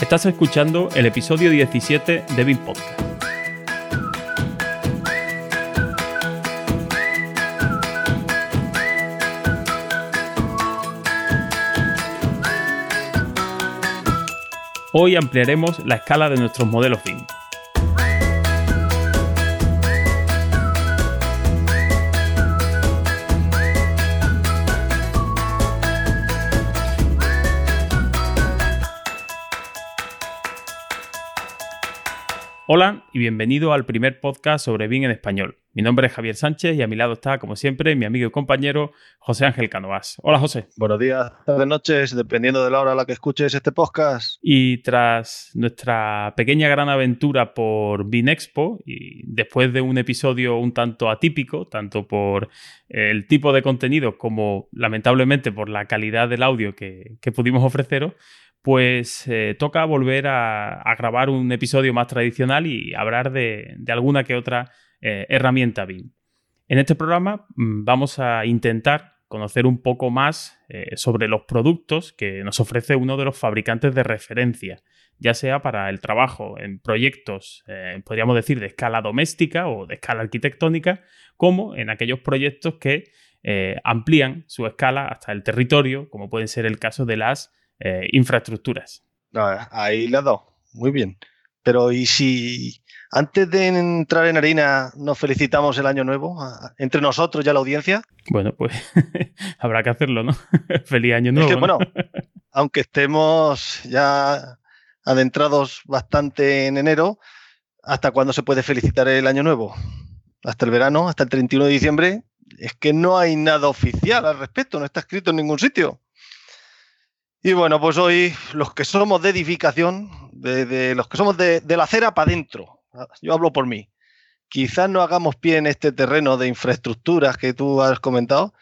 Estás escuchando el episodio 17 de BIM Podcast. Hoy ampliaremos la escala de nuestros modelos BIM. Hola y bienvenido al primer podcast sobre BIM en español. Mi nombre es Javier Sánchez y a mi lado está, como siempre, mi amigo y compañero José Ángel Canovas. Hola José. Buenos días, tardes, noches, dependiendo de la hora a la que escuches este podcast. Y tras nuestra pequeña gran aventura por BIM Expo y después de un episodio un tanto atípico, tanto por el tipo de contenido como lamentablemente por la calidad del audio que, que pudimos ofreceros, pues eh, toca volver a, grabar un episodio más tradicional y hablar de, alguna que otra eh, herramienta BIM. En este programa mm, vamos a intentar conocer un poco más eh, sobre los productos que nos ofrece uno de los fabricantes de referencia, ya sea para el trabajo en proyectos, podríamos decir, de escala doméstica o de escala arquitectónica, como en aquellos proyectos que amplían su escala hasta el territorio, como puede ser el caso de las eh, infraestructuras. ahí ha dado. Muy bien. Pero ¿y si antes de entrar en harina nos felicitamos el año nuevo entre nosotros y la audiencia? Bueno, pues habrá que hacerlo, ¿no? Feliz año nuevo. Bueno, aunque estemos ya adentrados bastante en enero, ¿hasta cuándo se puede felicitar el año nuevo? Hasta el verano, hasta el 31 de diciembre. Es que no hay nada oficial al respecto, no está escrito en ningún sitio. Y bueno, pues hoy los que somos de edificación, de, los que somos de, la acera para adentro, yo hablo por mí, quizás no hagamos pie en este terreno de infraestructuras que tú has comentado,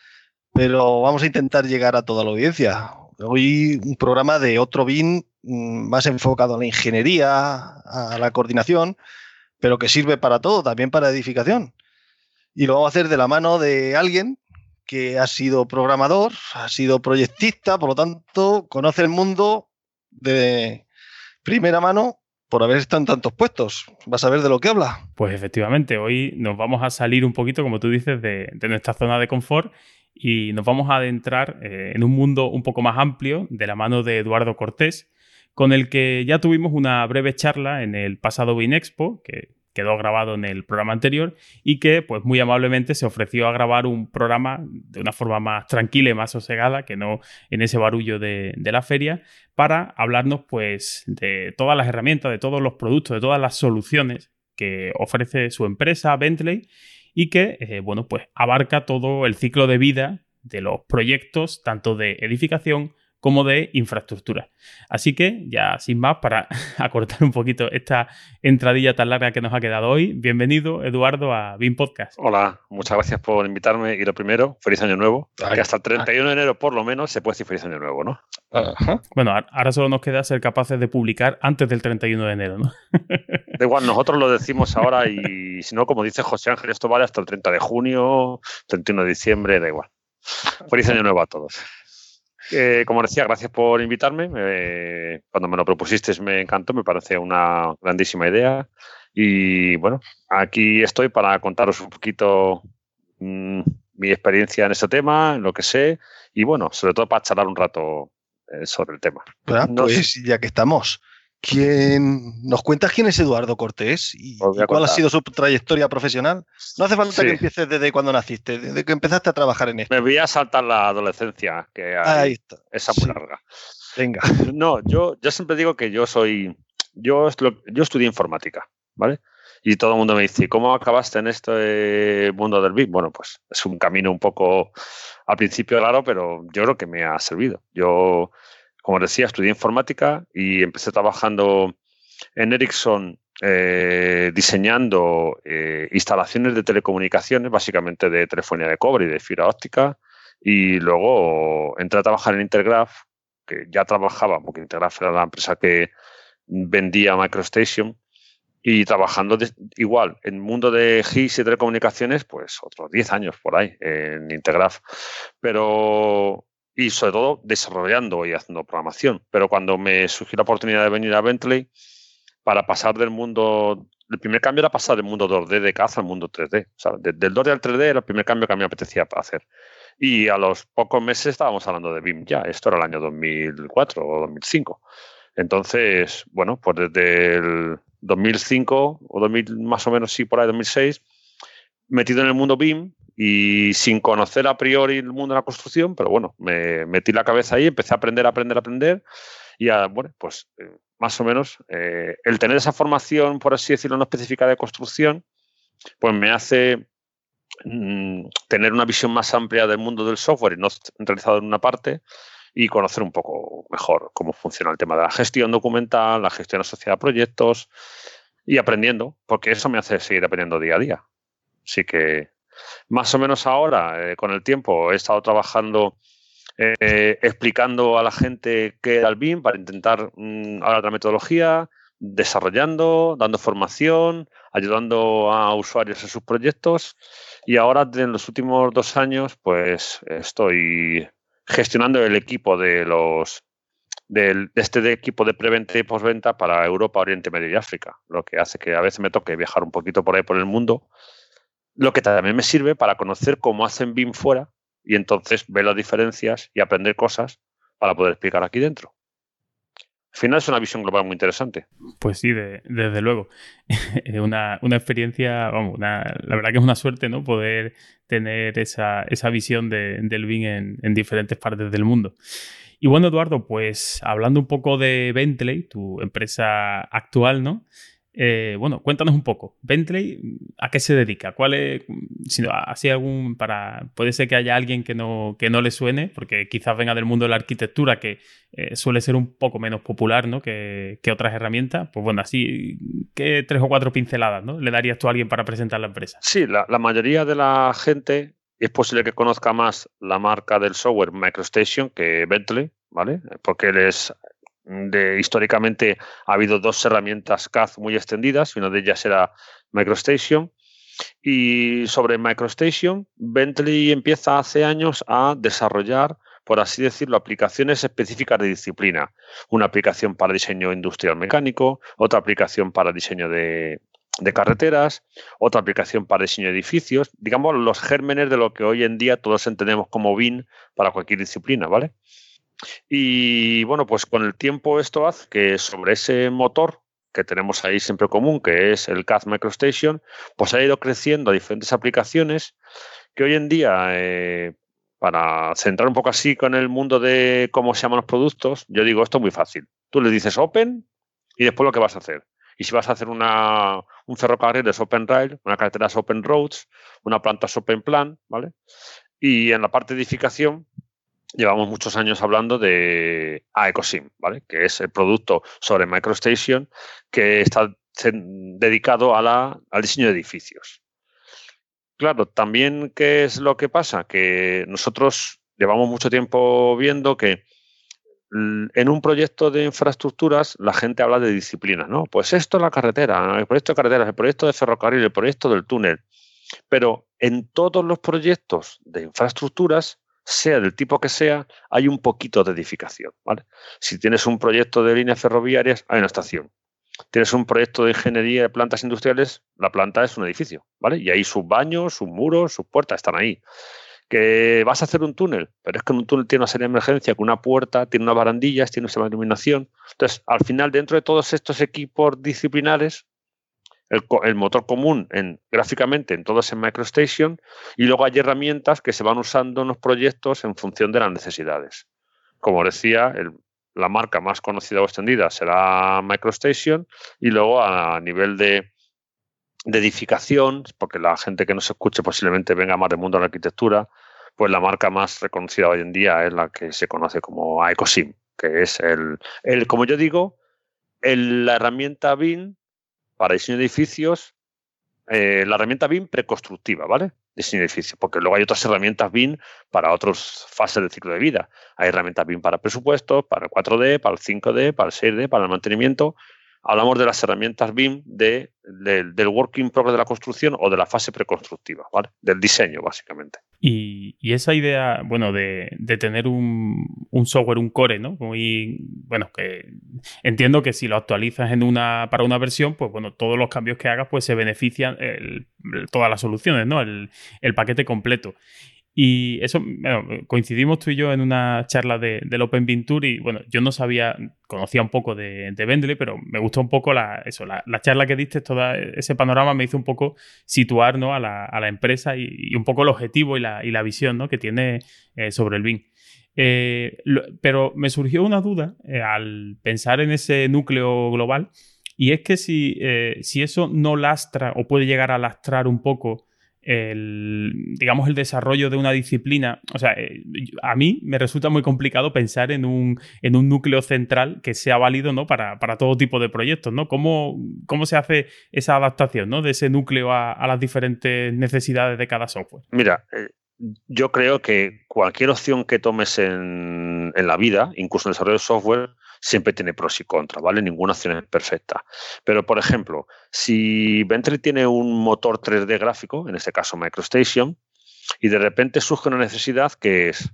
pero vamos a intentar llegar a toda la audiencia. Hoy un programa de otro BIN mm, más enfocado a la ingeniería, a la coordinación, pero que sirve para todo, también para edificación. Y lo vamos a hacer de la mano de alguien que ha sido programador, ha sido proyectista, por lo tanto, conoce el mundo de primera mano por haber estado en tantos puestos. Vas a ver de lo que habla. Pues efectivamente, hoy nos vamos a salir un poquito, como tú dices, de, nuestra zona de confort y nos vamos a adentrar eh, en un mundo un poco más amplio de la mano de Eduardo Cortés, con el que ya tuvimos una breve charla en el pasado Binexpo, que quedó grabado en el programa anterior y que pues muy amablemente se ofreció a grabar un programa de una forma más tranquila y más sosegada que no en ese barullo de, la feria para hablarnos pues de todas las herramientas, de todos los productos, de todas las soluciones que ofrece su empresa Bentley y que eh, bueno pues abarca todo el ciclo de vida de los proyectos tanto de edificación como de infraestructura. Así que, ya sin más, para acortar un poquito esta entradilla tan larga que nos ha quedado hoy, bienvenido, Eduardo, a BIM Podcast. Hola, muchas gracias por invitarme. Y lo primero, feliz año nuevo. que hasta el 31 de enero, por lo menos, se puede decir feliz año nuevo, ¿no? Bueno, ahora solo nos queda ser capaces de publicar antes del 31 de enero, ¿no? da igual, nosotros lo decimos ahora y si no, como dice José Ángel, esto vale hasta el 30 de junio, 31 de diciembre, da igual. Feliz año nuevo a todos como decía, gracias por invitarme. cuando me lo propusiste me encantó, me parece una grandísima idea. Y bueno, aquí estoy para contaros un poquito mm, mi experiencia en este tema, lo que sé, y bueno, sobre todo para charlar un rato eh, sobre el tema. pues ya que estamos, ¿Quién, ¿Nos cuentas quién es Eduardo Cortés y, cuál ha sido su trayectoria profesional? No hace falta que empieces desde cuando naciste, desde que empezaste a trabajar en esto. Me voy a saltar la adolescencia, que Ahí está. esa muy larga. Venga. No, yo, yo siempre digo que yo soy. Yo, yo estudié informática, ¿vale? Y todo el mundo me dice, ¿cómo acabaste en este mundo del BIM? Bueno, pues es un camino un poco al principio raro, pero yo creo que me ha servido. Yo como decía, estudié informática y empecé trabajando en Ericsson eh, diseñando eh, instalaciones de telecomunicaciones, básicamente de telefonía de cobre y de fibra óptica. Y luego entré a trabajar en Intergraph, que ya trabajaba, porque Intergraph era la empresa que vendía MicroStation. Y trabajando igual en el mundo de GIS y telecomunicaciones, pues otros 10 años por ahí en Intergraph. Pero y sobre todo desarrollando y haciendo programación. Pero cuando me surgió la oportunidad de venir a Bentley para pasar del mundo, el primer cambio era pasar del mundo 2D de caza al mundo 3D. O sea, del 2D al 3D era el primer cambio que a mí me apetecía hacer. Y a los pocos meses estábamos hablando de BIM ya. Esto era el año 2004 o 2005. Entonces, bueno, pues desde el 2005 o 2000, más o menos, sí, por ahí 2006, metido en el mundo BIM y sin conocer a priori el mundo de la construcción, pero bueno, me metí la cabeza ahí, empecé a aprender, a aprender, a aprender y a, bueno, pues eh, más o menos eh, el tener esa formación, por así decirlo, no específica de construcción, pues me hace mm, tener una visión más amplia del mundo del software y no centralizado en una parte y conocer un poco mejor cómo funciona el tema de la gestión documental, la gestión asociada a proyectos y aprendiendo, porque eso me hace seguir aprendiendo día a día. Así que más o menos ahora, eh, con el tiempo, he estado trabajando eh, explicando a la gente qué era el BIM para intentar mm, hablar de la metodología, desarrollando, dando formación, ayudando a usuarios en sus proyectos. Y ahora, en los últimos dos años, pues estoy gestionando el equipo de de este equipo de preventa y postventa para Europa, Oriente Medio y África, lo que hace que a veces me toque viajar un poquito por ahí por el mundo, lo que también me sirve para conocer cómo hacen BIM fuera y entonces ver las diferencias y aprender cosas para poder explicar aquí dentro. Al final es una visión global muy interesante. Pues sí, desde luego. una, una experiencia, vamos, la verdad que es una suerte, ¿no? Poder tener esa, visión del BIM en, en, diferentes partes del mundo. Y bueno, Eduardo, pues hablando un poco de Bentley, tu empresa actual, ¿no? Eh, bueno, cuéntanos un poco. Bentley, ¿a qué se dedica? ¿Cuál es, si así algún, para, puede ser que haya alguien que no, que no le suene, porque quizás venga del mundo de la arquitectura, que eh, suele ser un poco menos popular, ¿no? Que, otras herramientas. Pues bueno, así, ¿qué tres o cuatro pinceladas, ¿no? Le darías tú a alguien para presentar la empresa? Sí, la, la mayoría de la gente es posible que conozca más la marca del software MicroStation que Bentley, ¿vale? Porque él es históricamente ha habido dos herramientas CAD muy extendidas, una de ellas era MicroStation. Y sobre MicroStation, Bentley empieza hace años a desarrollar, por así decirlo, aplicaciones específicas de disciplina. Una aplicación para diseño industrial mecánico, otra aplicación para diseño de, de carreteras, otra aplicación para diseño de edificios, digamos los gérmenes de lo que hoy en día todos entendemos como BIM para cualquier disciplina, ¿vale? Y bueno, pues con el tiempo esto hace que sobre ese motor que tenemos ahí siempre común, que es el CAD MicroStation, pues ha ido creciendo a diferentes aplicaciones que hoy en día, eh, para centrar un poco así con el mundo de cómo se llaman los productos, yo digo esto muy fácil. Tú le dices Open y después lo que vas a hacer. Y si vas a hacer una, un ferrocarril es Open Rail, una carretera es Open Roads, una planta es Open Plan, ¿vale? Y en la parte de edificación, llevamos muchos años hablando de AecoSim, ¿vale? que es el producto sobre MicroStation que está dedicado a la, al diseño de edificios. Claro, también, ¿qué es lo que pasa? Que nosotros llevamos mucho tiempo viendo que en un proyecto de infraestructuras la gente habla de disciplinas, ¿no? Pues esto es la carretera, el proyecto de carreteras, el proyecto de ferrocarril, el proyecto del túnel. Pero en todos los proyectos de infraestructuras sea del tipo que sea, hay un poquito de edificación. Si tienes un proyecto de líneas ferroviarias, hay una estación. Tienes un proyecto de ingeniería de plantas industriales, la planta es un edificio, ¿vale? Y ahí sus baños, sus muros, sus puertas están ahí. Que vas a hacer un túnel, pero es que un túnel tiene una serie de emergencia, con una puerta, tiene unas barandillas, tiene un sistema de iluminación. Entonces, al final, dentro de todos estos equipos disciplinares, el, motor común en, gráficamente en todos en MicroStation y luego hay herramientas que se van usando en los proyectos en función de las necesidades. Como decía, la marca más conocida o extendida será MicroStation y luego a nivel de, edificación, porque la gente que nos escuche posiblemente venga más del mundo de la arquitectura, pues la marca más reconocida hoy en día es la que se conoce como Ecosim, que es el, el como yo digo, la herramienta BIM para diseño de edificios, eh, la herramienta BIM preconstructiva, ¿vale? Diseño de edificios, porque luego hay otras herramientas BIM para otras fases del ciclo de vida. Hay herramientas BIM para presupuestos, para el 4D, para el 5D, para el 6D, para el mantenimiento. Hablamos de las herramientas BIM de, del working progress de la construcción o de la fase preconstructiva, ¿vale? Del diseño, básicamente. Y, esa idea, bueno, de, tener un, software, un core, ¿no? Bueno, que entiendo que si lo actualizas en una, para una versión, pues bueno, todos los cambios que hagas, pues se benefician todas las soluciones, ¿no? El paquete completo. Y eso, bueno, coincidimos tú y yo en una charla de, del Open Tour y bueno, yo no sabía, conocía un poco de, de Bentley, pero me gustó un poco la, eso, la, charla que diste, todo ese panorama me hizo un poco situar ¿no? a, la, a, la, empresa y, un poco el objetivo y la, y visión ¿no? que tiene eh, sobre el BIM. Eh, pero me surgió una duda eh, al pensar en ese núcleo global y es que si, si eso no lastra o puede llegar a lastrar un poco el, digamos, el desarrollo de una disciplina. O sea, eh, a mí me resulta muy complicado pensar en un, en un núcleo central que sea válido ¿no? para, todo tipo de proyectos. ¿no? ¿Cómo, ¿Cómo, se hace esa adaptación ¿no? de ese núcleo a, las diferentes necesidades de cada software? Mira, eh, yo creo que cualquier opción que tomes en, en la vida, incluso en el desarrollo de software, siempre tiene pros y contras, ¿vale? Ninguna opción es perfecta. Pero, por ejemplo, si Bentley tiene un motor 3D gráfico, en este caso MicroStation, y de repente surge una necesidad que es,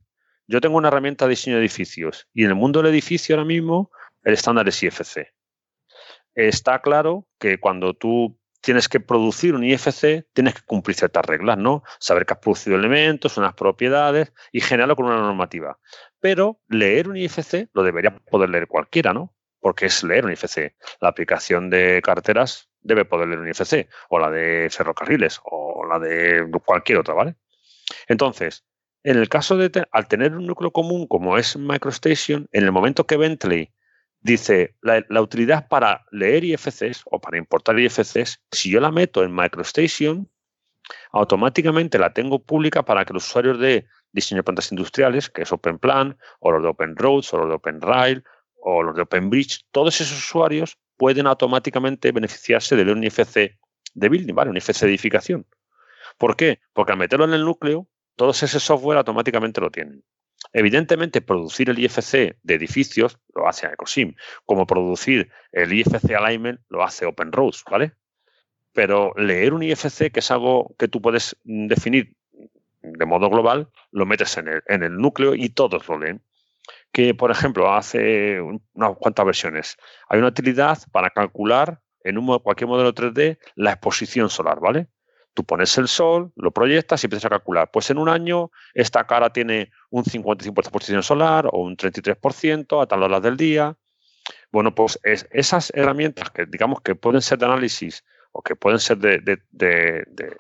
yo tengo una herramienta de diseño de edificios y en el mundo del edificio ahora mismo el estándar es IFC. Está claro que cuando tú tienes que producir un IFC, tienes que cumplir ciertas reglas, ¿no? Saber que has producido elementos, unas propiedades y generarlo con una normativa. Pero leer un IFC lo debería poder leer cualquiera, ¿no? Porque es leer un IFC. La aplicación de carteras debe poder leer un IFC, o la de ferrocarriles, o la de cualquier otra, ¿vale? Entonces, en el caso de, al tener un núcleo común como es MicroStation, en el momento que Bentley dice la, utilidad para leer IFCs o para importar IFCs, si yo la meto en MicroStation, automáticamente la tengo pública para que los usuarios de diseño de plantas industriales, que es OpenPlan, o los de OpenRoads, o los de OpenRail, o los de OpenBridge, todos esos usuarios pueden automáticamente beneficiarse de un IFC de building, ¿vale? Un IFC de edificación. ¿Por qué? Porque al meterlo en el núcleo, todos ese software automáticamente lo tienen. Evidentemente, producir el IFC de edificios lo hace Ecosim, como producir el IFC Alignment lo hace OpenRoads, ¿vale? Pero leer un IFC, que es algo que tú puedes definir de modo global, lo metes en el, en el núcleo y todos lo leen. Que, por ejemplo, hace unas cuantas versiones. Hay una utilidad para calcular en un, cualquier modelo 3D la exposición solar, ¿vale? Tú pones el sol, lo proyectas y empiezas a calcular. Pues en un año esta cara tiene un 55% de exposición solar o un 33% a tal horas del día. Bueno, pues esas herramientas que digamos que pueden ser de análisis o que pueden ser de, de,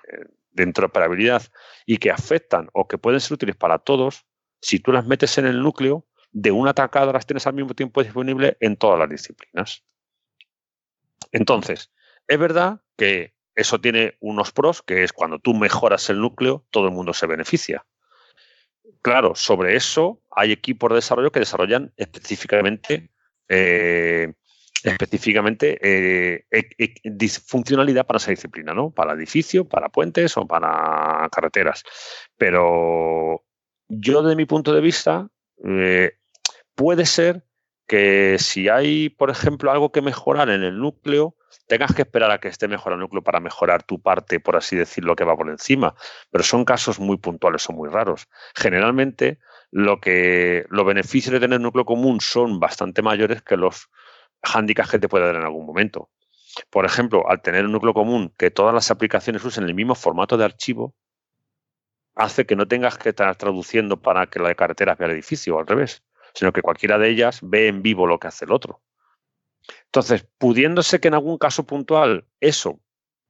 interoperabilidad y que afectan o que pueden ser útiles para todos, si tú las metes en el núcleo, de una tacada las tienes al mismo tiempo disponible en todas las disciplinas. Entonces, es verdad que eso tiene unos pros, que es cuando tú mejoras el núcleo, todo el mundo se beneficia. Claro, sobre eso hay equipos de desarrollo que desarrollan específicamente, eh, específicamente eh, e, e, funcionalidad para esa disciplina, ¿no? Para edificio, para puentes o para carreteras. Pero yo, desde mi punto de vista, eh, puede ser que si hay, por ejemplo, algo que mejorar en el núcleo, tengas que esperar a que esté mejor el núcleo para mejorar tu parte, por así decirlo, que va por encima. Pero son casos muy puntuales o muy raros. Generalmente, lo que los beneficios de tener núcleo común son bastante mayores que los hándicaps que te puede dar en algún momento. Por ejemplo, al tener un núcleo común que todas las aplicaciones usen el mismo formato de archivo, hace que no tengas que estar traduciendo para que la de carretera vea el edificio, o al revés, sino que cualquiera de ellas ve en vivo lo que hace el otro. Entonces, pudiéndose que en algún caso puntual eso,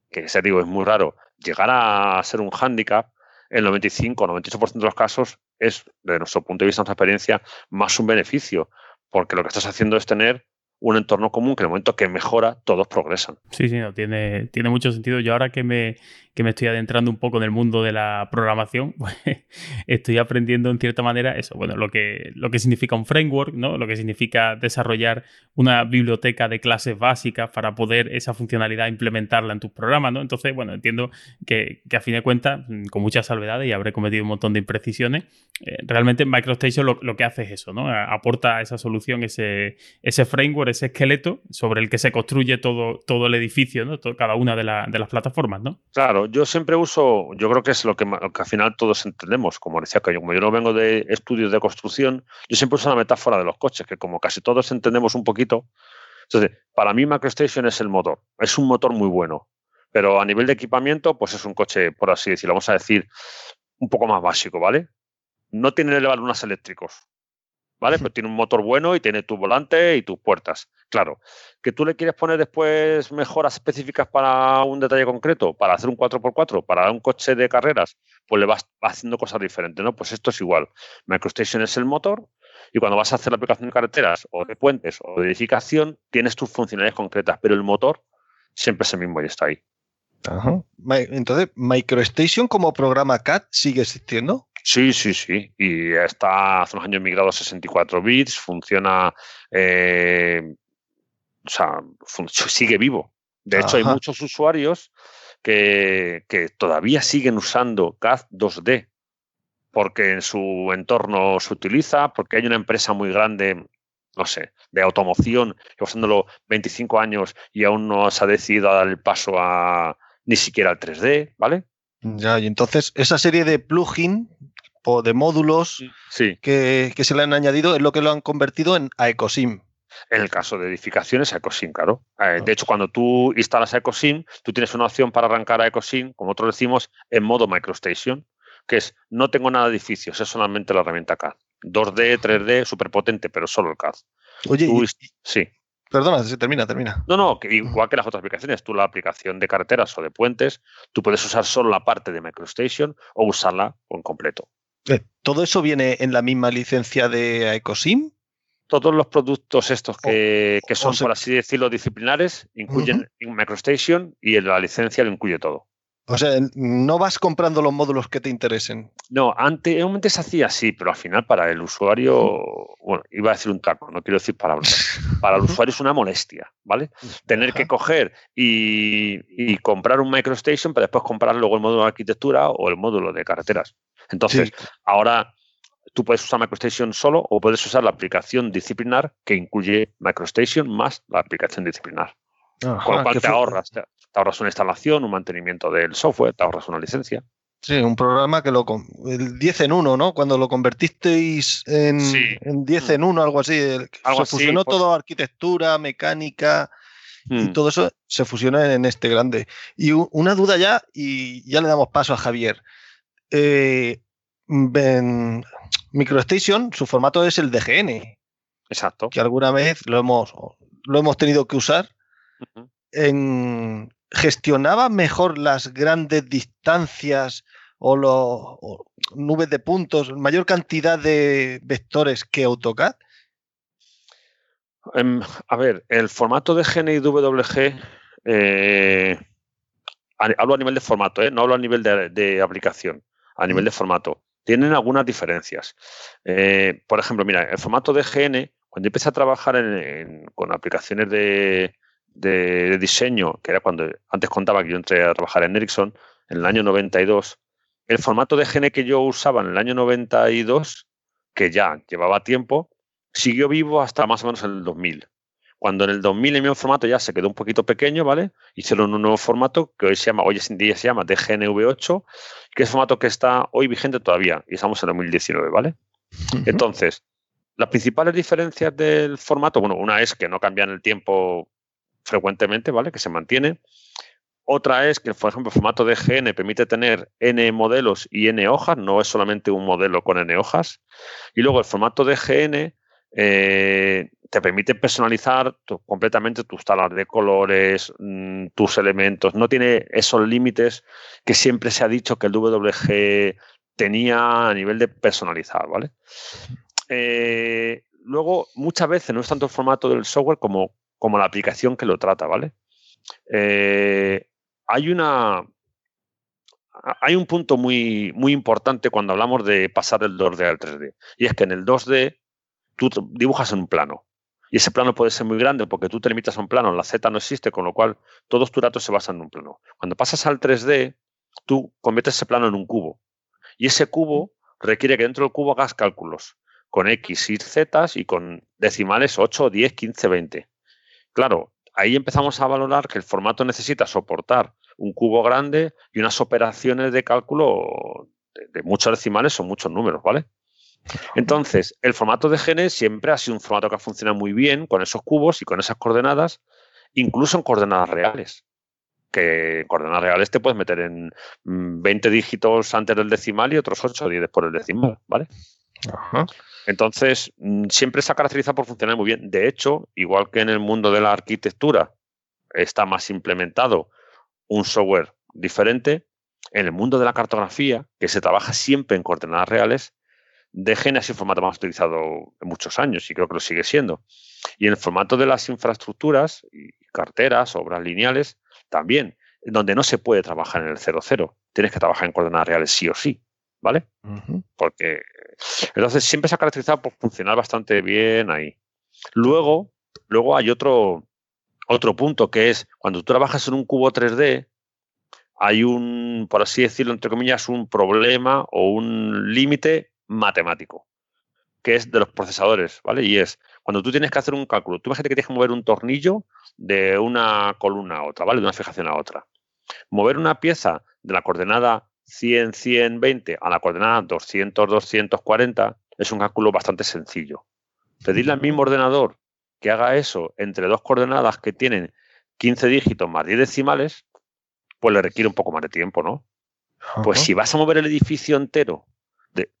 que se digo es muy raro, llegara a ser un hándicap, el 95 o 98% de los casos es, desde nuestro punto de vista, nuestra experiencia, más un beneficio, porque lo que estás haciendo es tener un entorno común que en el momento que mejora, todos progresan. Sí, sí, no, tiene, tiene mucho sentido. Yo ahora que me, que me estoy adentrando un poco en el mundo de la programación, pues, estoy aprendiendo en cierta manera eso, bueno, lo que, lo que significa un framework, ¿no? Lo que significa desarrollar una biblioteca de clases básicas para poder esa funcionalidad implementarla en tus programas, ¿no? Entonces, bueno, entiendo que, a fin de cuentas, con muchas salvedades y habré cometido un montón de imprecisiones, eh, realmente MicroStation lo, lo, que hace es eso, ¿no? Aporta esa solución, ese, ese framework, ese esqueleto sobre el que se construye todo, todo el edificio, ¿no? cada una de, las plataformas, ¿no? Claro, Yo siempre uso, yo creo que es lo que, al final todos entendemos, como decía, que como yo no vengo de estudios de construcción, yo siempre uso la metáfora de los coches, que como casi todos entendemos un poquito, entonces, para mí MacroStation es el motor, es un motor muy bueno, pero a nivel de equipamiento, pues es un coche, por así decirlo, vamos a decir, un poco más básico, ¿vale? No tiene elevadoras eléctricos, ¿vale? Pero tiene un motor bueno y tiene tu volante y tus puertas. Claro, que tú le quieres poner después mejoras específicas para un detalle concreto, para hacer un 4x4, para un coche de carreras, pues le vas haciendo cosas diferentes, ¿no? Pues esto es igual. MicroStation es el motor y cuando vas a hacer la aplicación de carreteras o de puentes o de edificación, tienes tus funcionalidades concretas, pero el motor siempre es el mismo y está ahí. Entonces, MicroStation como programa CAD sigue existiendo. Sí, sí, sí. Y está hace unos años migrado a 64 bits, funciona, eh, o sea, sigue vivo. De hecho, hay muchos usuarios que, que, todavía siguen usando CAD 2D porque en su entorno se utiliza, porque hay una empresa muy grande, no sé, de automoción, que usándolo 25 años y aún no se ha decidido a dar el paso a ni siquiera al 3D, ¿vale? Ya, y entonces esa serie de plugins o de módulos que, se le han añadido es lo que lo han convertido en Aecosim. En el caso de edificaciones, Ecosim, claro. Eh, de hecho, cuando tú instalas Ecosim, tú tienes una opción para arrancar a Ecosim, como nosotros decimos, en modo MicroStation, que es no tengo nada de edificios, es solamente la herramienta CAD. 2D, 3D, súper potente, pero solo el CAD. Oye, sí. Perdona, termina, termina. No, no, igual que las otras aplicaciones, tú la aplicación de carreteras o de puentes, tú puedes usar solo la parte de MicroStation o usarla en completo. Eh, ¿Todo eso viene en la misma licencia de Ecosim? Todos los productos estos que, son, por así decirlo, disciplinares, incluyen MicroStation y en la licencia lo incluye todo. O sea, no vas comprando los módulos que te interesen. No, anteriormente se hacía así, pero al final para el usuario, bueno, iba a decir un taco, no quiero decir palabras. Para el usuario es una molestia, ¿vale? Tener que coger y, comprar un MicroStation para después comprar luego el módulo de arquitectura o el módulo de carreteras. Entonces, ahora tú puedes usar MicroStation solo o puedes usar la aplicación disciplinar que incluye MicroStation más la aplicación disciplinar. Con lo cual te ahorras, te ahorras una instalación, un mantenimiento del software, te ahorras una licencia. Sí, un programa que lo. El 10 en 1, ¿no? Cuando lo convertisteis en, en 10 en 1, algo así. se fusionó pues todo, arquitectura, mecánica y hmm. todo eso se fusiona en este grande. Y una duda ya, y ya le damos paso a Javier. Eh, MicroStation, su formato es el DGN. Exacto. Que alguna vez lo hemos, lo hemos tenido que usar. En, gestionaba mejor las grandes distancias o, los nubes de puntos, mayor cantidad de vectores que AutoCAD? Em, a ver, el formato de GNIWG, eh, hablo a nivel de formato, eh, no hablo a nivel de, aplicación, a nivel mm. de formato. Tienen algunas diferencias. Eh, por ejemplo, mira, el formato de GN, cuando empecé a trabajar con aplicaciones de, de, diseño, que era cuando antes contaba que yo entré a trabajar en Ericsson, en el año 92, el formato de GN que yo usaba en el año 92, que ya llevaba tiempo, siguió vivo hasta más o menos en el 2000. Cuando en el 2000 el mismo formato ya se quedó un poquito pequeño, ¿vale? Hicieron un nuevo formato que hoy se llama, hoy en día se llama DGNV8, que es formato que está hoy vigente todavía, y estamos en 2019, ¿vale? Entonces, las principales diferencias del formato, bueno, una es que no cambian el tiempo frecuentemente, ¿vale? Que se mantiene. Otra es que, por ejemplo, el formato de GN permite tener N modelos y N hojas, no es solamente un modelo con N hojas. Y luego el formato de GN eh, te permite personalizar completamente tus talas de colores, mm, tus elementos. No tiene esos límites que siempre se ha dicho que el WG tenía a nivel de personalizar, ¿vale? Eh, luego, muchas veces no es tanto el formato del software como como la aplicación que lo trata, ¿vale? Eh, hay una. Hay un punto muy, muy importante cuando hablamos de pasar del 2D al 3D. Y es que en el 2D tú dibujas en un plano. Y ese plano puede ser muy grande porque tú te limitas a un plano, la Z no existe, con lo cual todos tus datos se basan en un plano. Cuando pasas al 3D, tú conviertes ese plano en un cubo. Y ese cubo requiere que dentro del cubo hagas cálculos con X y Z y con decimales 8, 10, 15, 20. Claro, ahí empezamos a valorar que el formato necesita soportar un cubo grande y unas operaciones de cálculo de, muchos decimales o muchos números, ¿vale? Entonces, el formato de genes siempre ha sido un formato que ha funcionado muy bien con esos cubos y con esas coordenadas, incluso en coordenadas reales. Que en coordenadas reales te puedes meter en 20 mm, dígitos antes del decimal y otros 8 o 10 después del decimal, ¿vale? Entonces, mm, siempre se ha caracterizado por funcionar muy bien. De hecho, igual que en el mundo de la arquitectura está más implementado un software diferente, en el mundo de la cartografía, que se trabaja siempre en coordenadas reales, sido el formato más utilizado en muchos años y creo que lo sigue siendo. Y en el formato de las infraestructuras, y carteras, obras lineales, también, donde no se puede trabajar en el 00. Tienes que trabajar en coordenadas reales sí o sí, ¿vale? Porque entonces siempre se ha caracterizado por funcionar bastante bien ahí. Luego, luego hay otro, otro punto que es cuando tú trabajas en un cubo 3D, hay un, por así decirlo, entre comillas, un problema o un límite matemático, que es de los procesadores, ¿vale? Y es cuando tú tienes que hacer un cálculo, tú imagínate que tienes que mover un tornillo de una columna a otra, ¿vale? De una fijación a otra. Mover una pieza de la coordenada 100, 120 a la coordenada 200, 240 es un cálculo bastante sencillo. Pedirle al mismo ordenador que haga eso entre dos coordenadas que tienen 15 dígitos más 10 decimales, pues le requiere un poco más de tiempo, ¿no? Pues si vas a mover el edificio entero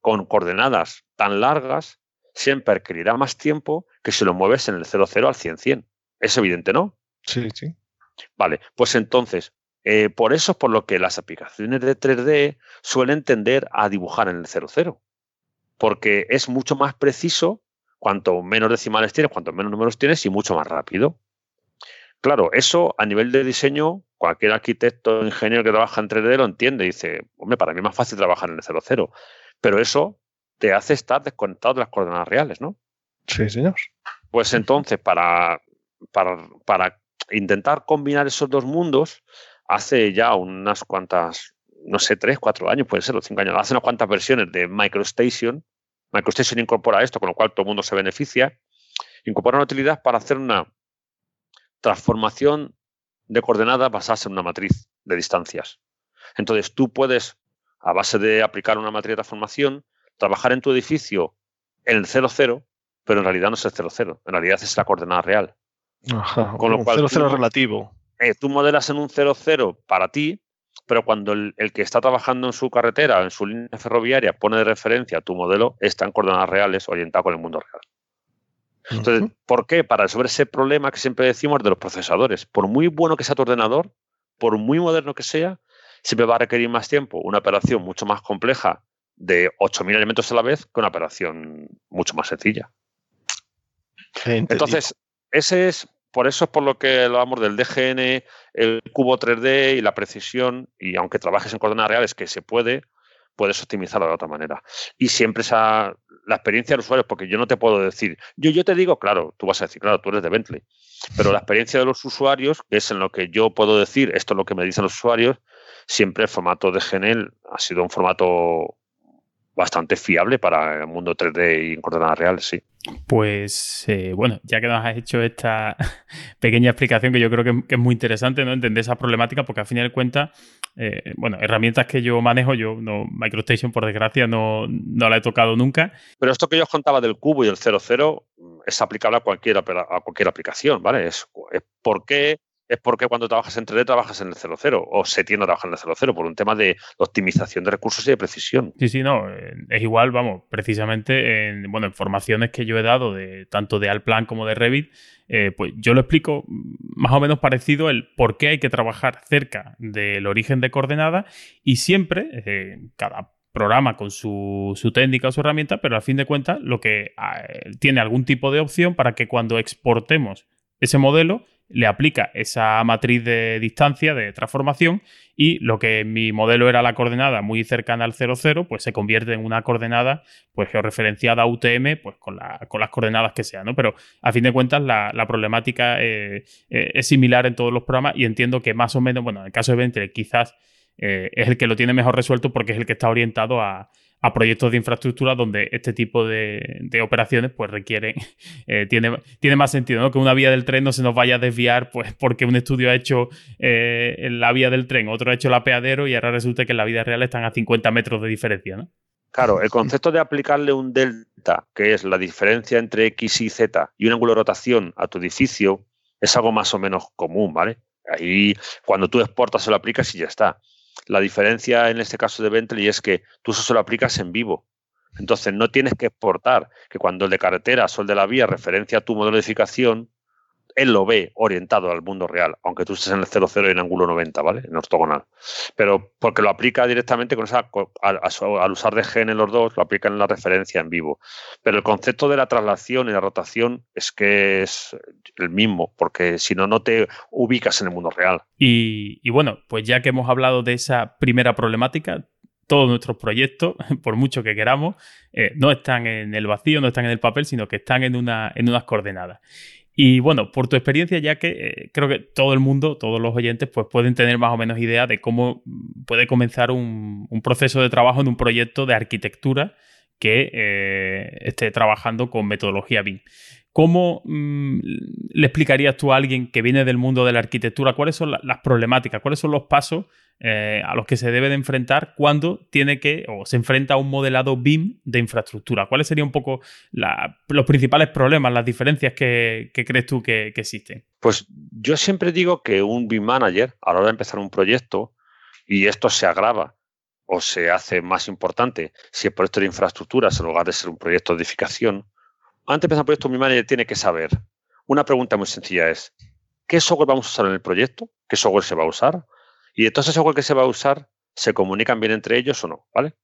con coordenadas tan largas, siempre requerirá más tiempo que si lo mueves en el 00 al 100-100. Es evidente, ¿no? Sí, sí. Vale, pues entonces, eh, por eso es por lo que las aplicaciones de 3D suelen tender a dibujar en el 00. Porque es mucho más preciso cuanto menos decimales tienes, cuanto menos números tienes y mucho más rápido. Claro, eso a nivel de diseño, cualquier arquitecto o ingeniero que trabaja en 3D lo entiende. Dice, hombre, para mí es más fácil trabajar en el 00. Pero eso te hace estar desconectado de las coordenadas reales, ¿no? Sí, señor. Pues entonces, para, para, para intentar combinar esos dos mundos, hace ya unas cuantas, no sé, tres, cuatro años, puede ser, los cinco años, hace unas cuantas versiones de MicroStation. MicroStation incorpora esto, con lo cual todo el mundo se beneficia. Incorpora una utilidad para hacer una transformación de coordenadas basadas en una matriz de distancias. Entonces tú puedes a base de aplicar una matriz de transformación, trabajar en tu edificio en el 00, pero en realidad no es el 00, en realidad es la coordenada real. Con lo cual, 00 relativo. Eh, tú modelas en un 00 para ti, pero cuando el, que está trabajando en su carretera, en su línea ferroviaria, pone de referencia a tu modelo, está en coordenadas reales orientado con el mundo real. Entonces, ¿por qué? Para resolver ese problema que siempre decimos de los procesadores. Por muy bueno que sea tu ordenador, por muy moderno que sea, siempre va a requerir más tiempo una operación mucho más compleja de 8.000 elementos a la vez que una operación mucho más sencilla. Entonces, ese es, por eso es por lo que hablamos del DGN, el cubo 3D y la precisión, y aunque trabajes en coordenadas reales, que se puede, puedes optimizarlo de otra manera. Y siempre esa, la experiencia del usuario, porque yo no te puedo decir, yo, yo te digo, claro, tú vas a decir, claro, tú eres de Bentley, pero la experiencia de los usuarios, que es en lo que yo puedo decir, esto es lo que me dicen los usuarios, siempre el formato de GNL ha sido un formato bastante fiable para el mundo 3D y en coordenadas reales, sí. Pues eh, bueno, ya que nos has hecho esta pequeña explicación que yo creo que, es muy interesante, ¿no? Entender esa problemática, porque al final de cuentas, eh, bueno, herramientas que yo manejo, yo no, MicroStation por desgracia no, no la he tocado nunca. Pero esto que yo os contaba del cubo y el 00 es aplicable a cualquier, a cualquier aplicación, ¿vale? Es, es por qué es porque cuando trabajas en 3D trabajas en el 00 o se tiende a trabajar en el 00 por un tema de optimización de recursos y de precisión. Sí, sí, no, eh, es igual, vamos, precisamente en, bueno, en formaciones que yo he dado de tanto de Alplan como de Revit, eh, pues yo lo explico más o menos parecido el por qué hay que trabajar cerca del origen de coordenada y siempre, eh, cada programa con su, su, técnica o su herramienta, pero al fin de cuentas lo que tiene algún tipo de opción para que cuando exportemos ese modelo le aplica esa matriz de distancia de transformación y lo que en mi modelo era la coordenada muy cercana al 00, pues se convierte en una coordenada pues georreferenciada UTM pues con, con las coordenadas que sean, ¿no? Pero a fin de cuentas la, problemática eh, eh, es similar en todos los programas y entiendo que más o menos, bueno, en el caso de Ventre quizás eh, es el que lo tiene mejor resuelto porque es el que está orientado a, a proyectos de infraestructura donde este tipo de, operaciones pues requieren, eh, tiene, tiene más sentido, ¿no? Que una vía del tren no se nos vaya a desviar pues porque un estudio ha hecho eh, la vía del tren, otro ha hecho el apeadero y ahora resulta que en la vida real están a 50 metros de diferencia, ¿no? Claro, el concepto de aplicarle un delta, que es la diferencia entre X y Z, y un ángulo de rotación a tu edificio, es algo más o menos común, ¿vale? Ahí, cuando tú exportas, se lo aplicas y ya está. La diferencia en este caso de Bentley es que tú eso se lo aplicas en vivo. Entonces, no tienes que exportar que cuando el de carretera o el de la vía referencia a tu edificación, él lo ve orientado al mundo real, aunque tú estés en el 00 y en ángulo 90, ¿vale? En ortogonal. Pero porque lo aplica directamente con esa, al, usar de gen en los dos, lo aplica en la referencia en vivo. Pero el concepto de la traslación y la rotación es que es el mismo, porque si no, no te ubicas en el mundo real. Y, bueno, pues ya que hemos hablado de esa primera problemática, todos nuestros proyectos, por mucho que queramos, eh, no están en el vacío, no están en el papel, sino que están en, una, en unas coordenadas. Y bueno, por tu experiencia, ya que eh, creo que todo el mundo, todos los oyentes, pues pueden tener más o menos idea de cómo puede comenzar un, proceso de trabajo en un proyecto de arquitectura que eh, esté trabajando con metodología BIM. ¿Cómo mm, le explicarías tú a alguien que viene del mundo de la arquitectura cuáles son las problemáticas, cuáles son los pasos eh, a los que se debe de enfrentar cuando tiene que o se enfrenta a un modelado BIM de infraestructura? ¿Cuáles serían un poco los principales problemas, las diferencias que, crees tú que, existen? Pues yo siempre digo que un BIM manager, a la hora de empezar un proyecto, y esto se agrava o se hace más importante si el proyecto de infraestructuras en lugar de ser un proyecto de edificación, antes de empezar el proyecto, mi manager tiene que saber. Una pregunta muy sencilla es, ¿qué software vamos a usar en el proyecto? ¿Qué software se va a usar? Y de todo ese software que se va a usar, ¿se comunican bien entre ellos o no? ¿Vale?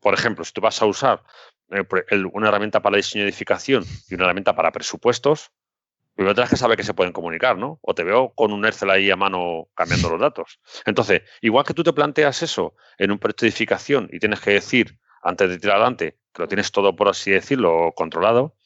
Por ejemplo, si tú vas a usar eh, una herramienta para diseño de edificación y una herramienta para presupuestos, primero tienes que saber que se pueden comunicar, ¿no? O te veo con un Excel ahí a mano cambiando los datos. Entonces, igual que tú te planteas eso en un proyecto de edificación y tienes que decir, antes de tirar adelante, que lo tienes todo, por así decirlo, controlado,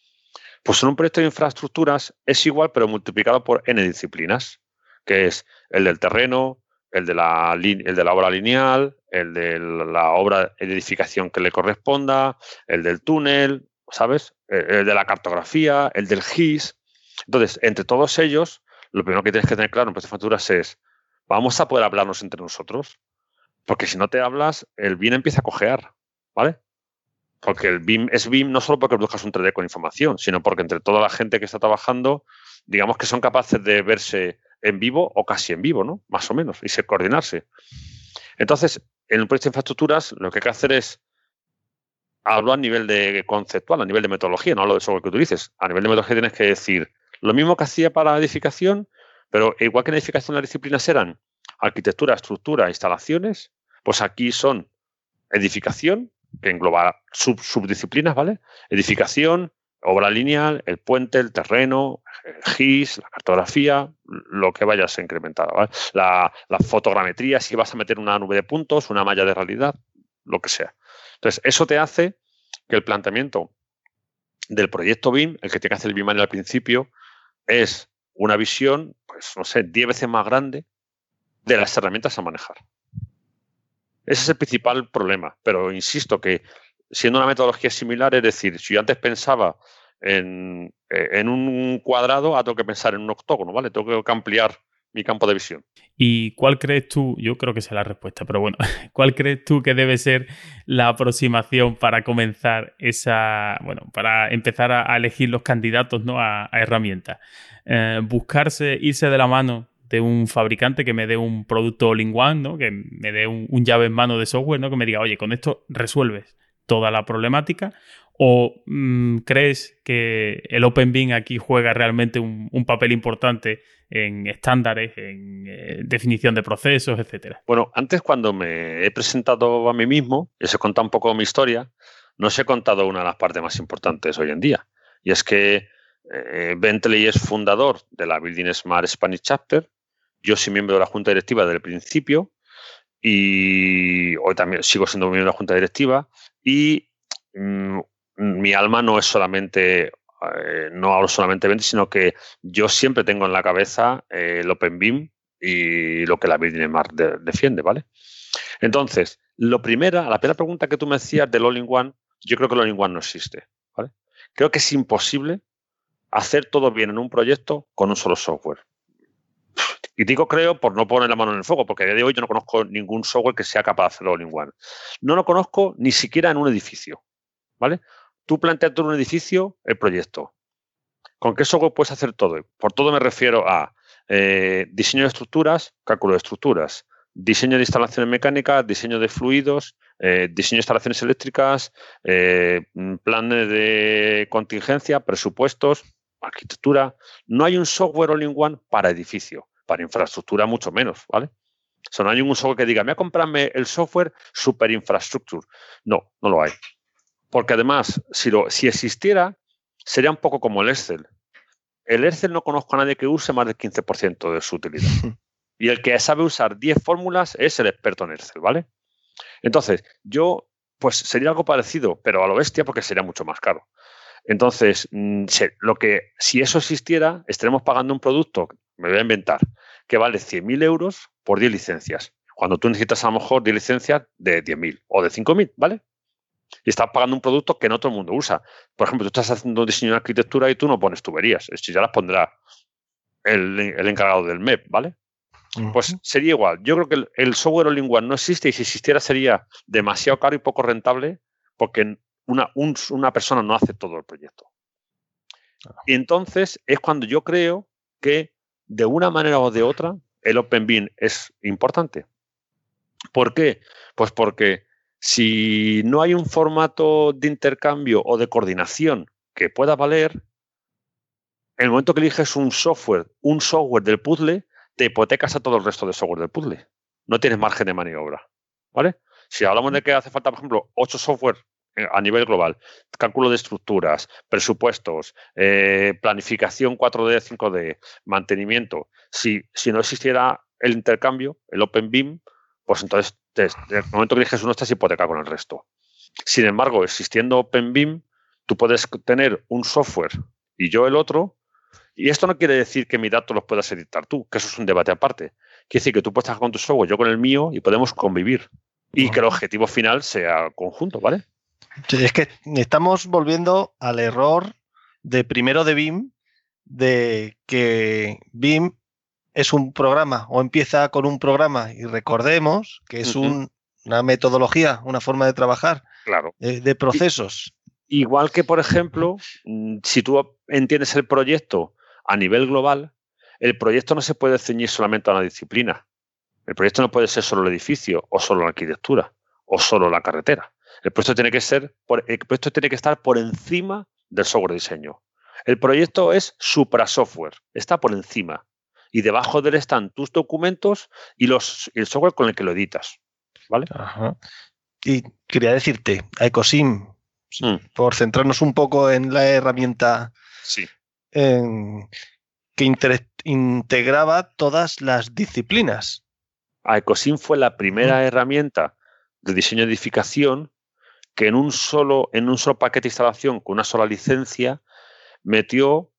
pues en un proyecto de infraestructuras es igual, pero multiplicado por n disciplinas, que es el del terreno, el de la, el de la obra lineal, el de la obra de edificación que le corresponda, el del túnel, ¿sabes? El de la cartografía, el del GIS. Entonces, entre todos ellos, lo primero que tienes que tener claro en proyecto de facturas es, vamos a poder hablarnos entre nosotros, porque si no te hablas, el bien empieza a cojear, ¿vale? Porque el BIM es BIM no solo porque buscas un 3D con información, sino porque entre toda la gente que está trabajando, digamos que son capaces de verse en vivo o casi en vivo, ¿no? Más o menos, y se coordinarse. Entonces, en un proyecto de infraestructuras, lo que hay que hacer es hablo a nivel de conceptual, a nivel de metodología, no hablo de software que utilices. A nivel de metodología tienes que decir lo mismo que hacía para edificación, pero igual que en edificación las disciplinas eran arquitectura, estructura, instalaciones, pues aquí son edificación, que engloba subdisciplinas, ¿vale? Edificación, obra lineal, el puente, el terreno, el GIS, la cartografía, lo que vayas a incrementar, ¿vale? La, fotogrametría, si vas a meter una nube de puntos, una malla de realidad, lo que sea. Entonces, eso te hace que el planteamiento del proyecto BIM, el que tiene que hacer el BIM al principio, es una visión, pues no sé, 10 veces más grande de las herramientas a manejar. Ese es el principal problema. Pero insisto que siendo una metodología similar, es decir, si yo antes pensaba en, eh, un cuadrado, ahora tengo que pensar en un octógono, ¿vale? Tengo que ampliar mi campo de visión. ¿Y cuál crees tú? Yo creo que es la respuesta, pero bueno, ¿cuál crees tú que debe ser la aproximación para comenzar esa, bueno, para empezar a, elegir los candidatos ¿no? a, herramientas? Eh, buscarse, irse de la mano de un fabricante que me dé un producto all-in-one, ¿no? que me dé un, llave en mano de software, ¿no? que me diga, oye, con esto resuelves toda la problemática, ¿O mm, crees que el OpenBIM aquí juega realmente un, papel importante en estándares, en eh, definición de procesos, etcétera? Bueno, antes cuando me he presentado a mí mismo, y os he contado un poco mi historia, no os he contado una de las partes más importantes hoy en día. Y es que eh, Bentley es fundador de la Building Smart Spanish Chapter, yo soy miembro de la junta directiva desde el principio y hoy también sigo siendo miembro de la junta directiva y mm, mi alma no es solamente, eh, no hablo solamente de sino que yo siempre tengo en la cabeza eh, el Open BIM y lo que la Smart defiende, ¿vale? Entonces, lo primera, la primera pregunta que tú me decías del All-in-One, yo creo que el All-in-One no existe. ¿vale? Creo que es imposible hacer todo bien en un proyecto con un solo software. Y digo creo por no poner la mano en el fuego, porque a día de hoy yo no conozco ningún software que sea capaz de hacerlo all-in-one. No lo conozco ni siquiera en un edificio. ¿Vale? Tú planteas en un edificio el proyecto. ¿Con qué software puedes hacer todo? Por todo me refiero a eh, diseño de estructuras, cálculo de estructuras, diseño de instalaciones mecánicas, diseño de fluidos, eh, diseño de instalaciones eléctricas, eh, planes de contingencia, presupuestos, arquitectura. No hay un software all-in-one para edificio, para infraestructura mucho menos, ¿vale? O sea, no hay un software que diga, me voy a comprarme el software super infrastructure. No, no lo hay. Porque además, si, lo, si existiera, sería un poco como el Excel. El Excel no conozco a nadie que use más del 15% de su utilidad. Y el que sabe usar 10 fórmulas es el experto en Excel, ¿vale? Entonces, yo, pues sería algo parecido, pero a lo bestia porque sería mucho más caro. Entonces, mm, lo que, si eso existiera, estaremos pagando un producto, me voy a inventar, que vale 100.000 euros por 10 licencias. Cuando tú necesitas a lo mejor 10 licencias de 10.000 o de 5.000, ¿vale? Y estás pagando un producto que no todo el mundo usa. Por ejemplo, tú estás haciendo un diseño de arquitectura y tú no pones tuberías. Esto ya las pondrá el, el encargado del MEP, ¿vale? Pues sería igual. Yo creo que el, software all-in-one no existe y si existiera sería demasiado caro y poco rentable porque una, una persona no hace todo el proyecto. Y entonces es cuando yo creo que de una manera o de otra el Open Bin es importante. ¿Por qué? Pues porque si no hay un formato de intercambio o de coordinación que pueda valer, en el momento que eliges un software, un software del puzzle, te hipotecas a todo el resto del software del puzzle. No tienes margen de maniobra. ¿Vale? Si hablamos de que hace falta, por ejemplo, ocho software a nivel global, cálculo de estructuras, presupuestos, eh, planificación 4D, 5D, mantenimiento, si, si no existiera el intercambio, el Open BIM, pues entonces, en el momento que eliges uno, estás hipotecado con el resto. Sin embargo, existiendo Open BIM, tú puedes tener un software y yo el otro, y esto no quiere decir que mi dato los puedas editar tú, que eso es un debate aparte. Quiere decir que tú puedes trabajar con tu software, yo con el mío, y podemos convivir. Y que el objetivo final sea conjunto, ¿vale? Es que estamos volviendo al error de primero de BIM, de que BIM es un programa o empieza con un programa y recordemos que es una metodología, una forma de trabajar, claro. de, de procesos. Igual que, por ejemplo, mm, si tú entiendes el proyecto a nivel global, el proyecto no se puede ceñir solamente a una disciplina. El proyecto no puede ser solo el edificio, o solo la arquitectura, o solo la carretera. El proyecto tiene que ser, el proyecto tiene que estar por encima del software de diseño. El proyecto es supra software, está por encima. Y debajo de él están tus documentos y los, el software con el que lo editas. ¿Vale? Y quería decirte, a Ecosim, mm. por centrarnos un poco en la herramienta sí que integraba todas las disciplinas. Ecosim fue la primera herramienta de diseño de edificación que en un solo, en un solo paquete de instalación con una sola licencia metió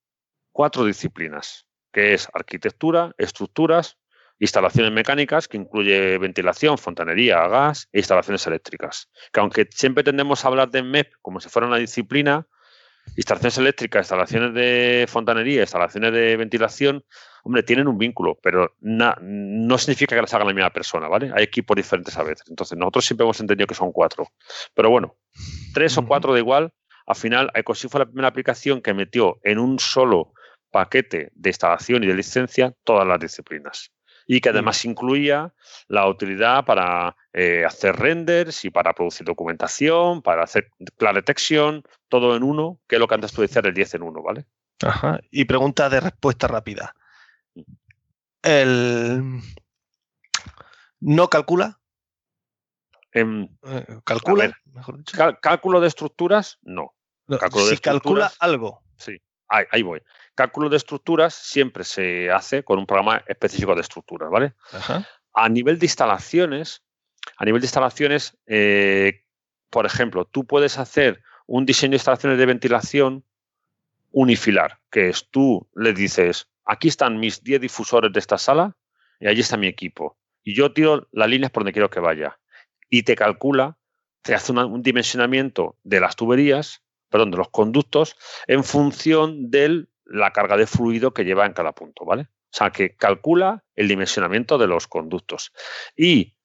cuatro disciplinas, que es arquitectura, estructuras, instalaciones mecánicas, que incluye ventilación, fontanería, gas e instalaciones eléctricas. Que aunque siempre tendemos a hablar de MEP como si fuera una disciplina, instalaciones eléctricas, instalaciones de fontanería, instalaciones de ventilación, hombre, tienen un vínculo, pero no significa que las haga la misma persona, ¿vale? Hay equipos diferentes a veces. Entonces, nosotros siempre hemos entendido que son cuatro. Pero bueno, tres o cuatro de igual. Al final, Ecosys fue la primera aplicación que metió en un solo paquete de instalación y de licencia todas las disciplinas y que además incluía la utilidad para eh, hacer renders y para producir documentación, para hacer clara detection, todo en uno, que es lo que antes tú decías el 10 en uno, ¿vale? Ajá. Y pregunta de respuesta rápida. ¿El no calcula? Em, eh, ¿Calcula? cálculo de estructuras, no. si calcula algo. Sí, ahí voy cálculo de estructuras siempre se hace con un programa específico de estructuras, ¿vale? A nivel de instalaciones, a nivel de instalaciones, eh, por ejemplo, tú puedes hacer un diseño de instalaciones de ventilación unifilar, que es tú le dices, aquí están mis 10 difusores de esta sala y allí está mi equipo. Y yo tiro las líneas por donde quiero que vaya. y te calcula, te hace un dimensionamiento de las tuberías, perdón, de los conductos, en función de la carga de fluido que lleva en cada punto, ¿vale? O sea, que calcula el dimensionamiento de los conductos. Y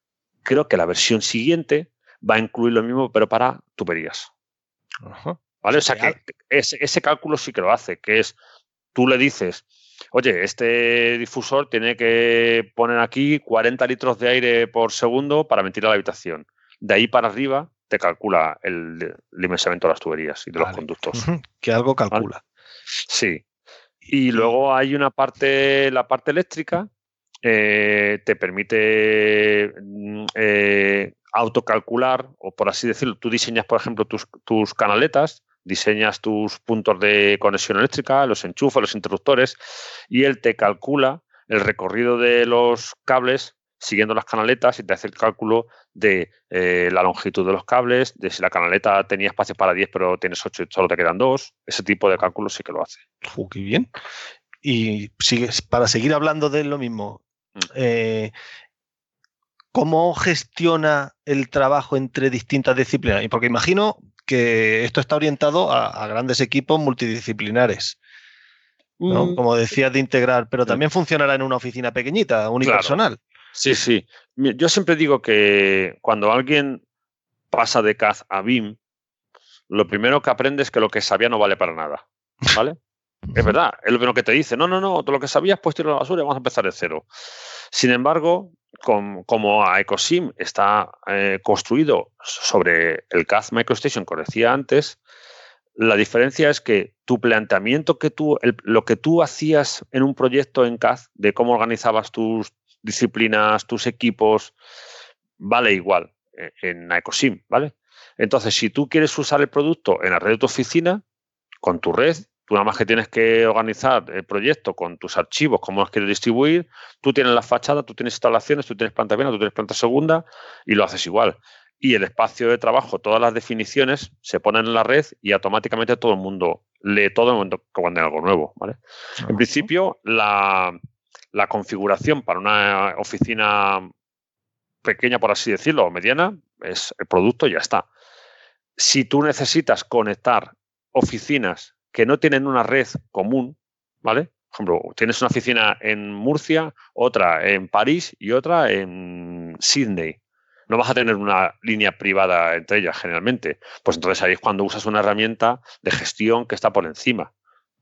creo que la versión siguiente va a incluir lo mismo, pero para tuberías. ¿Vale? O sea, que ese, cálculo sí que lo hace, que es, tú le dices, oye, este difusor tiene que poner aquí 40 litros de aire por segundo para ventilar la habitación. De ahí para arriba te calcula el, dimensionamiento de las tuberías y de los conductos. Que algo calcula. Sí. Y luego hay una parte, la parte eléctrica, eh, te permite mm, eh, autocalcular, o por así decirlo, tú diseñas, por ejemplo, tus, tus canaletas, diseñas tus puntos de conexión eléctrica, los enchufes, los interruptores, y él te calcula el recorrido de los cables siguiendo las canaletas y te hace el cálculo de eh, la longitud de los cables, de si la canaleta tenía espacio para 10 pero tienes 8 y solo te quedan 2. Ese tipo de cálculos sí que lo hace. qué bien. Y para seguir hablando de lo mismo, mm. eh, ¿cómo gestiona el trabajo entre distintas disciplinas? Porque imagino que esto está orientado a, grandes equipos multidisciplinares. Mm. Como decías, de integrar, pero también funcionará en una oficina pequeñita, unipersonal. Sí, sí. Yo siempre digo que cuando alguien pasa de CAD a BIM, lo primero que aprende es que lo que sabía no vale para nada. ¿Vale? es verdad, es lo primero que te dice. No, no, no, todo lo que sabías, pues tirarlo a la basura y vamos a empezar de cero. Sin embargo, como Ecosim está eh, construido sobre el CAD MicroStation que decía antes, la diferencia es que tu planteamiento que tú, lo que tú hacías en un proyecto en CAD, de cómo organizabas tus disciplinas, tus equipos, vale igual eh, en Ecosim, ¿vale? Entonces, si tú quieres usar el producto en la red de tu oficina, con tu red, tú nada más que tienes que organizar el proyecto con tus archivos, cómo los quieres distribuir, tú tienes la fachada, tú tienes instalaciones, tú tienes planta primera, tú tienes planta segunda y lo haces igual. Y el espacio de trabajo, todas las definiciones se ponen en la red y automáticamente todo el mundo lee todo el momento que cuando hay algo nuevo, ¿vale? En principio, la, la configuración para una oficina pequeña, por así decirlo, o mediana, es el producto y ya está. Si tú necesitas conectar oficinas que no tienen una red común, ¿vale? Por ejemplo, tienes una oficina en Murcia, otra en París y otra en Sydney. No vas a tener una línea privada entre ellas generalmente. Pues entonces ahí es cuando usas una herramienta de gestión que está por encima,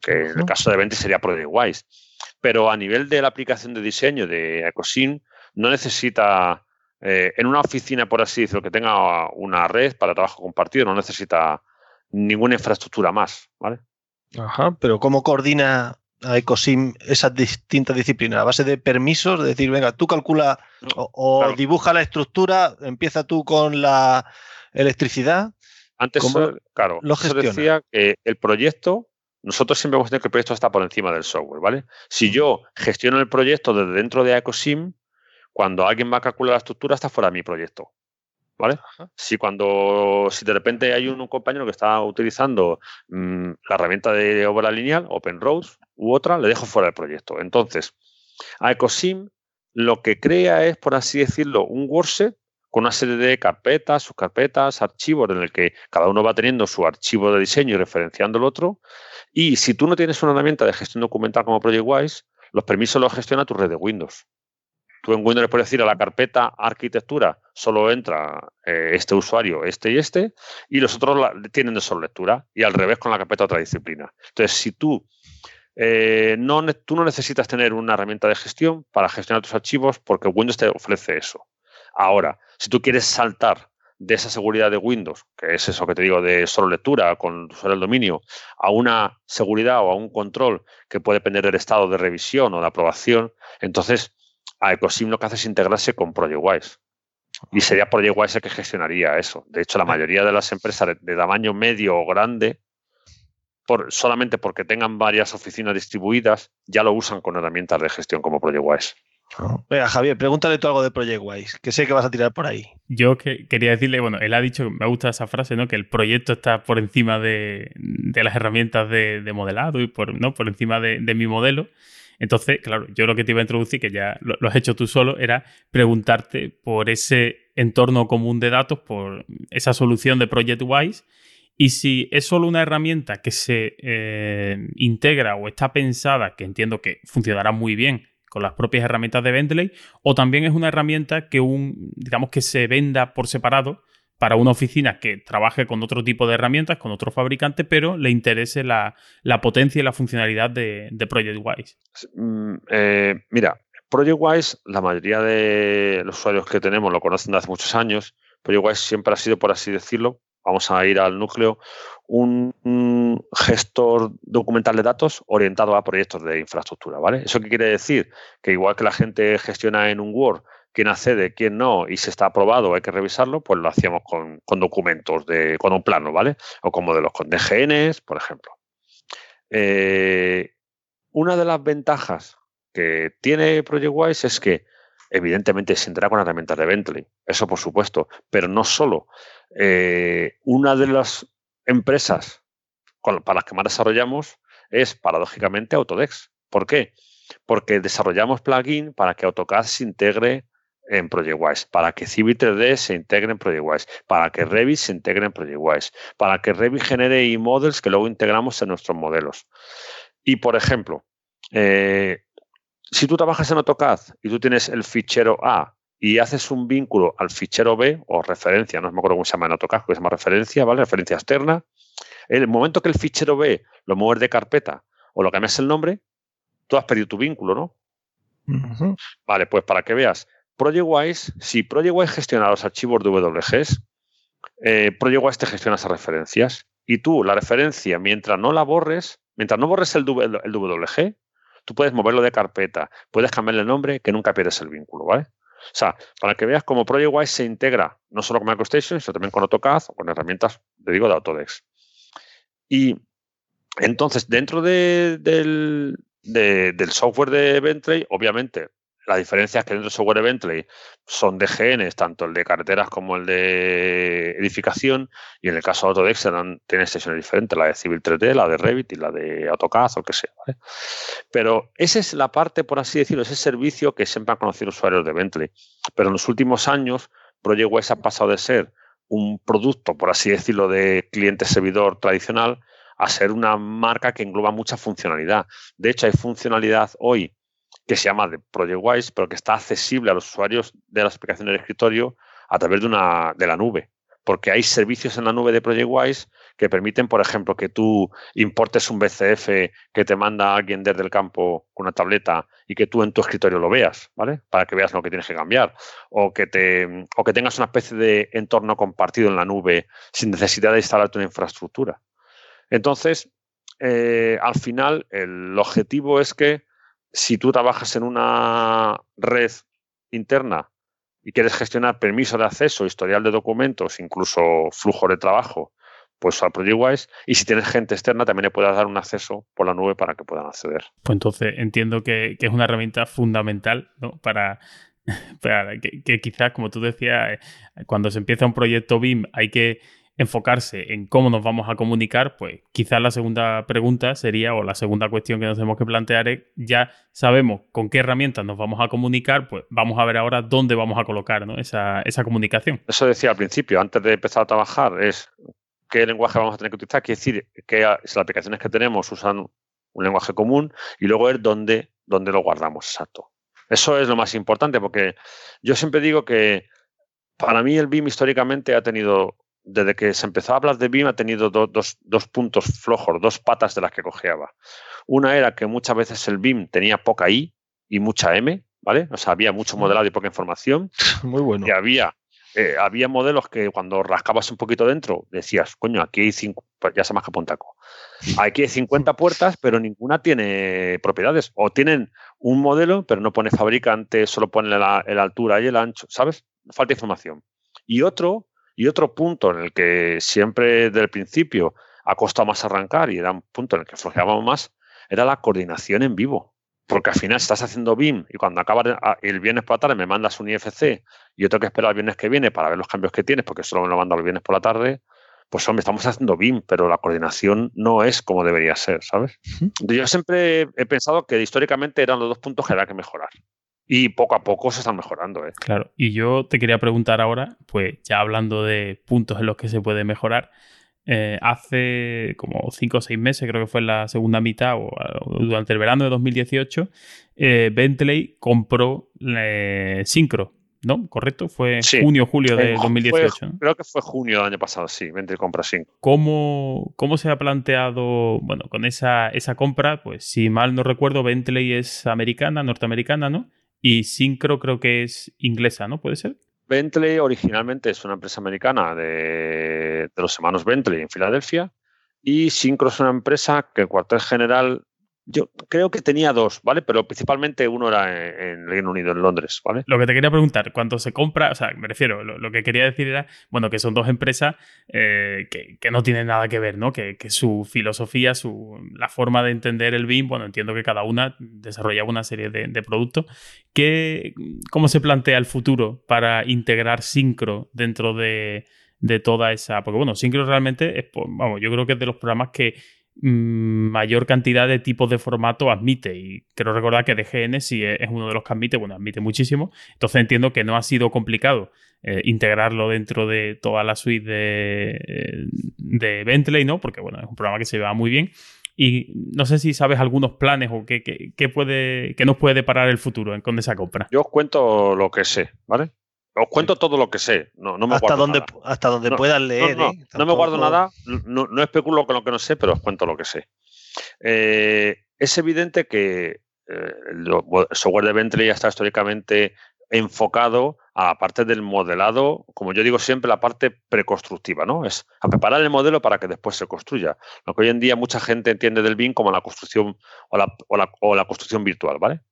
que en el caso de Venti sería ProjectWise pero a nivel de la aplicación de diseño de EcoSym, no necesita, eh, en una oficina, por así decirlo, que tenga una red para trabajo compartido, no necesita ninguna infraestructura más, ¿vale? Ajá, pero ¿cómo coordina a Ecosim esas distintas disciplinas? ¿A base de permisos? Es decir, venga, tú calcula o, dibuja la estructura, empieza tú con la electricidad. Antes, claro, lo decía que el proyecto nosotros siempre hemos tenido que el proyecto está por encima del software, ¿vale? Si yo gestiono el proyecto desde dentro de Ecosim, cuando alguien va a calcular la estructura, está fuera de mi proyecto. ¿Vale? Si cuando, si de repente hay un, compañero que está utilizando mm, la herramienta de obra lineal, OpenRoads, u otra, le dejo fuera del proyecto. Entonces, a Ecosim lo que crea es, por así decirlo, un workset con una serie de carpetas, subcarpetas, archivos en el que cada uno va teniendo su archivo de diseño y referenciando el otro, y si tú no tienes una herramienta de gestión documental como ProjectWise, los permisos los gestiona tu red de Windows. Tú en Windows puedes decir a la carpeta arquitectura, solo entra eh, este usuario, este y este, y los otros tienen de solo lectura, y al revés con la carpeta otra disciplina. Entonces, si tú, eh, no, tú no necesitas tener una herramienta de gestión para gestionar tus archivos, porque Windows te ofrece eso. Ahora, si tú quieres saltar de esa seguridad de Windows, que es eso que te digo de solo lectura con usuario del dominio, a una seguridad o a un control que puede depender del estado de revisión o de aprobación, entonces a Ecosim lo que hace es integrarse con ProjectWise. Y sería ProjectWise el que gestionaría eso. De hecho, la mayoría de las empresas de, tamaño medio o grande, por, solamente porque tengan varias oficinas distribuidas, ya lo usan con herramientas de gestión como ProjectWise. Venga, Javier, pregúntale tú algo de Project Wise, que sé que vas a tirar por ahí. Yo quería decirle, bueno, él ha dicho, me gusta esa frase, ¿no? Que el proyecto está por encima de, las herramientas de, modelado y por, ¿no? por encima de, mi modelo. Entonces, claro, yo lo que te iba a introducir, que ya lo, has hecho tú solo, era preguntarte por ese entorno común de datos por esa solución de ProjectWise. Y si es solo una herramienta que se eh, integra o está pensada, que entiendo que funcionará muy bien con las propias herramientas de Bentley, o también es una herramienta que un, digamos que se venda por separado para una oficina que trabaje con otro tipo de herramientas, con otro fabricante, pero le interese la, potencia y la funcionalidad de, de ProjectWise. Mm, eh, mira, ProjectWise, la mayoría de los usuarios que tenemos lo conocen de hace muchos años. ProjectWise siempre ha sido, por así decirlo, vamos a ir al núcleo, un gestor documental de datos orientado a proyectos de infraestructura, ¿vale? ¿Eso qué quiere decir? Que igual que la gente gestiona en un Word quién accede, quién no, y si está aprobado hay que revisarlo, pues lo hacíamos con, documentos, de, con un plano, ¿vale? O con modelos con DGNs, por ejemplo. Eh, una de las ventajas que tiene ProjectWise es que evidentemente se entra con herramientas de Bentley, eso por supuesto, pero no solo. Eh, una de las empresas para las que más desarrollamos es paradójicamente Autodesk. ¿Por qué? Porque desarrollamos plugin para que AutoCAD se integre en ProjectWise, para que Civil 3D se integre en ProjectWise, para que Revit se integre en ProjectWise, para que Revit genere e-models que luego integramos en nuestros modelos. Y, por ejemplo, eh, si tú trabajas en AutoCAD y tú tienes el fichero A y haces un vínculo al fichero B o referencia, no me acuerdo cómo se llama en AutoCAD, que se llama referencia, ¿vale? Referencia externa. En el momento que el fichero B lo mueves de carpeta o lo cambias el nombre, tú has perdido tu vínculo, ¿no? Vale, pues para que veas, ProjectWise, si ProjectWise gestiona los archivos de WGs, eh, ProjectWise te gestiona esas referencias. Y tú, la referencia, mientras no la borres, mientras no borres el, el WG, tú puedes moverlo de carpeta, puedes cambiarle el nombre, que nunca pierdes el vínculo, ¿vale? O sea, para que veas cómo ProjectWise se integra no solo con MicroStation, sino también con AutoCAD o con herramientas, te digo, de Autodesk. Y entonces, dentro del, del software de Bentley, obviamente, la diferencia es que dentro del software de Bentley son de genes, tanto el de carreteras como el de edificación, y en el caso de Autodesk tienen sesiones diferentes, la de Civil 3D, la de Revit y la de AutoCAD o que sea. Pero esa es la parte, por así decirlo, ese servicio que siempre han conocido usuarios de Bentley. Pero en los últimos años, ProjectWise ha pasado de ser un producto, por así decirlo, de cliente-servidor tradicional a ser una marca que engloba mucha funcionalidad. De hecho, hay funcionalidad hoy que se llama de ProjectWise, pero que está accesible a los usuarios de las aplicaciones de escritorio a través de, una, de la nube. Porque hay servicios en la nube de ProjectWise que permiten, por ejemplo, que tú importes un BCF que te manda alguien desde el campo con una tableta y que tú en tu escritorio lo veas, ¿vale? Para que veas lo que tienes que cambiar. O que, te, o que tengas una especie de entorno compartido en la nube sin necesidad de instalarte una infraestructura. Entonces, eh, al final, el objetivo es que si tú trabajas en una red interna y quieres gestionar permiso de acceso, historial de documentos, incluso flujo de trabajo, pues al ProjectWise. Y si tienes gente externa, también le puedes dar un acceso por la nube para que puedan acceder. Pues entonces entiendo que, es una herramienta fundamental ¿no? para, para que, que, quizás, como tú decías, eh, cuando se empieza un proyecto BIM hay que enfocarse en cómo nos vamos a comunicar, pues quizás la segunda pregunta sería, o la segunda cuestión que nos tenemos que plantear es, ya sabemos con qué herramientas nos vamos a comunicar, pues vamos a ver ahora dónde vamos a colocar esa, comunicación. Eso decía al principio, antes de empezar a trabajar, es qué lenguaje vamos a tener que utilizar, quiere decir que las aplicaciones que tenemos usan un lenguaje común y luego es dónde, dónde lo guardamos, exacto. Eso es lo más importante porque yo siempre digo que para mí el BIM históricamente ha tenido desde que se empezó a hablar de BIM ha tenido dos, puntos flojos, dos patas de las que cojeaba. Una era que muchas veces el BIM tenía poca I y mucha M, ¿vale? O sea, había mucho modelado y poca información. Muy bueno. Y había, eh, había modelos que cuando rascabas un poquito dentro decías, coño, aquí hay cinco, pues ya se más que. Aquí hay 50 puertas, pero ninguna tiene propiedades. O tienen un modelo, pero no pone fabricante, solo pone la, la altura y el ancho, ¿sabes? Falta información. Y otro y otro punto en el que siempre desde el principio ha costado más arrancar y era un punto en el que flojeábamos más, era la coordinación en vivo. Porque al final estás haciendo BIM y cuando acabas el viernes por la tarde me mandas un IFC y yo tengo que esperar el viernes que viene para ver los cambios que tienes, porque solo me lo mando el viernes por la tarde, pues hombre, estamos haciendo BIM, pero la coordinación no es como debería ser, ¿sabes? Yo siempre he pensado que históricamente eran los dos puntos que había que mejorar. Y poco a poco se están mejorando. ¿eh? Claro, y yo te quería preguntar ahora, pues ya hablando de puntos en los que se puede mejorar, eh, hace como 5 o 6 meses, creo que fue en la segunda mitad o, durante el verano de 2018, eh, Bentley compró eh, Syncro, ¿no? ¿Correcto? Fue junio, julio de 2018. Creo que fue junio del año pasado, sí, Bentley compra Syncro. ¿Cómo, ¿Cómo, se ha planteado, bueno, con esa, esa compra? Pues si mal no recuerdo, Bentley es americana, norteamericana, ¿no? Y Syncro creo que es inglesa, ¿no? ¿Puede ser? Bentley originalmente es una empresa americana de, los hermanos Bentley en Filadelfia y Syncro es una empresa que el cuartel general yo creo que tenía dos, ¿vale? Pero principalmente uno era en, Reino Unido, en Londres, ¿vale? Lo que te quería preguntar, cuando se compra, o sea, me refiero, lo, que quería decir era, bueno, que son dos empresas eh, que, no tienen nada que ver, ¿no? Que, su filosofía, su, la forma de entender el BIM, bueno, entiendo que cada una desarrollaba una serie de, productos. ¿Qué, ¿Cómo se plantea el futuro para integrar Syncro dentro de, de toda esa...? Porque, bueno, Syncro realmente es, vamos, yo creo que es de los programas que mayor cantidad de tipos de formato admite. Y quiero recordar que DGN sí es uno de los que admite, bueno, admite muchísimo. Entonces entiendo que no ha sido complicado eh, integrarlo dentro de toda la suite de, de Bentley, ¿no? Porque, bueno, es un programa que se va muy bien. Y no sé si sabes algunos planes o qué, puede, qué nos puede deparar el futuro con esa compra. Yo os cuento lo que sé, ¿vale? Os cuento todo lo que sé. No, no me hasta, donde, hasta donde puedan leer. No, ¿eh? no me guardo nada. No, especulo con lo que no sé, pero os cuento lo que sé. Eh, es evidente que eh, el software de Bentley ya está históricamente enfocado a la parte del modelado, como yo digo siempre, la parte preconstructiva, ¿no? Es a preparar el modelo para que después se construya. Lo que hoy en día mucha gente entiende del BIM como la construcción o la, o la construcción virtual, ¿vale?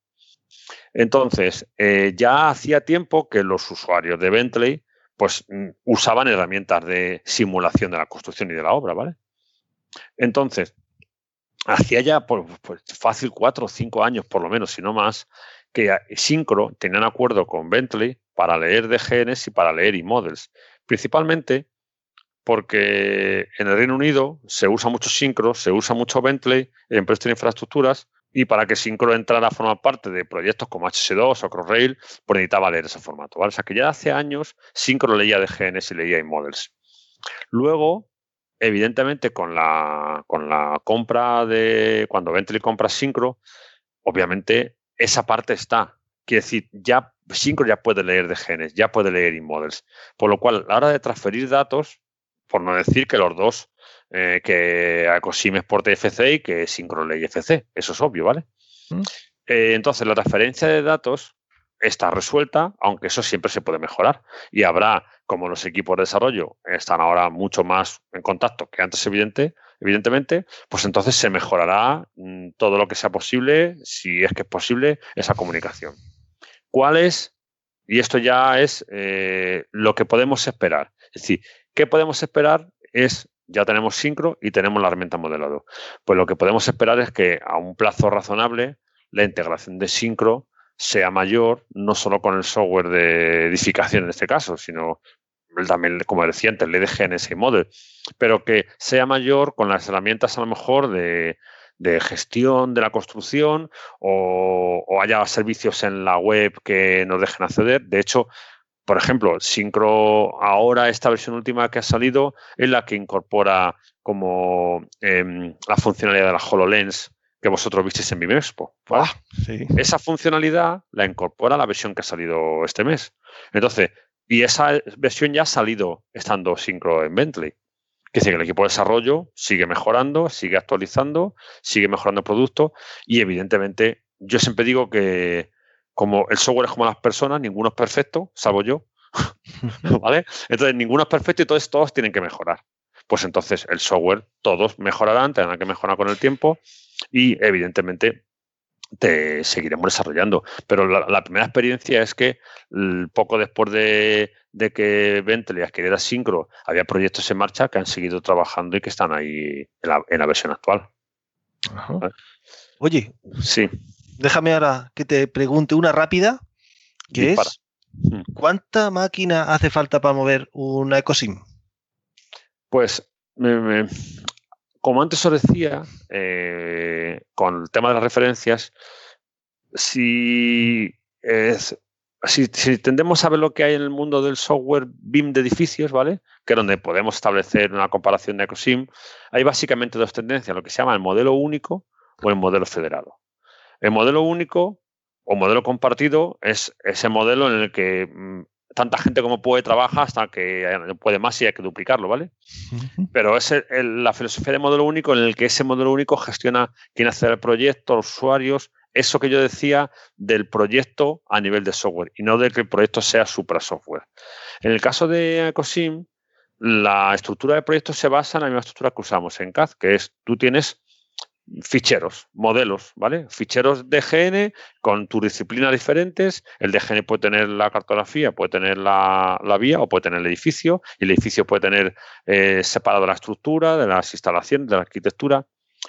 Entonces, eh, ya hacía tiempo que los usuarios de Bentley pues mm, usaban herramientas de simulación de la construcción y de la obra, ¿vale? Entonces, hacía ya pues, pues, fácil cuatro o cinco años, por lo menos, si no más, que Syncro tenían acuerdo con Bentley para leer DGNs y para leer e-models. Principalmente porque en el Reino Unido se usa mucho Syncro, se usa mucho Bentley, en de infraestructuras, y para que Syncro entrara a formar parte de proyectos como HS2 o Crossrail, pues necesitaba leer ese formato. ¿vale? O sea que ya hace años Syncro leía DGNs y leía iModels. Luego, evidentemente, con la, con la compra de. Cuando Bentley compra Syncro, obviamente esa parte está. Quiere decir, ya Syncro ya puede leer DGNs, ya puede leer iModels. Por lo cual, a la hora de transferir datos, por no decir que los dos eh, que Acosim exporte FC y que Syncrolay FC. Eso es obvio, ¿vale? Mm. Eh, entonces, la transferencia de datos está resuelta, aunque eso siempre se puede mejorar. Y habrá, como los equipos de desarrollo están ahora mucho más en contacto que antes, evidente, evidentemente, pues entonces se mejorará mm, todo lo que sea posible, si es que es posible, esa comunicación. ¿Cuál es? Y esto ya es eh, lo que podemos esperar. Es decir, ¿qué podemos esperar? Es ya tenemos Syncro y tenemos la herramienta modelado. Pues lo que podemos esperar es que a un plazo razonable la integración de Syncro sea mayor, no solo con el software de edificación en este caso, sino también, como decía antes, el EDG Model, pero que sea mayor con las herramientas a lo mejor de, gestión de la construcción o, o, haya servicios en la web que nos dejen acceder. De hecho, por ejemplo, Syncro ahora, esta versión última que ha salido, es la que incorpora como em, la funcionalidad de la HoloLens que vosotros visteis en mi Expo. Ah, esa funcionalidad la incorpora la versión que ha salido este mes. Entonces, y esa versión ya ha salido estando Syncro en Bentley. Que dice que el equipo de desarrollo sigue mejorando, sigue actualizando, sigue mejorando el producto y evidentemente yo siempre digo que como el software es como las personas, ninguno es perfecto, salvo yo. ¿Vale? Entonces, ninguno es perfecto y todos, todos tienen que mejorar. Pues entonces el software, todos mejorarán, tendrán que mejorar con el tiempo y evidentemente te seguiremos desarrollando. Pero la, primera experiencia es que poco después de, que Bentley adquiriera Syncro, había proyectos en marcha que han seguido trabajando y que están ahí en la, versión actual. Oye, sí déjame ahora que te pregunte una rápida, que es, mm. ¿cuánta máquina hace falta para mover una EcoSIM? Pues, como antes os decía, eh, con el tema de las referencias, si si, tendemos a ver lo que hay en el mundo del software BIM de edificios, ¿vale? Que es donde podemos establecer una comparación de EcoSim, hay básicamente dos tendencias, lo que se llama el modelo único o el modelo federado. El modelo único o modelo compartido es ese modelo en el que mm, tanta gente como puede trabaja hasta que puede más y hay que duplicarlo, ¿vale? Pero es la filosofía de modelo único en el que ese modelo único gestiona quién hace el proyecto, los usuarios, eso que yo decía del proyecto a nivel de software y no de que el proyecto sea supra software. En el caso de EcoSim, la estructura de proyecto se basa en la misma estructura que usamos en CAD, que es tú tienes ficheros, modelos, ¿vale? Ficheros DGN con tus disciplinas diferentes. El DGN puede tener la cartografía, puede tener la, vía o puede tener el edificio. Y el edificio puede tener eh, separado la estructura, de las instalaciones, de la arquitectura.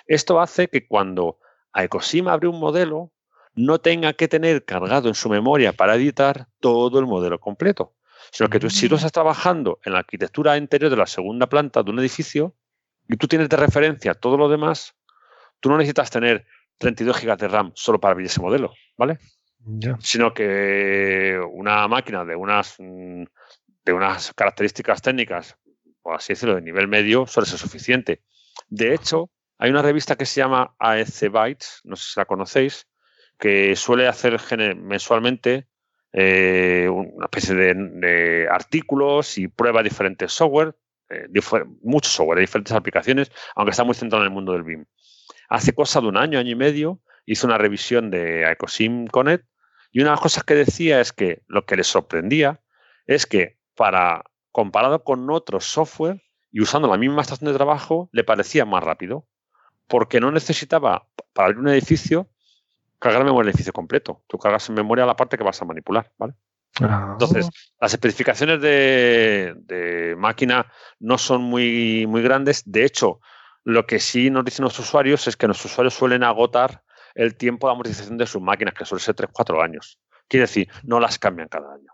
Esto hace que cuando a Ecosim abre un modelo, no tenga que tener cargado en su memoria para editar todo el modelo completo. Sino que tú, si tú mm. estás trabajando en la arquitectura interior de la segunda planta de un edificio y tú tienes de referencia todo lo demás, tú no necesitas tener 32 GB de RAM solo para abrir ese modelo, ¿vale? Sino que una máquina de unas, de unas características técnicas, o así decirlo, de nivel medio, suele ser suficiente. De hecho, hay una revista que se llama AEC Bytes, no sé si la conocéis, que suele hacer mensualmente eh, una especie de, artículos y prueba diferentes software, eh, muchos software, diferentes aplicaciones, aunque está muy centrado en el mundo del BIM. Hace cosa de un año, año y medio, hizo una revisión de Ecosim Connect y una de las cosas que decía es que lo que le sorprendía es que para comparado con otros software y usando la misma estación de trabajo, le parecía más rápido, porque no necesitaba, para abrir un edificio, cargar memoria del edificio completo. Tú cargas en memoria la parte que vas a manipular, ¿vale? Ah. Entonces, las especificaciones de, de, máquina no son muy, muy grandes. De hecho, lo que sí nos dicen los usuarios es que los usuarios suelen agotar el tiempo de amortización de sus máquinas, que suele ser 3-4 años. Quiere decir, no las cambian cada año.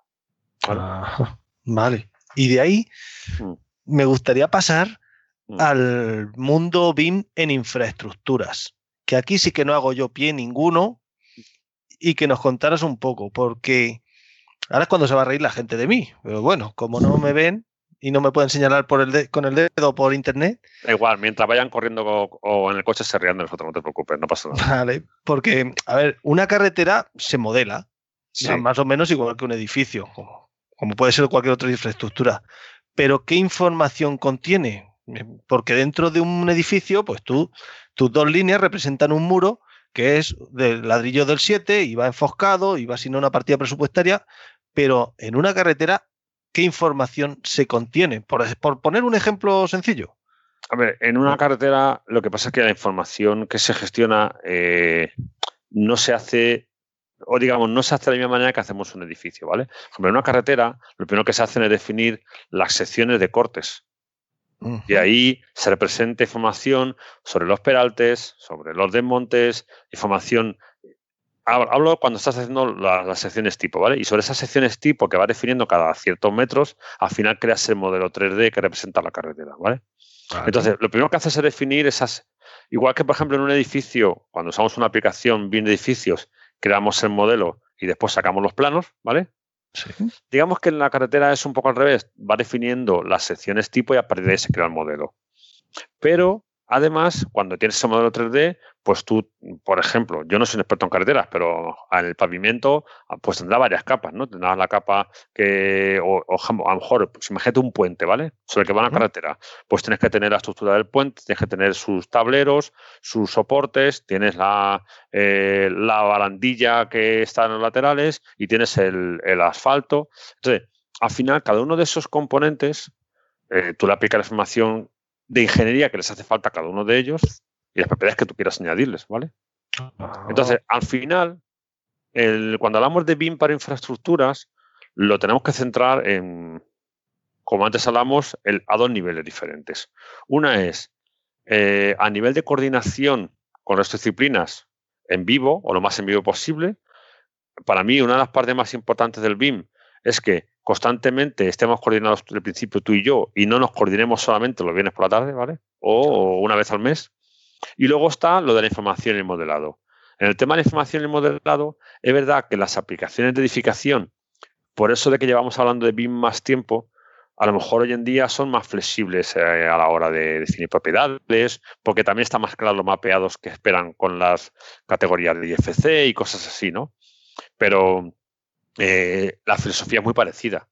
Vale. Y de ahí mm. me gustaría pasar mm. al mundo BIM en infraestructuras, que aquí sí que no hago yo pie ninguno y que nos contaras un poco, porque ahora es cuando se va a reír la gente de mí, pero bueno, como no me ven, y no me pueden señalar por el con el dedo por internet. Da igual, mientras vayan corriendo o, en el coche se rían de nosotros, no te preocupes, no pasa nada. Vale, porque, a ver, una carretera se modela, más o menos igual que un edificio, como, como puede ser cualquier otra infraestructura. Pero, ¿qué información contiene? Porque dentro de un edificio, pues tú, tus dos líneas representan un muro que es del ladrillo del 7 y va enfoscado y va sin una partida presupuestaria, pero en una carretera qué información se contiene. Por, poner un ejemplo sencillo. A ver, en una carretera lo que pasa es que la información que se gestiona eh, no se hace, o digamos, no se hace de la misma manera que hacemos un edificio, ¿vale? Por en una carretera lo primero que se hace es definir las secciones de cortes. Y ahí se representa información sobre los peraltes, sobre los desmontes, información hablo cuando estás haciendo las, secciones tipo, ¿vale? Y sobre esas secciones tipo que va definiendo cada ciertos metros, al final creas el modelo 3D que representa la carretera, ¿vale? Entonces, lo primero que haces es definir esas, igual que por ejemplo en un edificio, cuando usamos una aplicación bien de edificios, creamos el modelo y después sacamos los planos, ¿vale? Sí. Digamos que en la carretera es un poco al revés, va definiendo las secciones tipo y a partir de ahí se crea el modelo. Pero Además, cuando tienes ese modelo 3D, pues tú, por ejemplo, yo no soy un experto en carreteras, pero en el pavimento, ah, pues tendrá varias capas, ¿no? Tendrá la capa que, o, a lo mejor, pues imagínate un puente, ¿vale? Sobre el que va una carretera. Pues tienes que tener la estructura del puente, tienes que tener sus tableros, sus soportes, tienes la, eh, la barandilla que está en los laterales y tienes el, asfalto. Entonces, al final, cada uno de esos componentes, eh, tú le aplicas la información de ingeniería que les hace falta a cada uno de ellos y las propiedades que tú quieras añadirles, ¿vale? Ah. Entonces, al final, cuando hablamos de BIM para infraestructuras, lo tenemos que centrar en, como antes hablamos, el, a dos niveles diferentes. Una es eh, a nivel de coordinación con las disciplinas en vivo o lo más en vivo posible. Para mí, una de las partes más importantes del BIM es que constantemente estemos coordinados desde el principio tú y yo y no nos coordinemos solamente los viernes por la tarde, ¿vale? O una vez al mes. Y luego está lo de la información y el modelado. En el tema de la información y el modelado, es verdad que las aplicaciones de edificación, por eso de que llevamos hablando de BIM más tiempo, a lo mejor hoy en día son más flexibles eh, a la hora de definir propiedades, porque también está más claro los mapeados que esperan con las categorías de IFC y cosas así, ¿no? Pero eh, la filosofía es muy parecida.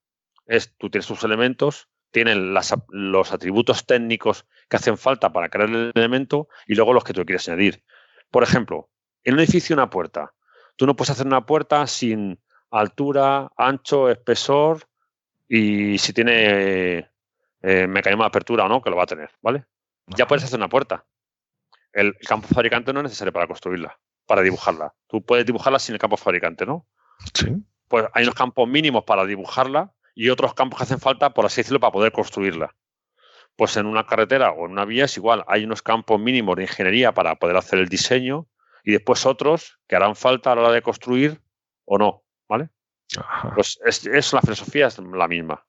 Es, tú tienes tus elementos, tienen los atributos técnicos que hacen falta para crear el elemento y luego los que tú quieres añadir. Por ejemplo, en un edificio una puerta. Tú no puedes hacer una puerta sin altura, ancho, espesor y si tiene eh, mecanismo de apertura o no, que lo va a tener, ¿vale? Ya puedes hacer una puerta. El, campo fabricante no es necesario para construirla, para dibujarla. Tú puedes dibujarla sin el campo fabricante, ¿no? Sí. Pues hay unos campos mínimos para dibujarla y otros campos que hacen falta, por así decirlo, para poder construirla. Pues en una carretera o en una vía es igual, hay unos campos mínimos de ingeniería para poder hacer el diseño y después otros que harán falta a la hora de construir o no, ¿vale? Pues es, la filosofía es la misma.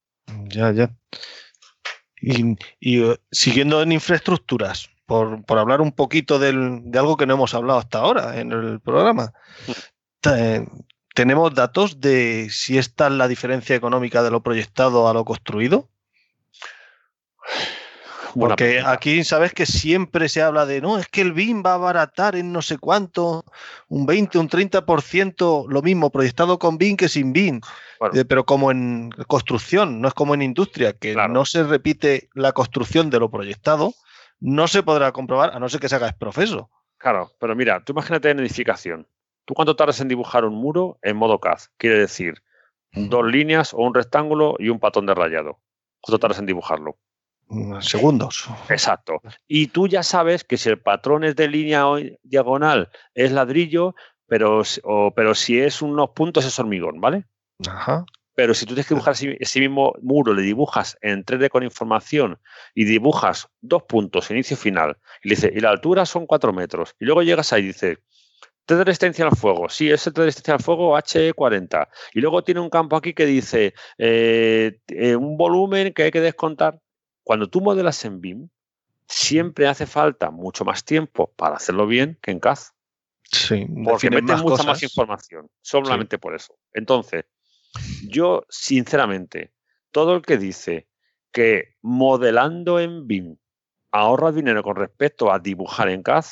Ya, ya. Y, eh, siguiendo en infraestructuras, por, hablar un poquito de algo que no hemos hablado hasta ahora en el programa. Tenemos datos de si esta es la diferencia económica de lo proyectado a lo construido. Porque aquí sabes que siempre se habla de, no, es que el BIM va a abaratar en no sé cuánto, un 20, un 30%, lo mismo proyectado con BIM que sin BIM. Eh, pero como en construcción, no es como en industria, que no se repite la construcción de lo proyectado, no se podrá comprobar a no ser que se haga profeso. Claro, pero mira, tú imagínate en edificación. ¿Tú cuánto tardas en dibujar un muro en modo CAD? Quiere decir, dos líneas o un rectángulo y un patrón de rayado. ¿Cuánto tardas en dibujarlo? Mm, segundos. Exacto. Y tú ya sabes que si el patrón es de línea o diagonal es ladrillo, pero, pero si es unos puntos es hormigón, ¿vale? Ajá. Pero si tú tienes que dibujar ese, mismo muro, le dibujas en 3D con información y dibujas dos puntos, inicio y final, y le dice, y la altura son cuatro metros, y luego llegas ahí y dices, de resistencia al fuego. Sí, es el de resistencia al fuego H40. Y luego tiene un campo aquí que dice eh, eh, un volumen que hay que descontar. Cuando tú modelas en BIM, siempre hace falta mucho más tiempo para hacerlo bien que en CAD. Sí, porque mete mucha más información, solamente por eso. Entonces, yo, sinceramente, todo el que dice que modelando en BIM ahorra dinero con respecto a dibujar en CAD,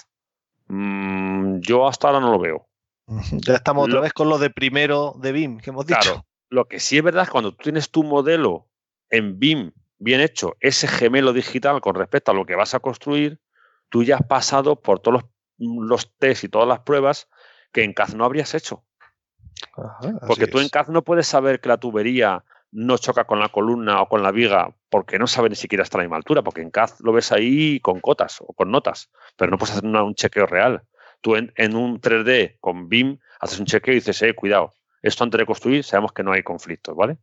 Mm, yo hasta ahora no lo veo. Ya estamos otra vez con lo de primero de BIM que hemos dicho. Claro, lo que sí es verdad es que cuando tú tienes tu modelo en BIM bien hecho, ese gemelo digital con respecto a lo que vas a construir, tú ya has pasado por todos los, los test y todas las pruebas que en CAD no habrías hecho. Porque tú en CAD no puedes saber que la tubería no choca con la columna o con la viga porque no sabe ni siquiera hasta la misma altura, porque en CAD lo ves ahí con cotas o con notas, pero no puedes hacer un chequeo real. Tú en, un 3D con BIM haces un chequeo y dices, eh, cuidado, esto antes de construir sabemos que no hay conflictos, ¿vale?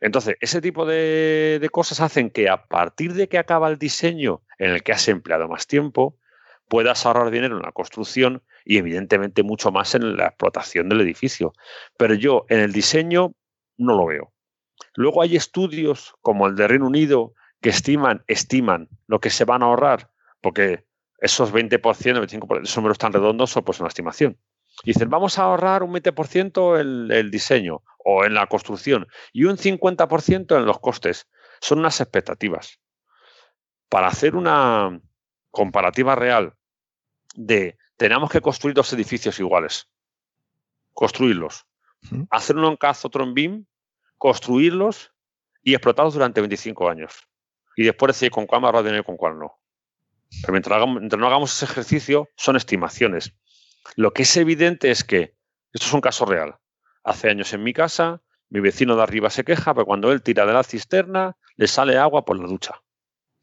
Entonces, ese tipo de, de, cosas hacen que a partir de que acaba el diseño en el que has empleado más tiempo, puedas ahorrar dinero en la construcción y evidentemente mucho más en la explotación del edificio. Pero yo en el diseño no lo veo. Luego hay estudios como el de Reino Unido que estiman, estiman lo que se van a ahorrar, porque esos 20%, 25%, esos números tan redondos son pues una estimación. Dicen, vamos a ahorrar un 20% en el diseño o en la construcción y un 50% en los costes. Son unas expectativas. Para hacer una comparativa real de tenemos que construir dos edificios iguales, construirlos, hacer uno en CAD, otro en BIM, construirlos y explotarlos durante 25 años. Y después decir con cuál ahorra dinero y con cuál no. Pero mientras, no hagamos ese ejercicio, son estimaciones. Lo que es evidente es que, esto es un caso real. Hace años en mi casa, mi vecino de arriba se queja, pero cuando él tira de la cisterna, le sale agua por la ducha.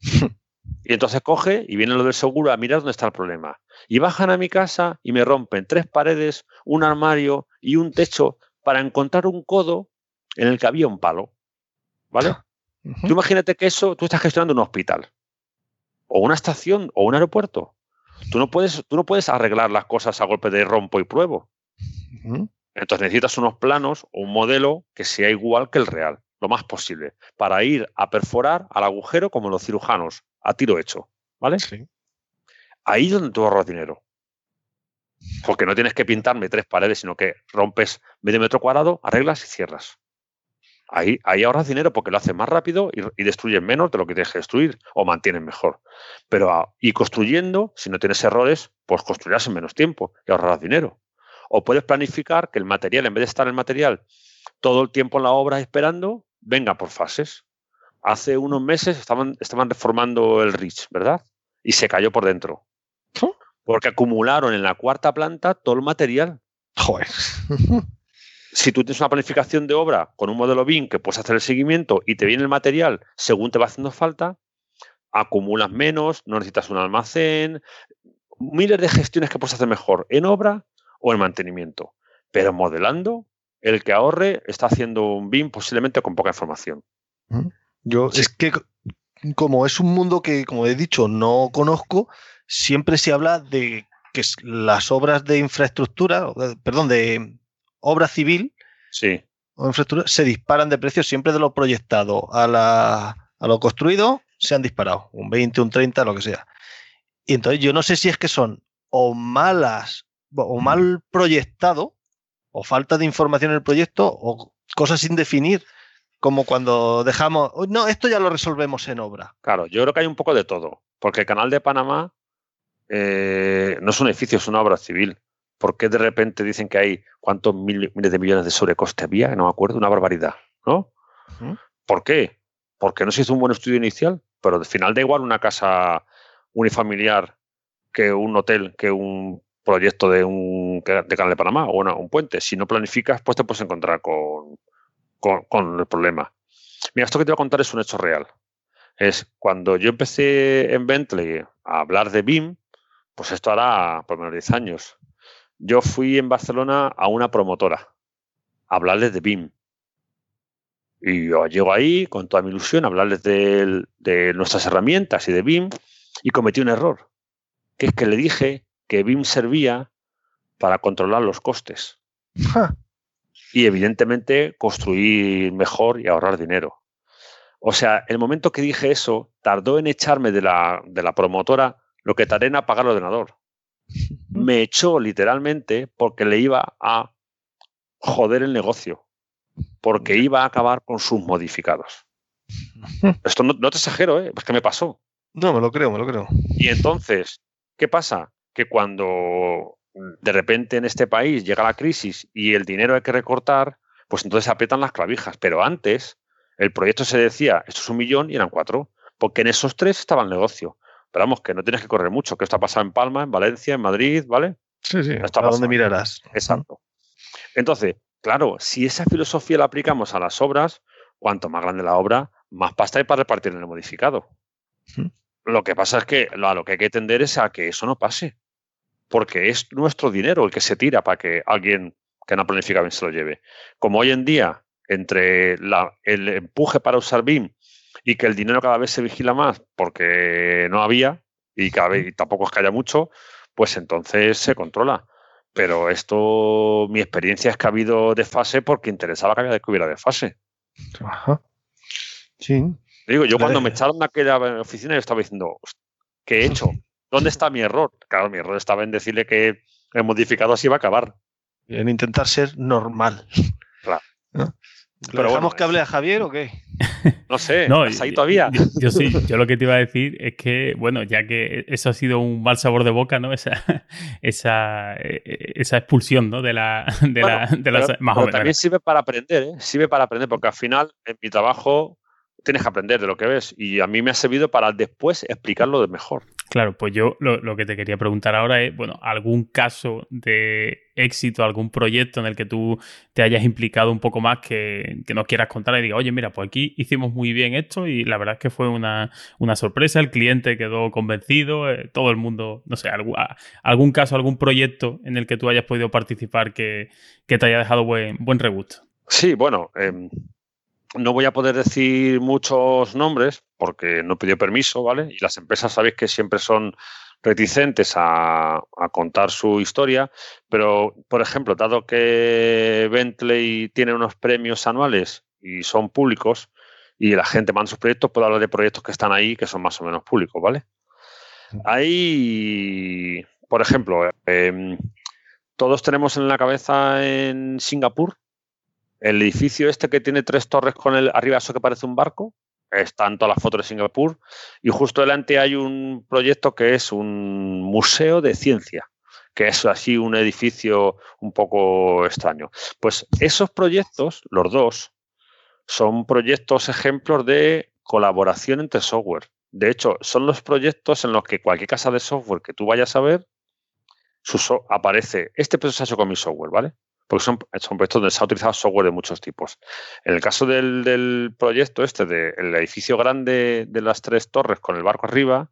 y entonces coge y viene lo del seguro a mirar dónde está el problema. Y bajan a mi casa y me rompen tres paredes, un armario y un techo para encontrar un codo en el que había un palo. ¿Vale? Tú imagínate que eso, tú estás gestionando un hospital, o una estación, o un aeropuerto. Tú no puedes, tú no puedes arreglar las cosas a golpe de rompo y pruebo. Entonces necesitas unos planos o un modelo que sea igual que el real, lo más posible, para ir a perforar al agujero como los cirujanos, a tiro hecho. ¿Vale? Sí. Ahí es donde tú ahorras dinero. Porque no tienes que pintarme tres paredes, sino que rompes medio metro cuadrado, arreglas y cierras. Ahí, ahí ahorras dinero porque lo haces más rápido y, y, destruyes menos de lo que tienes que destruir o mantienes mejor. Pero ah, y construyendo, si no tienes errores, pues construirás en menos tiempo y ahorrarás dinero. O puedes planificar que el material, en vez de estar el material todo el tiempo en la obra esperando, venga por fases. Hace unos meses estaban, estaban reformando el RICH, ¿verdad? Y se cayó por dentro. Porque acumularon en la cuarta planta todo el material. Joder. si tú tienes una planificación de obra con un modelo BIM que puedes hacer el seguimiento y te viene el material según te va haciendo falta, acumulas menos, no necesitas un almacén, miles de gestiones que puedes hacer mejor en obra o en mantenimiento. Pero modelando, el que ahorre está haciendo un BIM posiblemente con poca información. Yo es que como es un mundo que, como he dicho, no conozco, siempre se habla de que las obras de infraestructura, perdón, de obra civil sí. o infraestructura, se disparan de precios siempre de lo proyectado a, la, a lo construido, se han disparado, un 20, un 30, lo que sea. Y entonces yo no sé si es que son o malas o mal proyectado o falta de información en el proyecto o cosas sin definir como cuando dejamos, no, esto ya lo resolvemos en obra. Claro, yo creo que hay un poco de todo, porque el canal de Panamá eh, no es un edificio, es una obra civil. ¿Por qué de repente dicen que hay cuántos miles de millones de sobrecoste había? No me acuerdo, una barbaridad, ¿no? Uh -huh. ¿Por qué? Porque no se hizo un buen estudio inicial, pero al final da igual una casa unifamiliar que un hotel, que un proyecto de un de Canal de Panamá o una, un puente. Si no planificas, pues te puedes encontrar con, con, con, el problema. Mira, esto que te voy a contar es un hecho real. Es cuando yo empecé en Bentley a hablar de BIM, pues esto hará por menos de 10 años. Yo fui en Barcelona a una promotora a hablarles de BIM. Y yo llego ahí con toda mi ilusión a hablarles de, de nuestras herramientas y de BIM y cometí un error, que es que le dije que BIM servía para controlar los costes. Ja. Y evidentemente construir mejor y ahorrar dinero. O sea, el momento que dije eso, tardó en echarme de la, de la promotora lo que tardé en apagar el ordenador. Me echó literalmente porque le iba a joder el negocio, porque iba a acabar con sus modificados. Esto no, no te exagero, ¿eh? es que me pasó. No, me lo creo, me lo creo. Y entonces, ¿qué pasa? Que cuando de repente en este país llega la crisis y el dinero hay que recortar, pues entonces aprietan las clavijas. Pero antes el proyecto se decía, esto es un millón y eran cuatro, porque en esos tres estaba el negocio. Pero vamos, que no tienes que correr mucho, que esto ha pasado en Palma, en Valencia, en Madrid, ¿vale? Sí, sí, ¿a dónde mirarás? Exacto. Entonces, claro, si esa filosofía la aplicamos a las obras, cuanto más grande la obra, más pasta hay para repartir en el modificado. Lo que pasa es que a lo que hay que tender es a que eso no pase. Porque es nuestro dinero el que se tira para que alguien que no planifica bien se lo lleve. Como hoy en día, entre la, el empuje para usar BIM y que el dinero cada vez se vigila más porque no había y cada vez y tampoco es que haya mucho, pues entonces se controla. Pero esto, mi experiencia es que ha habido desfase porque interesaba que había que hubiera desfase. Ajá. Sí. Digo, yo cuando me echaron de aquella oficina yo estaba diciendo, ¿qué he hecho? ¿Dónde está mi error? Claro, mi error estaba en decirle que el modificado así iba a acabar. En intentar ser normal. Claro. ¿No? ¿Pero dejamos bueno, que hable a Javier o qué? No sé, no, ¿estás ahí todavía? Yo, yo, sí, yo lo que te iba a decir es que, bueno, ya que eso ha sido un mal sabor de boca, ¿no? Esa, esa, esa expulsión, ¿no? De la, de bueno, la, de la pero, más pero o menos. también sirve para aprender, ¿eh? Sirve para aprender, porque al final, en mi trabajo, tienes que aprender de lo que ves. Y a mí me ha servido para después explicarlo de mejor. Claro, pues yo lo, lo, que te quería preguntar ahora es, bueno, algún caso de éxito, algún proyecto en el que tú te hayas implicado un poco más que, que nos quieras contar y diga, oye, mira, pues aquí hicimos muy bien esto y la verdad es que fue una, una sorpresa, el cliente quedó convencido, eh, todo el mundo, no sé, algún, algún caso, algún proyecto en el que tú hayas podido participar que, que te haya dejado buen, buen regusto. Sí, bueno, eh, no voy a poder decir muchos nombres porque no pidió permiso, ¿vale? Y las empresas sabéis que siempre son reticentes a, a, contar su historia, pero, por ejemplo, dado que Bentley tiene unos premios anuales y son públicos y la gente manda sus proyectos, puedo hablar de proyectos que están ahí que son más o menos públicos, ¿vale? Hay, por ejemplo, eh, todos tenemos en la cabeza en Singapur el edificio este que tiene tres torres con el arriba eso que parece un barco. Están todas las fotos de Singapur. Y justo delante hay un proyecto que es un museo de ciencia, que es así un edificio un poco extraño. Pues esos proyectos, los dos, son proyectos ejemplos de colaboración entre software. De hecho, son los proyectos en los que cualquier casa de software que tú vayas a ver, su aparece, este proyecto se ha hecho con mi software, ¿vale? Porque son, son, proyectos donde se ha utilizado software de muchos tipos. En el caso del, proyecto este, del edificio grande de las tres torres con el barco arriba,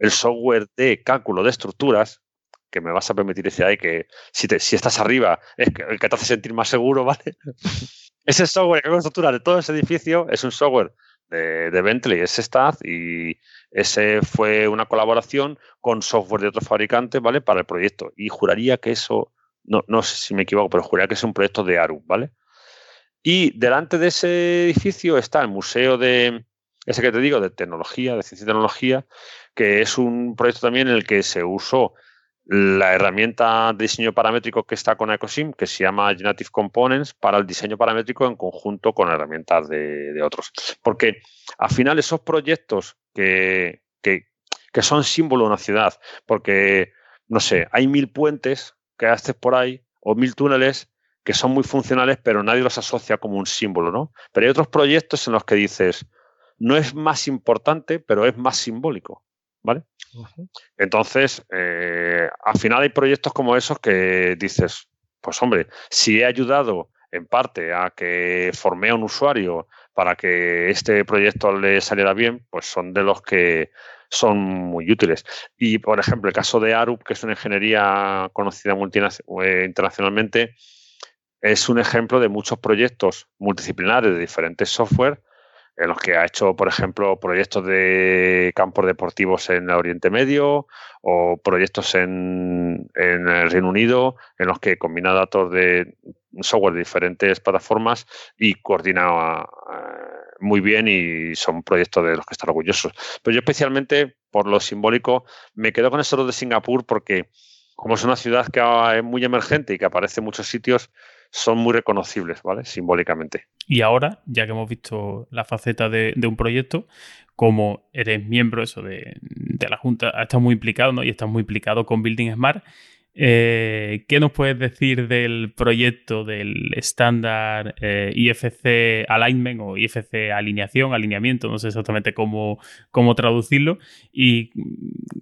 el software de cálculo de estructuras, que me vas a permitir decir ahí que si, te, si estás arriba es el que te hace sentir más seguro, ¿vale? ese software de estructura de todo ese edificio es un software de, de Bentley, es STAD y ese fue una colaboración con software de otros fabricantes, ¿vale? Para el proyecto. Y juraría que eso, no, no sé si me equivoco, pero juraría que es un proyecto de ARU, ¿vale? Y delante de ese edificio está el Museo de, ese que te digo, de tecnología, de ciencia y tecnología, que es un proyecto también en el que se usó la herramienta de diseño paramétrico que está con Ecosim, que se llama Generative Components, para el diseño paramétrico en conjunto con herramientas de, otros. Porque al final esos proyectos que, que, son símbolo de una ciudad, porque, no sé, hay mil puentes que haces por ahí o mil túneles que son muy funcionales, pero nadie los asocia como un símbolo, ¿no? Pero hay otros proyectos en los que dices, no es más importante, pero es más simbólico, ¿vale? Entonces, eh, al final hay proyectos como esos que dices, pues hombre, si he ayudado en parte a que formé a un usuario para que este proyecto le saliera bien, pues son de los que son muy útiles. Y, por ejemplo, el caso de ARUP, que es una ingeniería conocida eh, internacionalmente, es un ejemplo de muchos proyectos multidisciplinares de diferentes software en los que ha hecho, por ejemplo, proyectos de campos deportivos en el Oriente Medio o proyectos en, el Reino Unido en los que combina datos de software de diferentes plataformas y coordina eh, muy bien y son proyectos de los que están orgullosos. Pero yo especialmente, por lo simbólico, me quedo con eso de Singapur porque como es una ciudad que es muy emergente y que aparece en muchos sitios, son muy reconocibles, ¿vale? Simbólicamente. Y ahora, ya que hemos visto la faceta de, un proyecto, como eres miembro eso de, la Junta, estás muy implicado, ¿no? Y estás muy implicado con Building Smart. Eh, ¿Qué nos puedes decir del proyecto del estándar eh, IFC Alignment o IFC Alineación, alineamiento, no sé exactamente cómo, cómo traducirlo? ¿Y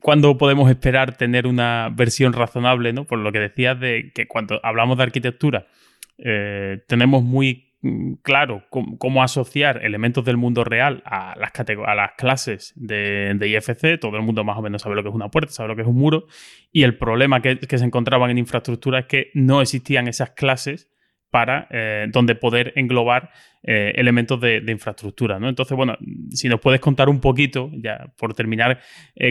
cuándo podemos esperar tener una versión razonable, ¿no? Por lo que decías de que cuando hablamos de arquitectura, eh, tenemos muy claro cómo, asociar elementos del mundo real a las, a las clases de, IFC. Todo el mundo más o menos sabe lo que es una puerta, sabe lo que es un muro. Y el problema que, se encontraban en infraestructura es que no existían esas clases para eh, donde poder englobar eh, elementos de, infraestructura. ¿no? Entonces, bueno, si nos puedes contar un poquito, ya por terminar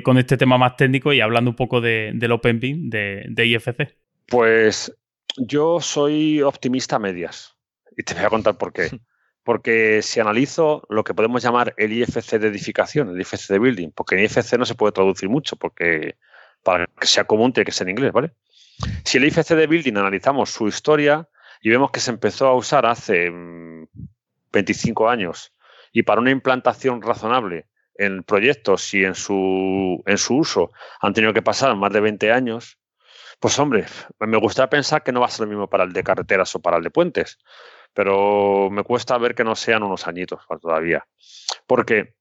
con este tema más técnico y hablando un poco de, del Open de, de IFC. Pues yo soy optimista a medias y te voy a contar por qué. Porque si analizo lo que podemos llamar el IFC de edificación, el IFC de building, porque en IFC no se puede traducir mucho, porque para que sea común tiene que ser en inglés, ¿vale? Si el IFC de building analizamos su historia y vemos que se empezó a usar hace 25 mm, años y para una implantación razonable en proyectos y en su, en su uso han tenido que pasar más de 20 años, pues hombre, me gustaría pensar que no va a ser lo mismo para el de carreteras o para el de puentes, pero me cuesta ver que no sean unos añitos todavía. Porque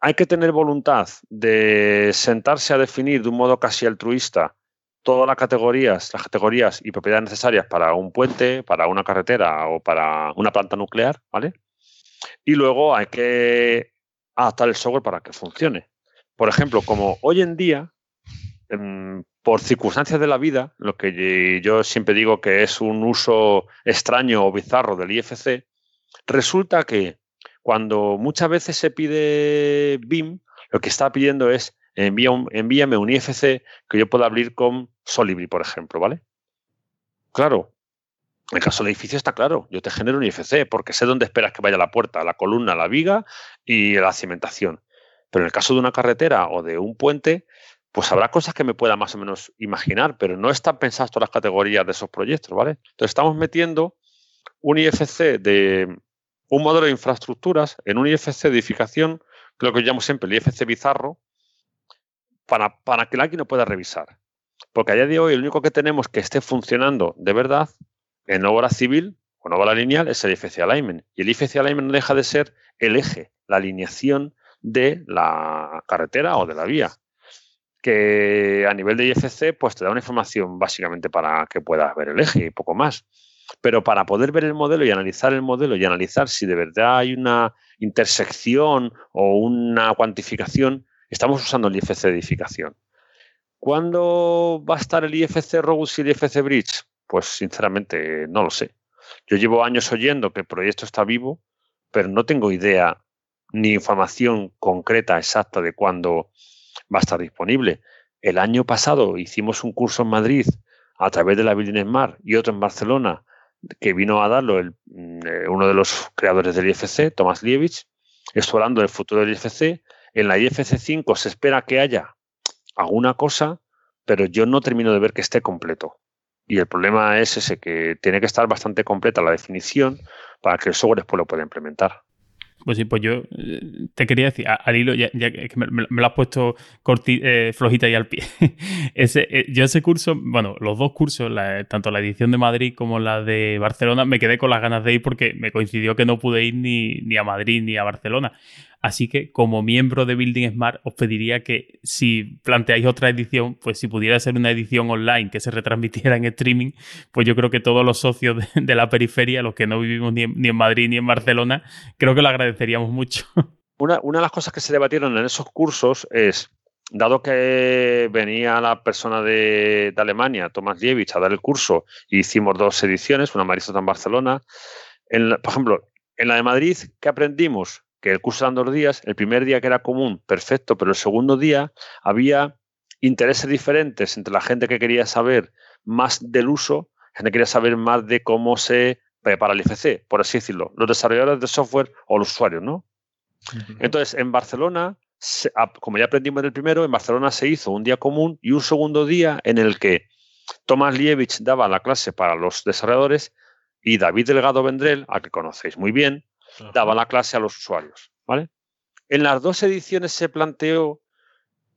hay que tener voluntad de sentarse a definir de un modo casi altruista todas las categorías, las categorías y propiedades necesarias para un puente, para una carretera o para una planta nuclear, ¿vale? Y luego hay que adaptar el software para que funcione. Por ejemplo, como hoy en día, em, por circunstancias de la vida, lo que yo siempre digo que es un uso extraño o bizarro del IFC, resulta que cuando muchas veces se pide BIM, lo que está pidiendo es envíame un IFC que yo pueda abrir con Solibri, por ejemplo, ¿vale? Claro, en el caso del edificio está claro, yo te genero un IFC porque sé dónde esperas que vaya la puerta, la columna, la viga y la cimentación. Pero en el caso de una carretera o de un puente, pues habrá cosas que me pueda más o menos imaginar, pero no están pensadas todas las categorías de esos proyectos, ¿vale? Entonces estamos metiendo un IFC de un modelo de infraestructuras en un IFC de edificación, que lo que llamo siempre el IFC bizarro, para, para que alguien lo pueda revisar. Porque a día de hoy el único que tenemos que esté funcionando de verdad en obra civil o en obra lineal es el IFC Alignment. Y el IFC Alignment no deja de ser el eje, la alineación de la carretera o de la vía que a nivel de IFC pues te da una información básicamente para que puedas ver el eje y poco más. Pero para poder ver el modelo y analizar el modelo y analizar si de verdad hay una intersección o una cuantificación, estamos usando el IFC edificación. ¿Cuándo va a estar el IFC Robust y el IFC Bridge? Pues sinceramente no lo sé. Yo llevo años oyendo que el proyecto está vivo, pero no tengo idea ni información concreta exacta de cuándo va a estar disponible. El año pasado hicimos un curso en Madrid a través de la Building Smart y otro en Barcelona que vino a darlo mm, eh, uno de los creadores del IFC, Tomás Lievich, explorando el futuro del IFC. En la IFC 5 se espera que haya alguna cosa, pero yo no termino de ver que esté completo. Y el problema es ese, que tiene que estar bastante completa la definición para que el software después lo pueda implementar. Pues sí, pues yo eh, te quería decir, al hilo, ya, que me, lo has puesto eh, flojita y al pie. ese, eh, yo ese curso, bueno, los dos cursos, tanto la edición de Madrid como la de Barcelona, me quedé con las ganas de ir porque me coincidió que no pude ir ni, ni a Madrid ni a Barcelona. Así que como miembro de Building Smart os pediría que si planteáis otra edición, pues si pudiera ser una edición online que se retransmitiera en streaming, pues yo creo que todos los socios de, la periferia, los que no vivimos ni en, Madrid ni en Barcelona, creo que lo agradeceríamos mucho. Una, una de las cosas que se debatieron en esos cursos es, dado que venía la persona de, Alemania, Tomás Lievich, a dar el curso, y hicimos dos ediciones, una en Madrid y otra en Barcelona, por ejemplo, en la de Madrid, ¿qué aprendimos? Que el curso eran dos días, el primer día que era común, perfecto, pero el segundo día había intereses diferentes entre la gente que quería saber más del uso, gente que quería saber más de cómo se prepara el IFC, por así decirlo, los desarrolladores de software o los usuarios, ¿no? Entonces, en Barcelona, como ya aprendimos en el primero, en Barcelona se hizo un día común y un segundo día en el que Tomás Lievich daba la clase para los desarrolladores y David Delgado Vendrell, a que conocéis muy bien, daba la clase a los usuarios. ¿vale? En las dos ediciones se planteó,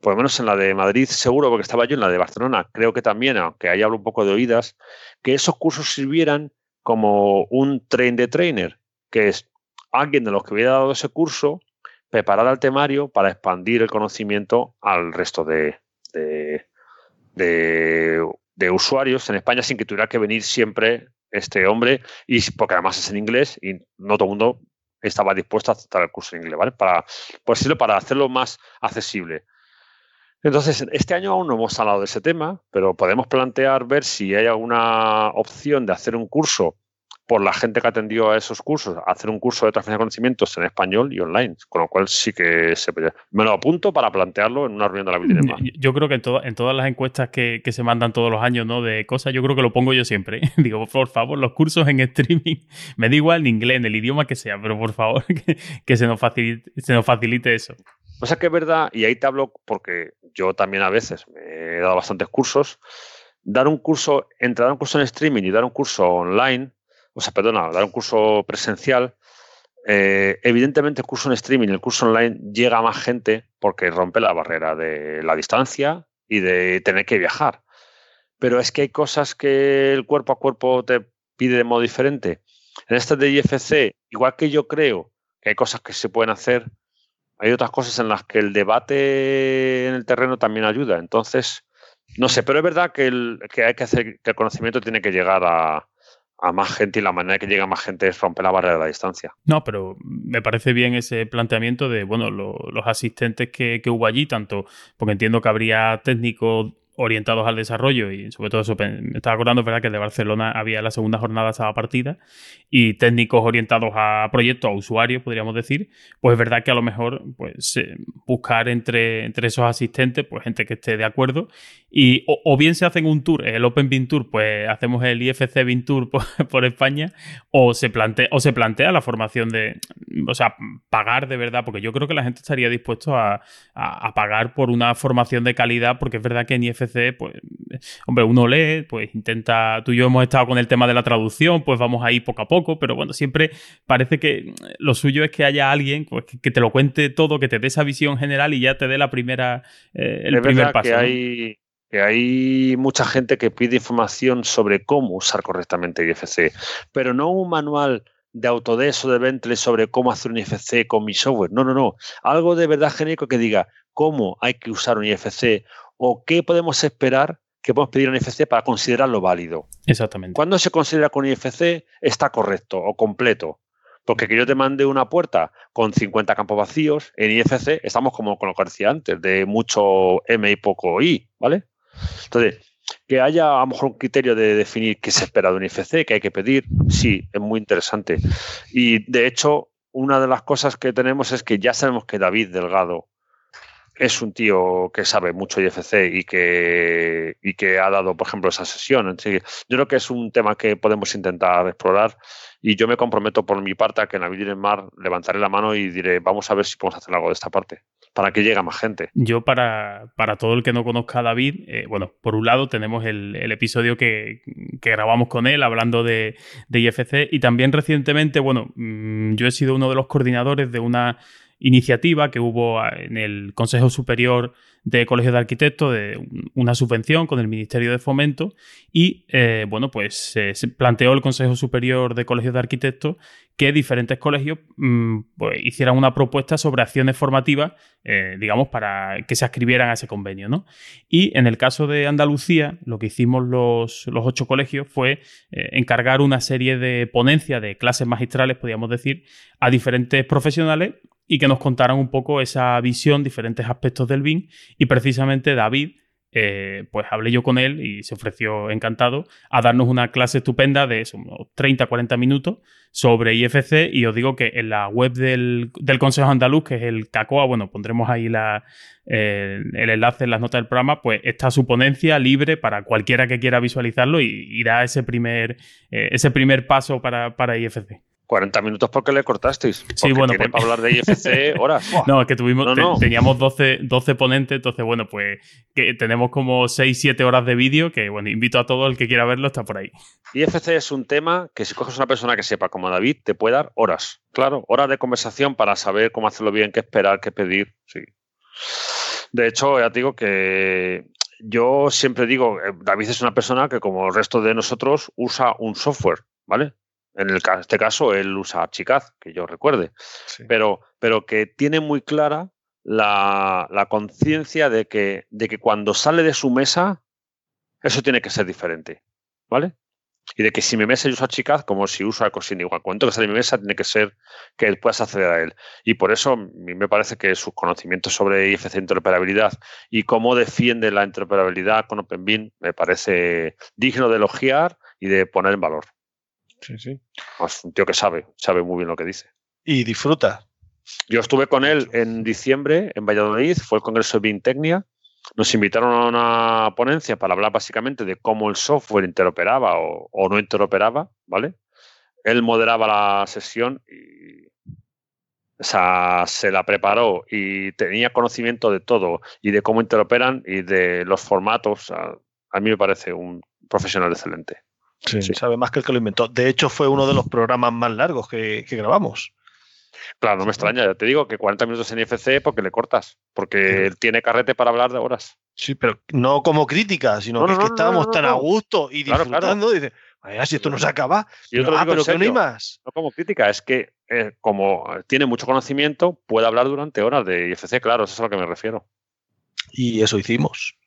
por lo menos en la de Madrid seguro, porque estaba yo en la de Barcelona, creo que también, aunque ahí hablo un poco de oídas, que esos cursos sirvieran como un train de trainer, que es alguien de los que hubiera dado ese curso preparar el temario para expandir el conocimiento al resto de, de, de, usuarios en España sin que tuviera que venir siempre este hombre, y porque además es en inglés y no todo el mundo estaba dispuesto a aceptar el curso en inglés, ¿vale? Para, por decirlo, para hacerlo más accesible. Entonces, este año aún no hemos hablado de ese tema, pero podemos plantear ver si hay alguna opción de hacer un curso por la gente que atendió a esos cursos, hacer un curso de transferencia de conocimientos en español y online, con lo cual sí que se me lo apunto para plantearlo en una reunión de la biblioteca. Yo creo que en, en todas las encuestas que, se mandan todos los años, ¿no? De cosas, yo creo que lo pongo yo siempre. Digo, por favor, los cursos en streaming, me da igual en inglés, en el idioma que sea, pero por favor, que, se, nos facilite, se nos facilite eso. O sea que es verdad, y ahí te hablo porque yo también a veces me he dado bastantes cursos, dar un curso, entrar a un curso en streaming y dar un curso online o sea, perdona, dar un curso presencial, eh, evidentemente el curso en streaming, el curso online llega a más gente porque rompe la barrera de la distancia y de tener que viajar. Pero es que hay cosas que el cuerpo a cuerpo te pide de modo diferente. En este de IFC, igual que yo creo que hay cosas que se pueden hacer, hay otras cosas en las que el debate en el terreno también ayuda. Entonces, no sé, pero es verdad que hay que hacer, que el conocimiento tiene que llegar a, a más gente y la manera que llega más gente es romper la barrera de la distancia. No, pero me parece bien ese planteamiento de, bueno, los asistentes que, hubo allí, tanto porque entiendo que habría técnicos orientados al desarrollo y sobre todo eso, me estaba acordando, verdad, que de Barcelona había la segunda jornada estaba partida y técnicos orientados a proyectos, a usuarios, podríamos decir, pues es verdad que a lo mejor pues buscar entre, entre esos asistentes, pues gente que esté de acuerdo y o, bien se hacen un tour, el Open Bean Tour, pues hacemos el IFC Bean Tour por, España o se plantea o se plantea la formación de, o sea, pagar de verdad, porque yo creo que la gente estaría dispuesto a, a pagar por una formación de calidad, porque es verdad que en IFC pues, hombre, uno lee, pues intenta, tú y yo hemos estado con el tema de la traducción, pues vamos ahí poco a poco, pero bueno, siempre parece que lo suyo es que haya alguien pues, que, te lo cuente todo, que te dé esa visión general y ya te dé la primera, eh, el primer paso. Que hay, que hay mucha gente que pide información sobre cómo usar correctamente IFC, pero no un manual de Autodesk o de Bentley sobre cómo hacer un IFC con mi software. No, no, no. Algo de verdad genérico que diga cómo hay que usar un IFC o qué podemos esperar que podemos pedir un IFC para considerarlo válido. Exactamente. ¿Cuándo se considera que un IFC está correcto o completo? Porque que yo te mande una puerta con 50 campos vacíos, en IFC estamos como con lo que decía antes, de mucho M y poco I, ¿vale? Entonces, que haya a lo mejor un criterio de definir qué se espera de un IFC, qué hay que pedir, sí, es muy interesante. Y de hecho, una de las cosas que tenemos es que ya sabemos que David Delgado es un tío que sabe mucho IFC y que, y que ha dado, por ejemplo, esa sesión. yo creo que es un tema que podemos intentar explorar y yo me comprometo por mi parte a que en la en Mar levantaré la mano y diré, vamos a ver si podemos hacer algo de esta parte, para que llegue más gente. Yo, para, para todo el que no conozca a David, eh, bueno, por un lado tenemos el, episodio que, grabamos con él hablando de, de IFC y también recientemente, bueno, mm, yo he sido uno de los coordinadores de una iniciativa que hubo en el Consejo Superior de Colegios de Arquitectos de una subvención con el Ministerio de Fomento y eh, bueno pues se planteó el Consejo Superior de Colegios de Arquitectos que diferentes colegios mm, pues, hicieran una propuesta sobre acciones formativas eh, digamos para que se ascribieran a ese convenio ¿no? y en el caso de Andalucía lo que hicimos los, los ocho colegios fue eh, encargar una serie de ponencias de clases magistrales podríamos decir a diferentes profesionales y que nos contaran un poco esa visión, diferentes aspectos del BIM. Y precisamente David, eh, pues hablé yo con él y se ofreció encantado a darnos una clase estupenda de unos 30-40 minutos sobre IFC. Y os digo que en la web del, Consejo Andaluz, que es el CACOA, bueno, pondremos ahí eh, el enlace en las notas del programa, pues está su ponencia libre para cualquiera que quiera visualizarlo y, da ese primer, eh, ese primer paso para, para IFC. 40 minutos porque le cortasteis. Sí, bueno, pues... para hablar de IFC horas. no, es que tuvimos, teníamos 12, 12 ponentes, entonces, bueno, pues que tenemos como 6, 7 horas de vídeo que, bueno, invito a todo el que quiera verlo, está por ahí. IFC es un tema que si coges una persona que sepa como David, te puede dar horas. Claro, horas de conversación para saber cómo hacerlo bien, qué esperar, qué pedir. Sí. De hecho, ya te digo que yo siempre digo, eh, David es una persona que como el resto de nosotros usa un software, ¿vale? En el, este caso, él usa Archicad, que yo recuerde, pero, pero que tiene muy clara la, conciencia de que, de que cuando sale de su mesa, eso tiene que ser diferente, ¿vale? Y de que si mi mesa yo uso Archicad, como si uso Ecosin igual. Cuando que sale de mi mesa, tiene que ser que puedas acceder a él. Y por eso a mí me parece que sus conocimientos sobre IFC interoperabilidad y cómo defiende la interoperabilidad con OpenBeam me parece digno de elogiar y de poner en valor. Sí, sí. Es un tío que sabe, sabe muy bien lo que dice. Y disfruta. Yo estuve con él en diciembre en Valladolid, fue el Congreso de Bintecnia. Nos invitaron a una ponencia para hablar básicamente de cómo el software interoperaba o, no interoperaba, ¿vale? Él moderaba la sesión y o sea, se la preparó y tenía conocimiento de todo y de cómo interoperan y de los formatos. a mí me parece un profesional excelente. Sí, sabe más que el que lo inventó. De hecho, fue uno de los programas más largos que, grabamos. Claro, no me extraña. Ya te digo que 40 minutos en IFC porque le cortas, porque él tiene carrete para hablar de horas. Sí, pero no como crítica, sino que, es que estábamos tan a gusto y disfrutando. Dice, si esto no se acaba. Pero, ah, pero que no hay más. No como crítica, es que eh, como tiene mucho conocimiento, puede hablar durante horas de IFC, claro, eso es a lo que me refiero. Y eso hicimos.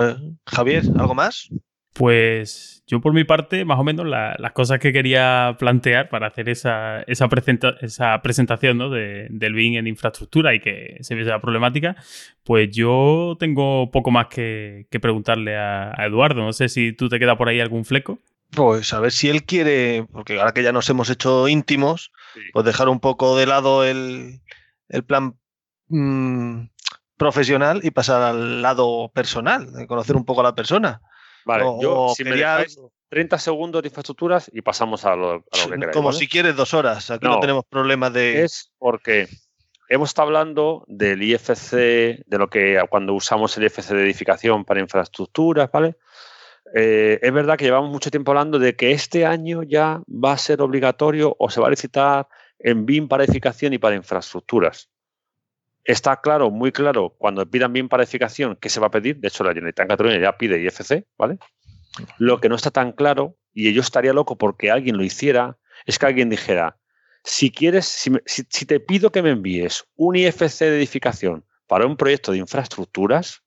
Eh, Javier, ¿algo más? Pues yo por mi parte, más o menos las cosas que quería plantear para hacer esa, esa, esa presentación ¿no? de, del BIM en infraestructura y que se viese la problemática, pues yo tengo poco más que, preguntarle a, Eduardo. No sé si tú te queda por ahí algún fleco. Pues a ver si él quiere, porque ahora que ya nos hemos hecho íntimos, pues dejar un poco de lado el, plan mm, profesional y pasar al lado personal, de conocer un poco a la persona. Vale, yo si me 30 segundos de infraestructuras y pasamos a lo, que queráis. Como si quieres dos horas, aquí no, tenemos problemas de... Es porque hemos estado hablando del IFC, de lo que cuando usamos el IFC de edificación para infraestructuras, ¿vale? Eh, es verdad que llevamos mucho tiempo hablando de que este año ya va a ser obligatorio o se va a licitar en BIM para edificación y para infraestructuras. Está claro, muy claro, cuando pidan BIM para edificación, ¿qué se va a pedir? De hecho, la Generalitat en Cataluña ya pide IFC, ¿vale? Lo que no está tan claro, y yo estaría loco porque alguien lo hiciera, es que alguien dijera, si quieres, si, te pido que me envíes un IFC de edificación para un proyecto de infraestructuras,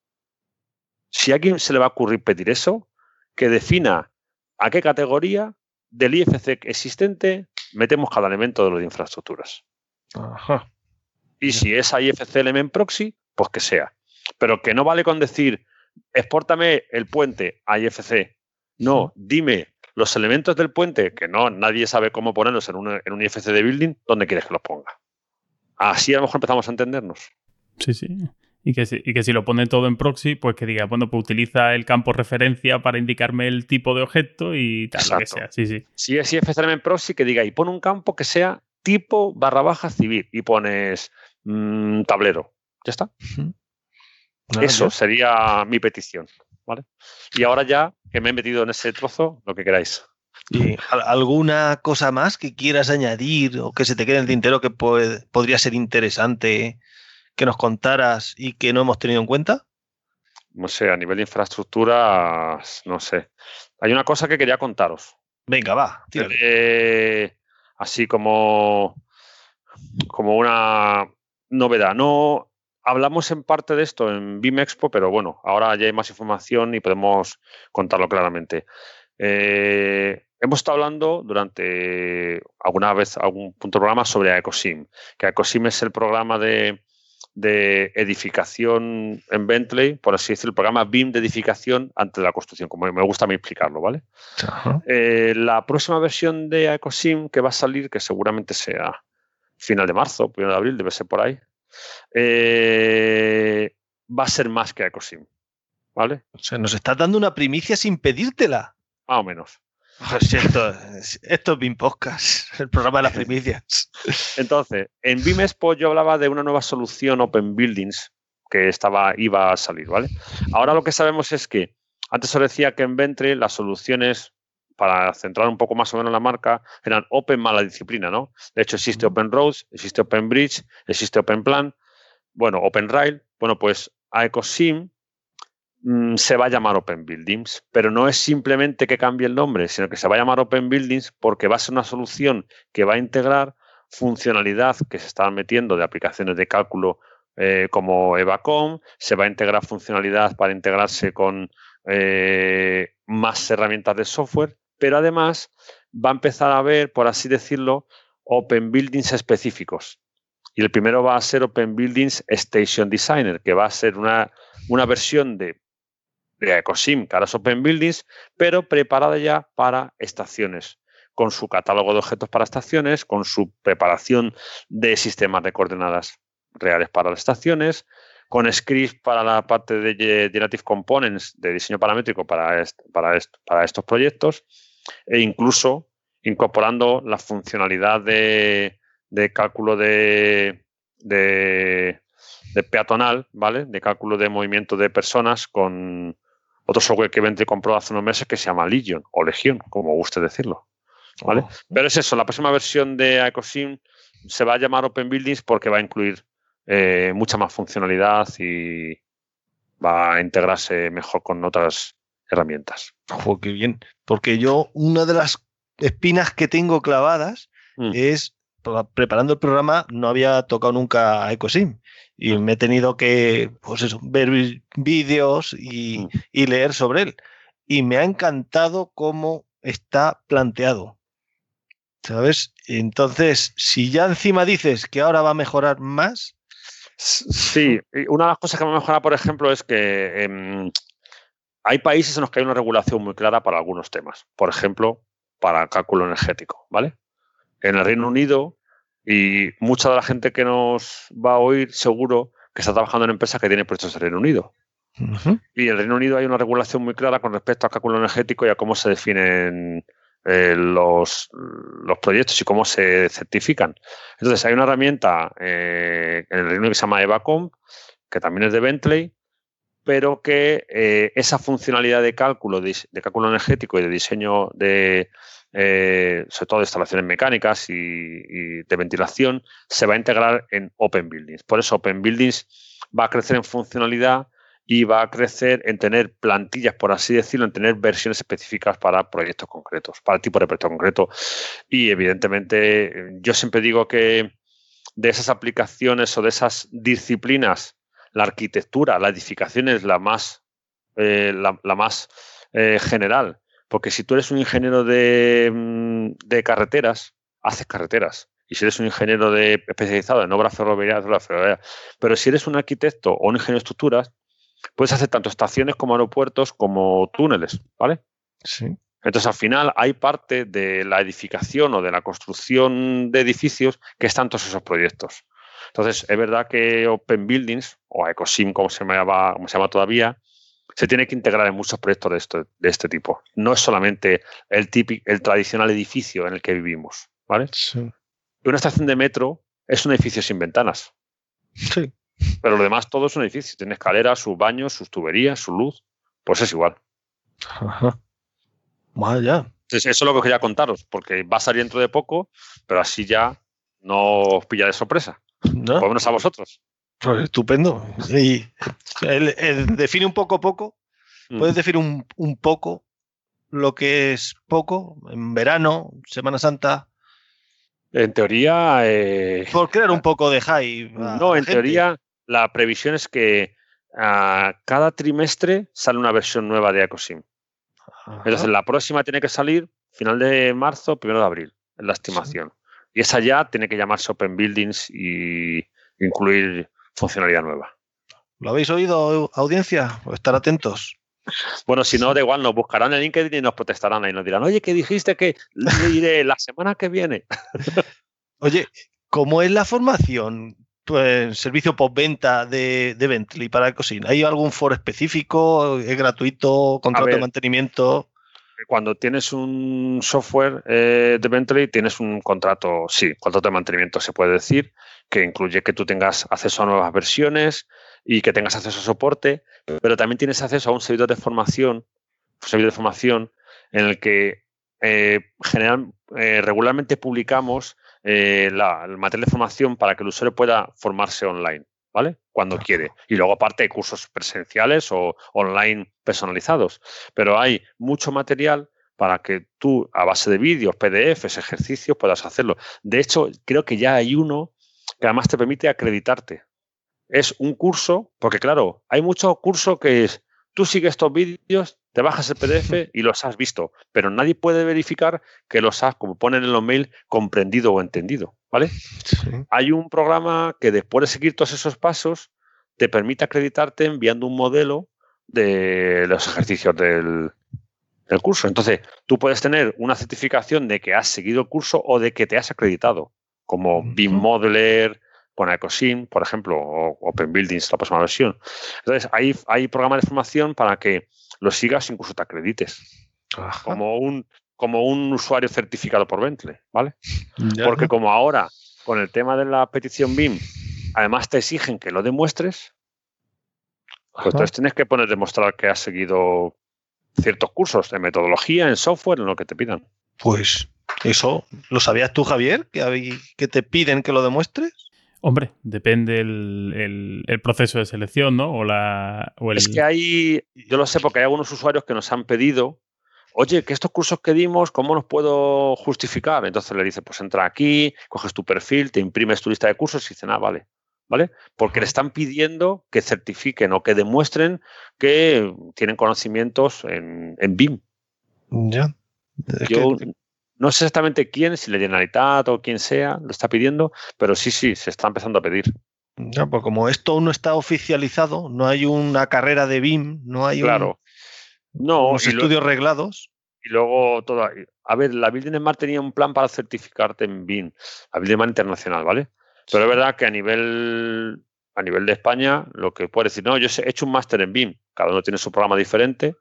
si a alguien se le va a ocurrir pedir eso, que defina a qué categoría del IFC existente metemos cada elemento de lo de infraestructuras. Ajá. Y si es IFC Element Proxy, pues que sea. Pero que no vale con decir, exportame el puente a IFC. No, dime los elementos del puente, que no, nadie sabe cómo ponerlos en un, en un IFC de building, ¿dónde quieres que los ponga? Así a lo mejor empezamos a entendernos. Sí, sí. Y que, si, y que si lo pone todo en proxy, pues que diga, bueno, pues utiliza el campo referencia para indicarme el tipo de objeto y tal, lo que sea. Sí, sí. Si es IFC Element Proxy, que diga, y pone un campo que sea tipo barra baja civil y pones Mm, tablero. Ya está. Eso sería mi petición. ¿vale? Y ahora ya que me he metido en ese trozo, lo que queráis. ¿Y alguna cosa más que quieras añadir o que se te quede en el tintero que podría ser interesante que nos contaras y que no hemos tenido en cuenta? No sé, a nivel de infraestructura, no sé. Hay una cosa que quería contaros. Venga, va. Eh, así como, como una, novedad. No hablamos en parte de esto en BIM Expo, pero bueno, ahora ya hay más información y podemos contarlo claramente. Eh, hemos estado hablando durante alguna vez, algún punto de programa sobre Ecosim, que Ecosim es el programa de, edificación en Bentley, por así decirlo, el programa BIM de edificación antes de la construcción, como me gusta a mí explicarlo, ¿vale? Eh, la próxima versión de Ecosim que va a salir, que seguramente sea final de marzo, primero de abril, debe ser por ahí, eh, va a ser más que Ecosim. ¿Vale? O sea, nos estás dando una primicia sin pedírtela. Más o menos. Esto, esto es BIM Podcast, el programa de las primicias. Entonces, en BIM Expo yo hablaba de una nueva solución Open Buildings que estaba, iba a salir, ¿vale? Ahora lo que sabemos es que antes os decía que en Ventre las soluciones para centrar un poco más o menos la marca, eran Open más la disciplina, ¿no? De hecho, existe Open Roads, existe Open Bridge, existe Open Plan, bueno, Open Rail, bueno, pues a EcoSim se va a llamar Open Buildings, pero no es simplemente que cambie el nombre, sino que se va a llamar Open Buildings porque va a ser una solución que va a integrar funcionalidad que se están metiendo de aplicaciones de cálculo eh, como Evacom, se va a integrar funcionalidad para integrarse con eh, más herramientas de software pero además va a empezar a haber, por así decirlo, Open Buildings específicos. Y el primero va a ser Open Buildings Station Designer, que va a ser una, una versión de Ecosim, que ahora es Open Buildings, pero preparada ya para estaciones, con su catálogo de objetos para estaciones, con su preparación de sistemas de coordenadas reales para las estaciones, con scripts para la parte de Generative Components de diseño paramétrico para, para, estos proyectos e incluso incorporando la funcionalidad de, cálculo de, de, peatonal, ¿vale? De cálculo de movimiento de personas con otro software que Ventre compró hace unos meses que se llama Legion o Legion, como guste decirlo. ¿Vale? Oh. Pero es eso, la próxima versión de Ecosim se va a llamar Open Buildings porque va a incluir eh, mucha más funcionalidad y va a integrarse mejor con otras herramientas. ¡Ojo, qué bien! Porque yo, una de las espinas que tengo clavadas mm. es, preparando el programa, no había tocado nunca a Ecosim. Y me he tenido que, pues eso, ver vídeos y, mm. y leer sobre él. y me ha encantado cómo está planteado. ¿Sabes? Entonces, si ya encima dices que ahora va a mejorar más. Sí, una de las cosas que va a mejorar, por ejemplo, es que em, hay países en los que hay una regulación muy clara para algunos temas. Por ejemplo, para cálculo energético, ¿vale? En el Reino Unido, y mucha de la gente que nos va a oír, seguro que está trabajando en empresas que tienen proyectos en el Reino Unido. Y en el Reino Unido hay una regulación muy clara con respecto al cálculo energético y a cómo se definen eh, los, los, proyectos y cómo se certifican. Entonces, hay una herramienta eh, en el Reino Unido que se llama EVACOM, que también es de Bentley, pero que eh, esa funcionalidad de cálculo, de, cálculo energético y de diseño de, sobre todo de instalaciones mecánicas y, de ventilación, se va a integrar en Open Buildings. Por eso Open Buildings va a crecer en funcionalidad y va a crecer en tener plantillas, por así decirlo, en tener versiones específicas para proyectos concretos, para tipo de proyecto concreto. Y evidentemente, yo siempre digo que de esas aplicaciones o de esas disciplinas, la arquitectura, la edificación es la más, eh, la, más eh, general. Porque si tú eres un ingeniero de, mm, de, carreteras, haces carreteras. Y si eres un ingeniero de, especializado en obras ferroviarias, obras ferroviarias. Pero si eres un arquitecto o un ingeniero de estructuras, puedes hacer tanto estaciones como aeropuertos como túneles, ¿vale? Sí. Entonces, al final, hay parte de la edificación o de la construcción de edificios que están todos esos proyectos. Entonces, es verdad que Open Buildings, o Ecosim, como se llama, como se llama todavía, se tiene que integrar en muchos proyectos de este, de este tipo. No es solamente el, típico, el tradicional edificio en el que vivimos, ¿vale? Sí. Una estación de metro es un edificio sin ventanas. Sí. Pero lo demás todo es un edificio. Tiene escaleras, sus baños, sus tuberías, su luz. Pues es igual. Ajá. Vaya. Entonces, eso es lo que quería contaros, porque va a salir dentro de poco, pero así ya no os pilla de sorpresa. ¿No? Por lo menos a vosotros. Pues estupendo. Y el, el define un poco poco. Mm. ¿Puedes definir un, un, poco lo que es poco? En verano, Semana Santa. En teoría. Eh, Por crear un poco de hype. No, en gente. teoría, la previsión es que uh, cada trimestre sale una versión nueva de Ecosim. Ajá. Entonces, la próxima tiene que salir final de marzo, primero de abril, es la estimación. Sí. Y esa ya tiene que llamarse Open Buildings y incluir funcionalidad nueva. ¿Lo habéis oído, audiencia? Pues estar atentos. Bueno, si no, da igual, nos buscarán en LinkedIn y nos protestarán y nos dirán, oye, ¿qué dijiste que le diré la semana que viene? oye, ¿cómo es la formación? Pues, servicio postventa de, de Bentley para cocina. ¿Hay algún foro específico? ¿Es gratuito? ¿Contrato de mantenimiento? Cuando tienes un software eh, de Bentley, tienes un contrato, sí, contrato de mantenimiento se puede decir, que incluye que tú tengas acceso a nuevas versiones y que tengas acceso a soporte, pero también tienes acceso a un servidor de formación, un servidor de formación en el que eh, general, eh, regularmente publicamos eh, la, el material de formación para que el usuario pueda formarse online, ¿vale? Cuando quiere. Y luego aparte hay cursos presenciales o online personalizados. Pero hay mucho material para que tú, a base de vídeos, PDFs, ejercicios, puedas hacerlo. De hecho, creo que ya hay uno que además te permite acreditarte. Es un curso, porque claro, hay muchos cursos que es, tú sigues estos vídeos, te bajas el PDF y los has visto, pero nadie puede verificar que los has, como ponen en los mails, comprendido o entendido, ¿vale? Sí. Hay un programa que después de seguir todos esos pasos, te permite acreditarte enviando un modelo de los ejercicios del, del curso. Entonces, tú puedes tener una certificación de que has seguido el curso o de que te has acreditado como BIM Modeler, con Ecosim, por ejemplo, o Open Buildings, la próxima versión. Entonces, hay, hay programas de formación para que lo sigas incluso te acredites. Ajá. Como un, como un usuario certificado por Bentley, ¿vale? Ya. Porque como ahora, con el tema de la petición BIM, además te exigen que lo demuestres, pues Ajá. entonces tienes que poner demostrar que has seguido ciertos cursos de metodología, en software, en lo que te pidan. Pues eso, ¿lo sabías tú, Javier? ¿Que, hay, que te piden que lo demuestres? Hombre, depende el, el, el, proceso de selección, ¿no? O, la, o el... Es que hay, yo lo sé porque hay algunos usuarios que nos han pedido, oye, que estos cursos que dimos, ¿cómo los puedo justificar? Entonces le dice, pues entra aquí, coges tu perfil, te imprimes tu lista de cursos y dicen, ah, vale. ¿vale? Porque le están pidiendo que certifiquen o que demuestren que tienen conocimientos en, en BIM. Ya. Yo no sé exactamente quién, si la Generalitat o quien sea, lo está pidiendo, pero sí, sí, se está empezando a pedir. Ya, pues como esto aún no está oficializado, no hay una carrera de BIM, no hay claro. no, unos estudios reglados. Y luego toda. A ver, la Building Smart tenía un plan para certificarte en BIM, la Building Smart internacional, ¿vale? Pero es verdad que a nivel a nivel de España, lo que puedes decir, no, yo he hecho un máster en BIM, cada uno tiene su programa diferente.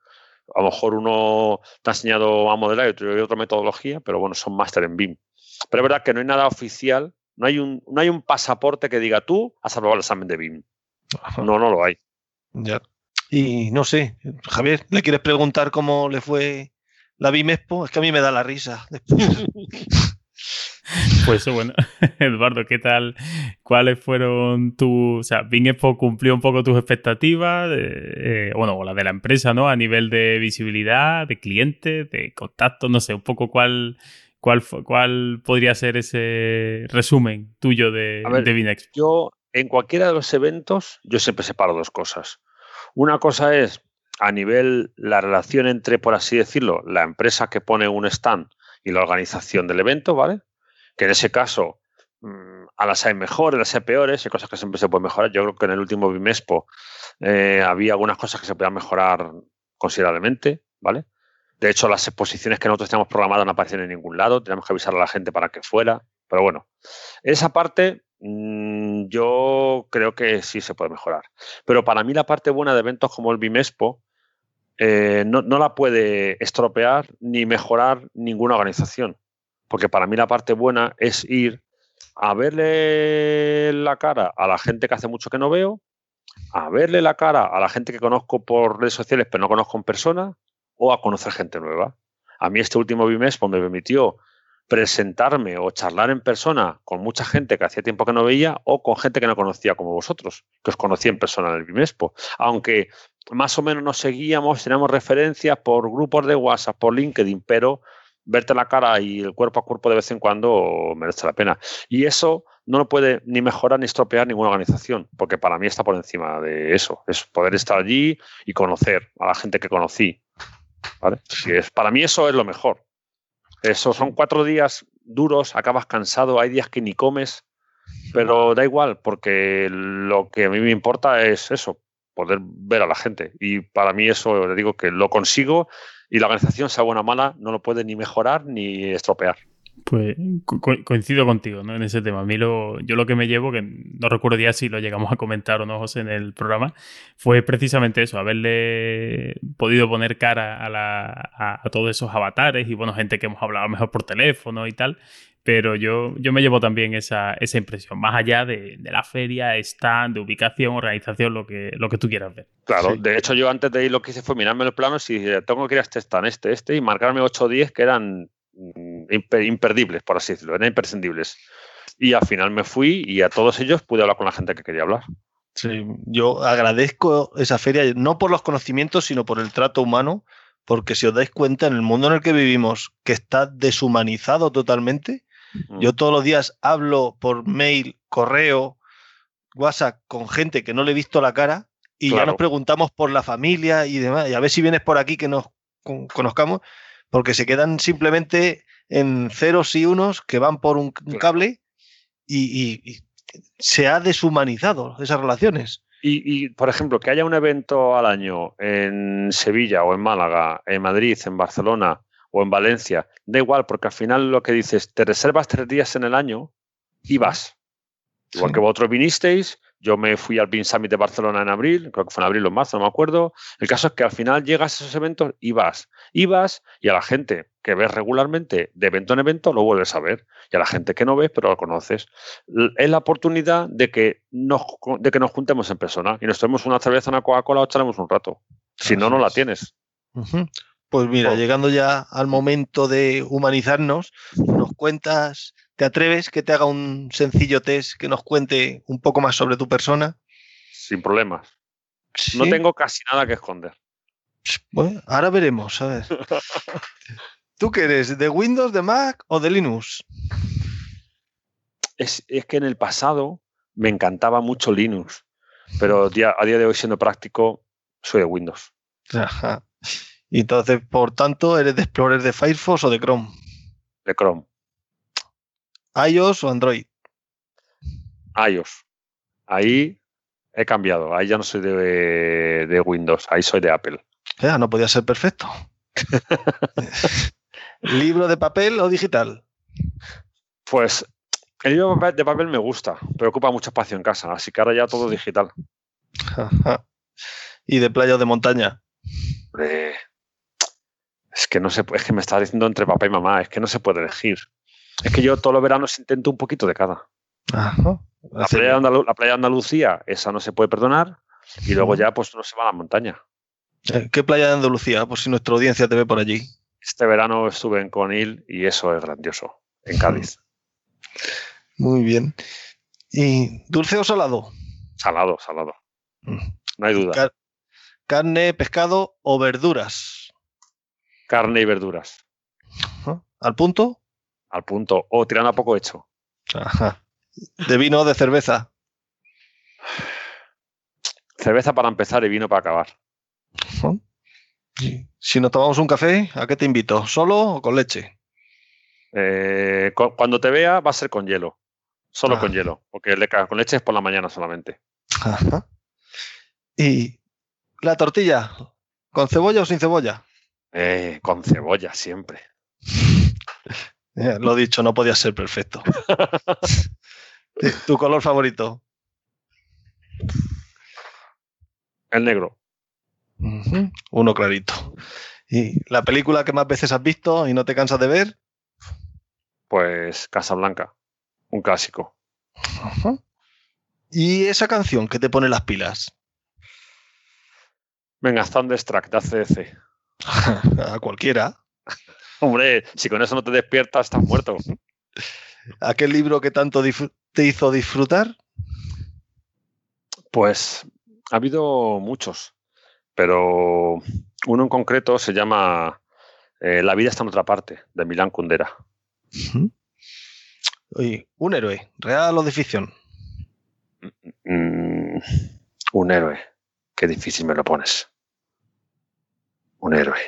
A lo mejor uno te ha enseñado a modelar y otro, otra metodología, pero bueno, son máster en BIM. Pero es verdad que no hay nada oficial, no hay un, no hay un pasaporte que diga tú has aprobado el examen de BIM. No, no lo hay. Ya. Y no sé, Javier, ¿le quieres preguntar cómo le fue la BIM Expo? Es que a mí me da la risa. Pues bueno, Eduardo, ¿qué tal? ¿Cuáles fueron tus... O sea, Bing Expo cumplió un poco tus expectativas, eh, bueno, o la de la empresa, ¿no? A nivel de visibilidad, de clientes, de contacto, no sé, un poco cuál, cuál, cuál podría ser ese resumen tuyo de, de Expo. Yo, en cualquiera de los eventos, yo siempre separo dos cosas. Una cosa es a nivel la relación entre, por así decirlo, la empresa que pone un stand y la organización del evento, ¿vale? Que en ese caso mm, a las hay mejores, a las hay peores, hay cosas que siempre se pueden mejorar. Yo creo que en el último Bimespo eh, había algunas cosas que se podían mejorar considerablemente, ¿vale? De hecho, las exposiciones que nosotros teníamos programadas no aparecen en ningún lado, teníamos que avisar a la gente para que fuera, pero bueno, esa parte mm, yo creo que sí se puede mejorar. Pero para mí la parte buena de eventos como el Bimespo eh, no la puede estropear ni mejorar ninguna organización. Porque para mí la parte buena es ir a verle la cara a la gente que hace mucho que no veo, a verle la cara a la gente que conozco por redes sociales pero no conozco en persona, o a conocer gente nueva. A mí este último bimespo me permitió presentarme o charlar en persona con mucha gente que hacía tiempo que no veía o con gente que no conocía como vosotros, que os conocí en persona en el Bimespo. Aunque más o menos nos seguíamos, teníamos referencias por grupos de WhatsApp, por LinkedIn, pero verte la cara y el cuerpo a cuerpo de vez en cuando merece la pena. Y eso no lo puede ni mejorar ni estropear ninguna organización, porque para mí está por encima de eso. Es poder estar allí y conocer a la gente que conocí. ¿vale? es, para mí eso es lo mejor. Eso son cuatro días duros, acabas cansado, hay días que ni comes, pero da igual, porque lo que a mí me importa es eso, poder ver a la gente. Y para mí eso, le digo que lo consigo y la organización, sea buena o mala, no lo puede ni mejorar ni estropear. Pues coincido contigo ¿no? en ese tema. A mí lo, yo lo que me llevo, que no recuerdo ya si lo llegamos a comentar o no, José, en el programa, fue precisamente eso, haberle podido poner cara a, la, a, todos esos avatares y, bueno, gente que hemos hablado mejor por teléfono y tal, pero yo, yo me llevo también esa, esa impresión, más allá de, la feria, stand, de ubicación, organización, lo que, lo que tú quieras ver. Claro, de hecho yo antes de ir lo que hice fue mirarme los planos y tengo que ir a este stand, este, este, y marcarme 8 o 10 que eran mm, imperdibles, por así decirlo, eran imprescindibles. Y al final me fui y a todos ellos pude hablar con la gente que quería hablar. Sí, yo agradezco esa feria, no por los conocimientos, sino por el trato humano, porque si os dais cuenta, en el mundo en el que vivimos, que está deshumanizado totalmente, yo todos los días hablo por mail, correo, WhatsApp con gente que no le he visto la cara y ya nos preguntamos por la familia y demás. Y a ver si vienes por aquí que nos conozcamos, porque se quedan simplemente en ceros y unos que van por un, cable y, se ha deshumanizado esas relaciones. Y, por ejemplo, que haya un evento al año en Sevilla o en Málaga, en Madrid, en Barcelona, o en Valencia, da igual, porque al final lo que dices, te reservas tres días en el año y vas. Igual que vosotros vinisteis, yo me fui al Pin Summit de Barcelona en abril, creo que fue en abril o en marzo, no me acuerdo. El caso es que al final llegas a esos eventos y vas. Y vas y a la gente que ves regularmente de evento en evento lo vuelves a ver. Y a la gente que no ves pero lo conoces. Es la oportunidad de que nos, de que nos juntemos en persona y nos tomemos una cerveza, una Coca-Cola o echaremos un rato. Si no, no la tienes. Pues mira, llegando ya al momento de humanizarnos, nos cuentas, ¿te atreves que te haga un sencillo test que nos cuente un poco más sobre tu persona? Sin problemas. No tengo casi nada que esconder. Bueno, ahora veremos, a ver. ¿Tú qué eres? ¿De Windows, de Mac o de Linux? Es, es que en el pasado me encantaba mucho Linux, pero a día de hoy siendo práctico, soy de Windows. Ajá. Y entonces, por tanto, ¿eres de Explorer de Firefox o de Chrome? De Chrome. iOS o Android? iOS. Ahí he cambiado. Ahí ya no soy de, de Windows, ahí soy de Apple. Ya, no podía ser perfecto. ¿Libro de papel o digital? Pues el libro de papel me gusta, pero ocupa mucho espacio en casa, así que ahora ya todo digital. ¿Y de playa o de montaña? Es que no se es que me estás diciendo entre papá y mamá, es que no se puede elegir. Es que yo todos los veranos intento un poquito de cada. La, playa de Andalucía, esa no se puede perdonar, y luego ya pues no se va a la montaña. Eh, ¿Qué playa de Andalucía? Por si nuestra audiencia te ve por allí. Este verano estuve en Conil y eso es grandioso, en Cádiz. Muy bien. ¿Y dulce o salado? Salado, salado. Mm. No hay duda. ¿Carne, pescado o verduras? Carne y verduras. ¿Al punto? Al punto. O tirando a poco hecho. ¿De vino o de cerveza? Cerveza para empezar y vino para acabar. Si nos tomamos un café, ¿a qué te invito? ¿Solo o con leche? Eh, cuando te vea va a ser con hielo. Solo con ah. hielo, porque el con leche es por la mañana solamente. ¿Y la tortilla? ¿Con cebolla o sin cebolla? Eh, con cebolla, siempre. Eh, lo dicho, no podía ser perfecto. ¿Tu color favorito? El negro. Uno clarito. ¿Y la película que más veces has visto y no te cansas de ver? Pues Casablanca, un clásico. ¿Y esa canción que te pone las pilas? Venga, Thunderstruck de ACDC. A cualquiera. Hombre, si con eso no te despiertas, estás muerto. ¿Aquel libro que tanto te hizo disfrutar? Pues ha habido muchos, pero uno en concreto se llama eh, La vida está en otra parte, de Milán Kundera. Oye, un héroe, real o de ficción. Mm, un héroe. Qué difícil me lo pones. Un héroe.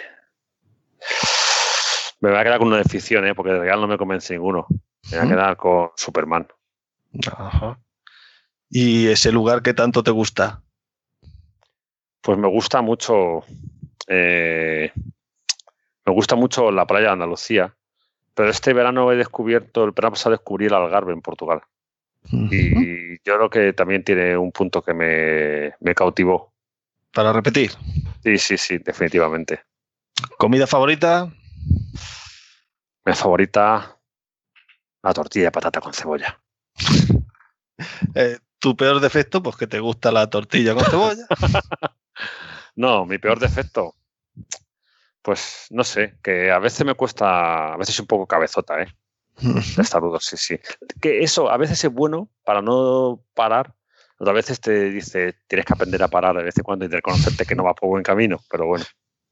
Me voy a quedar con una ficción, ¿eh? porque de real no me convence ninguno. Me voy a quedar con Superman. Ajá. ¿Y ese lugar que tanto te gusta? Pues me gusta mucho. Eh, me gusta mucho la playa de Andalucía. Pero este verano he descubierto, el verano pasado descubrí el Algarve en Portugal. Y yo creo que también tiene un punto que me, me cautivó. ¿Para repetir? Sí, sí, sí, definitivamente. ¿Comida favorita? Mi favorita, la tortilla de patata con cebolla. Eh, ¿Tu peor defecto? Pues que te gusta la tortilla con cebolla. no, mi peor defecto. Pues no sé, que a veces me cuesta, a veces un poco cabezota, ¿eh? Estarudo, sí, sí. Que eso a veces es bueno para no parar. Otras veces te dice, tienes que aprender a parar de vez en cuando y reconocerte que no va por buen camino, pero bueno.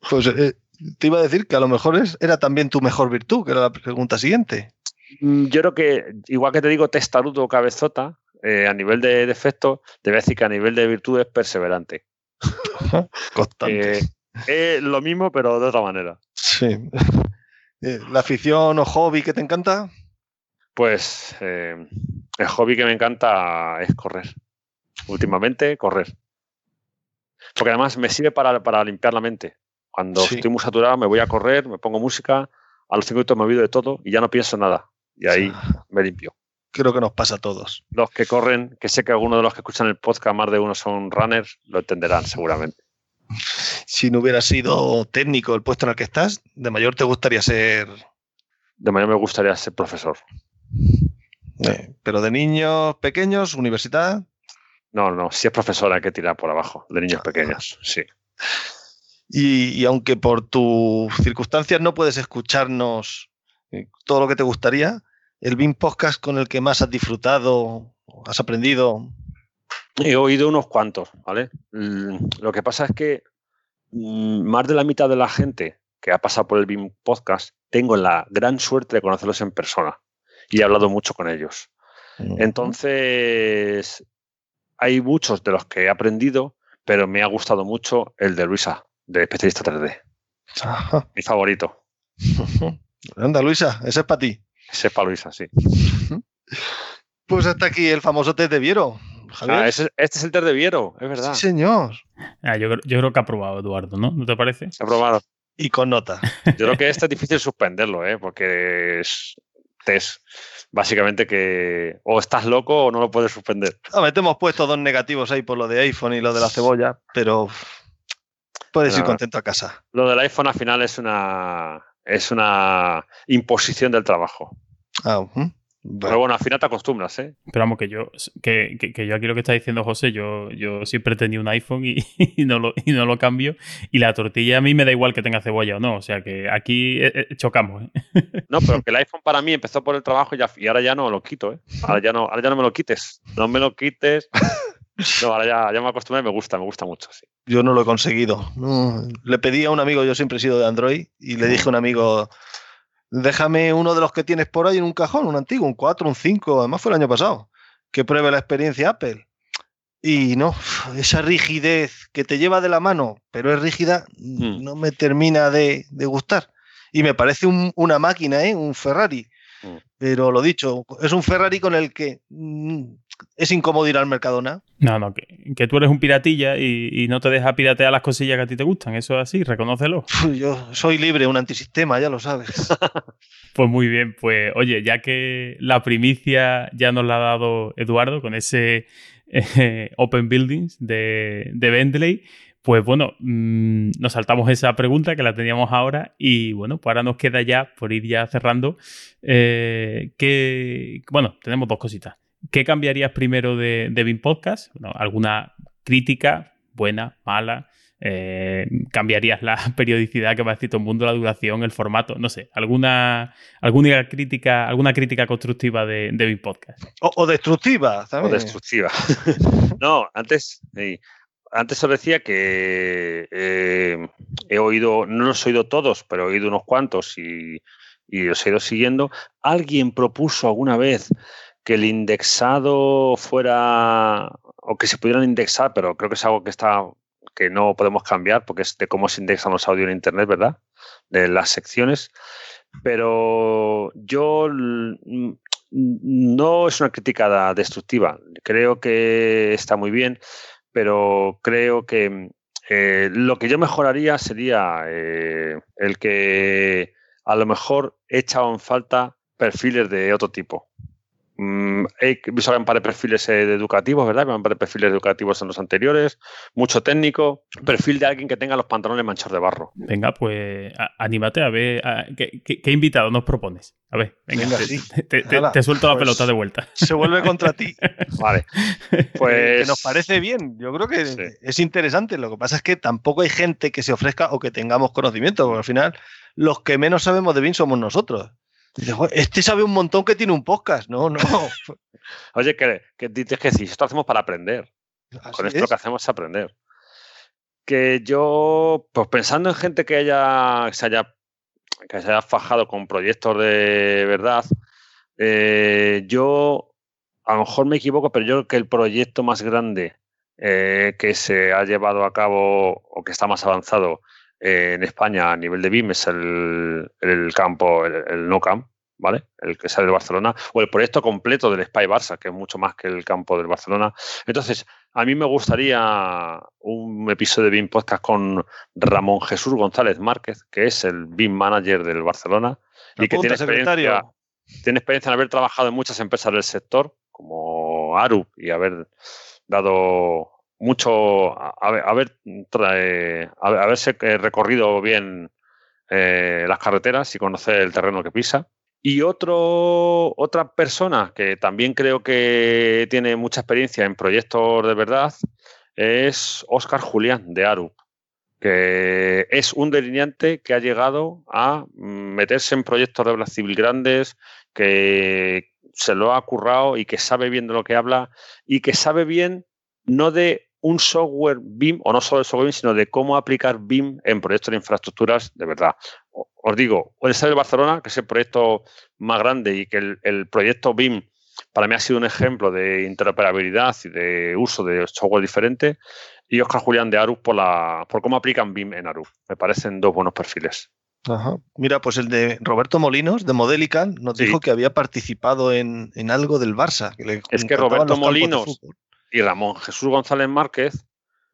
Pues eh, te iba a decir que a lo mejor es, era también tu mejor virtud, que era la pregunta siguiente. Mm, yo creo que, igual que te digo testarudo o cabezota, eh, a nivel de defecto, te voy a decir que a nivel de virtud es perseverante. Constante. Eh, lo mismo, pero de otra manera. Sí. Eh, ¿La afición o hobby que te encanta? Pues el hobby que me encanta es correr. Últimamente, correr. Porque además me sirve para, para limpiar la mente. Cuando estoy muy saturado, me voy a correr, me pongo música, a los cinco minutos me olvido de todo y ya no pienso nada. Y ahí me limpio. Creo que nos pasa a todos. Los que corren, que sé que algunos de los que escuchan el podcast, más de uno son runners, lo entenderán seguramente. Si no hubiera sido técnico el puesto en el que estás, ¿de mayor te gustaría ser? De mayor me gustaría ser profesor. Eh, ¿Pero de niños pequeños, universidad? No, no, si es profesor hay que tirar por abajo, de niños pequeños, sí. Y, aunque por tus circunstancias no puedes escucharnos eh, todo lo que te gustaría, el BIM Podcast con el que más has disfrutado, has aprendido. He oído unos cuantos, ¿vale? Lo que pasa es que mm, más de la mitad de la gente que ha pasado por el BIM Podcast, tengo la gran suerte de conocerlos en persona y he hablado mucho con ellos. Entonces, hay muchos de los que he aprendido, pero me ha gustado mucho el de Luisa, de especialista 3D. Mi favorito. Anda, Luisa, ese es para ti. Ese es para Luisa, sí. Pues hasta aquí el famoso test de Viero. Ah, este es el test de Viero, es verdad. Sí, señor. Ah, yo, creo que ha probado Eduardo, ¿no? ¿No te parece? Ha probado. Y con nota. Yo creo que este es difícil suspenderlo, ¿eh? porque es test básicamente que o estás loco o no lo puedes suspender. A te hemos puesto dos negativos ahí por lo de iPhone y lo de la cebolla, pero puedes ir contento a casa. Lo del iPhone al final es una es una imposición del trabajo. Ah, pero bueno, al final te acostumbras, ¿eh? Pero vamos, que yo, que, que, yo aquí lo que está diciendo José, yo, yo siempre he tenido un iPhone y, no lo, y no lo cambio. Y la tortilla a mí me da igual que tenga cebolla o no. O sea que aquí eh, eh, chocamos. ¿eh? No, pero que el iPhone para mí empezó por el trabajo y, ya, y ahora ya no lo quito, ¿eh? Ahora ya, no, ahora ya no me lo quites. No me lo quites. No, ahora ya, ya me acostumbré y me gusta, me gusta mucho, sí. Yo no lo he conseguido. Le pedí a un amigo, yo siempre he sido de Android, y le dije a un amigo, déjame uno de los que tienes por ahí en un cajón, un antiguo, un 4, un 5, además fue el año pasado, que pruebe la experiencia Apple. Y no, esa rigidez que te lleva de la mano, pero es rígida, mm. no me termina de, gustar. Y me parece una máquina, ¿eh? un Ferrari. Mm. Pero lo dicho, es un Ferrari con el que mm, es incómodo ir al Mercadona. No, no, que, tú eres un piratilla y, no te deja piratear las cosillas que a ti te gustan. Eso es así, reconócelo. Yo soy libre, un antisistema, ya lo sabes. pues muy bien, pues oye, ya que la primicia ya nos la ha dado Eduardo con ese eh, Open Buildings de, de Bentley, pues bueno, mm, nos saltamos esa pregunta que la teníamos ahora y bueno, pues ahora nos queda ya, por ir ya cerrando, eh, que, bueno, tenemos dos cositas. ¿Qué cambiarías primero de, de BIM Podcast? ¿Alguna crítica, buena, mala? Eh, ¿Cambiarías la periodicidad que va a decir todo el mundo, la duración, el formato? No sé, ¿alguna, alguna, crítica, alguna crítica constructiva de, de BIM Podcast? O, destructiva, ¿sabes? O destructiva. no, antes antes os decía que eh, he oído, no los he oído todos, pero he oído unos cuantos y, y los he ido siguiendo. Alguien propuso alguna vez que el indexado fuera, o que se pudieran indexar, pero creo que es algo que está que no podemos cambiar porque es de cómo se indexan los audios en Internet, ¿verdad? De las secciones. Pero yo no es una crítica destructiva. Creo que está muy bien pero creo que eh, lo que yo mejoraría sería eh, el que a lo mejor he echado en falta perfiles de otro tipo. Mm, he visto un par de perfiles eh, educativos, ¿verdad? Un par de perfiles educativos en los anteriores, mucho técnico, perfil de alguien que tenga los pantalones manchados de barro. Venga, pues anímate a ver ¿qué, invitado nos propones. A ver, venga, te, suelto la pues pelota de vuelta. Se vuelve contra ti. vale. Pues. Que nos parece bien. Yo creo que es interesante. Lo que pasa es que tampoco hay gente que se ofrezca o que tengamos conocimiento, porque al final los que menos sabemos de bien somos nosotros este sabe un montón que tiene un podcast. No, no. Oye, que, que dices que sí, esto hacemos para aprender. Con esto lo que hacemos es aprender. Que yo, pues pensando en gente que haya, se haya, que se haya fajado con proyectos de verdad, eh, yo a lo mejor me equivoco, pero yo creo que el proyecto más grande eh, que se ha llevado a cabo o que está más avanzado eh, en España a nivel de BIM es el, campo, el, el no camp, ¿vale? El que sale de Barcelona, o el proyecto completo del Spy Barça, que es mucho más que el campo del Barcelona. Entonces, a mí me gustaría un episodio de BIM Podcast con Ramón Jesús González Márquez, que es el BIM Manager del Barcelona y que tiene experiencia, tiene experiencia en haber trabajado en muchas empresas del sector, como Arup, y haber dado mucho, haber, haberse recorrido bien eh, las carreteras y conocer el terreno que pisa. Y otro, otra persona que también creo que tiene mucha experiencia en proyectos de verdad es Oscar Julián de ARUP, que es un delineante que ha llegado a meterse en proyectos de verdad civil grandes, que se lo ha currado y que sabe bien de lo que habla y que sabe bien no de un software BIM, o no solo el software BIM, sino de cómo aplicar BIM en proyectos de infraestructuras de verdad os digo, el Barcelona, que es el proyecto más grande y que el, proyecto BIM para mí ha sido un ejemplo de interoperabilidad y de uso de software diferente. Y Oscar Julián de Aru por, la, por cómo aplican BIM en Aru. Me parecen dos buenos perfiles. Mira, pues el de Roberto Molinos, de Modelican, nos dijo que había participado en, algo del Barça. es que Roberto Molinos y Ramón Jesús González Márquez,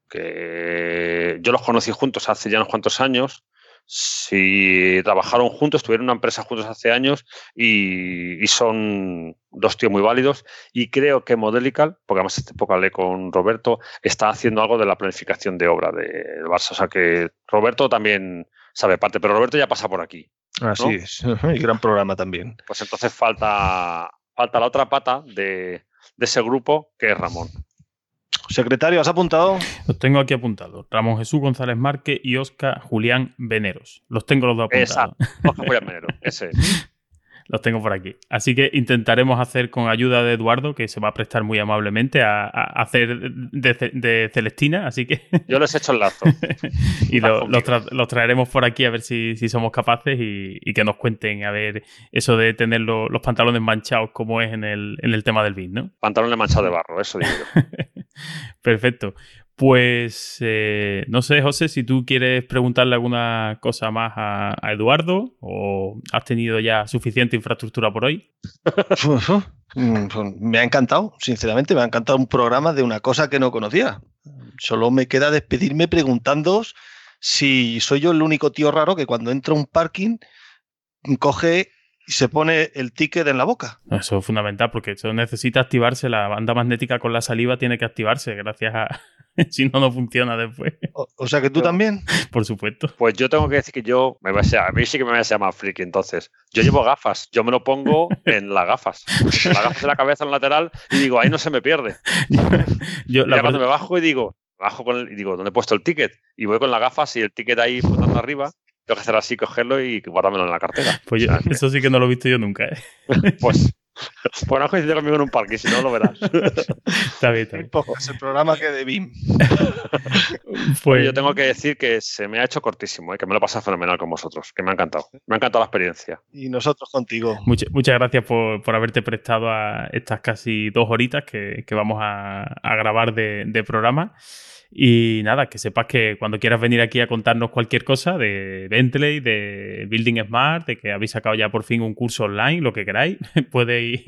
que yo los conocí juntos hace ya unos cuantos años, si trabajaron juntos, tuvieron una empresa juntos hace años y, son dos tíos muy válidos. Y creo que Modelical, porque además este poco hablé con Roberto, está haciendo algo de la planificación de obra del Barça. O sea que Roberto también sabe parte, pero Roberto ya pasa por aquí. Así es, y gran programa también. Pues entonces falta, falta la otra pata de, de ese grupo que es Ramón. Secretario, ¿has apuntado? Los tengo aquí apuntados. Ramón Jesús González Márquez y Oscar Julián Veneros. Los tengo los dos apuntados. Exacto, Oscar Julián Veneros, ese los tengo por aquí. Así que intentaremos hacer con ayuda de Eduardo, que se va a prestar muy amablemente a, hacer de, Celestina, así que... Yo les he hecho el lazo. y los traeremos por aquí a ver si, somos capaces y, que nos cuenten a ver eso de tener los pantalones manchados como es en el, en el tema del BIN, ¿no? Pantalones manchados de barro, eso digo Perfecto. Pues eh, no sé, José, si tú quieres preguntarle alguna cosa más a, Eduardo o has tenido ya suficiente infraestructura por hoy. Mm, pues, me ha encantado, sinceramente, me ha encantado un programa de una cosa que no conocía. Solo me queda despedirme preguntando si soy yo el único tío raro que cuando entra a un parking coge y se pone el ticket en la boca. Eso es fundamental porque eso necesita activarse, la banda magnética con la saliva tiene que activarse gracias a... si no, no funciona después. O, sea que tú también. Por supuesto. Pues yo tengo que decir que yo, me a, a mí sí que me voy a llamar friki entonces. Yo llevo gafas, yo me lo pongo en las gafas. En las gafas de la cabeza en el lateral y digo, ahí no se me pierde. yo, y cuando me bajo y digo, bajo con el, y digo, ¿dónde he puesto el ticket? Y voy con las gafas y el ticket ahí flotando arriba tengo que hacer así, cogerlo y guardármelo en la cartera. Pues eso sí que no lo he visto yo nunca. ¿eh? pues, pues no coincide conmigo en un parque, si no lo verás. está bien, está bien. Es el programa que de BIM. pues... Yo tengo que decir que se me ha hecho cortísimo, ¿eh? que me lo he pasado fenomenal con vosotros, que me ha encantado. Me ha encantado la experiencia. Y nosotros contigo. muchas gracias por, por, haberte prestado a estas casi dos horitas que, que vamos a, a grabar de, de programa. Y nada, que sepas que cuando quieras venir aquí a contarnos cualquier cosa de Bentley, de Building Smart, de que habéis sacado ya por fin un curso online, lo que queráis, podéis,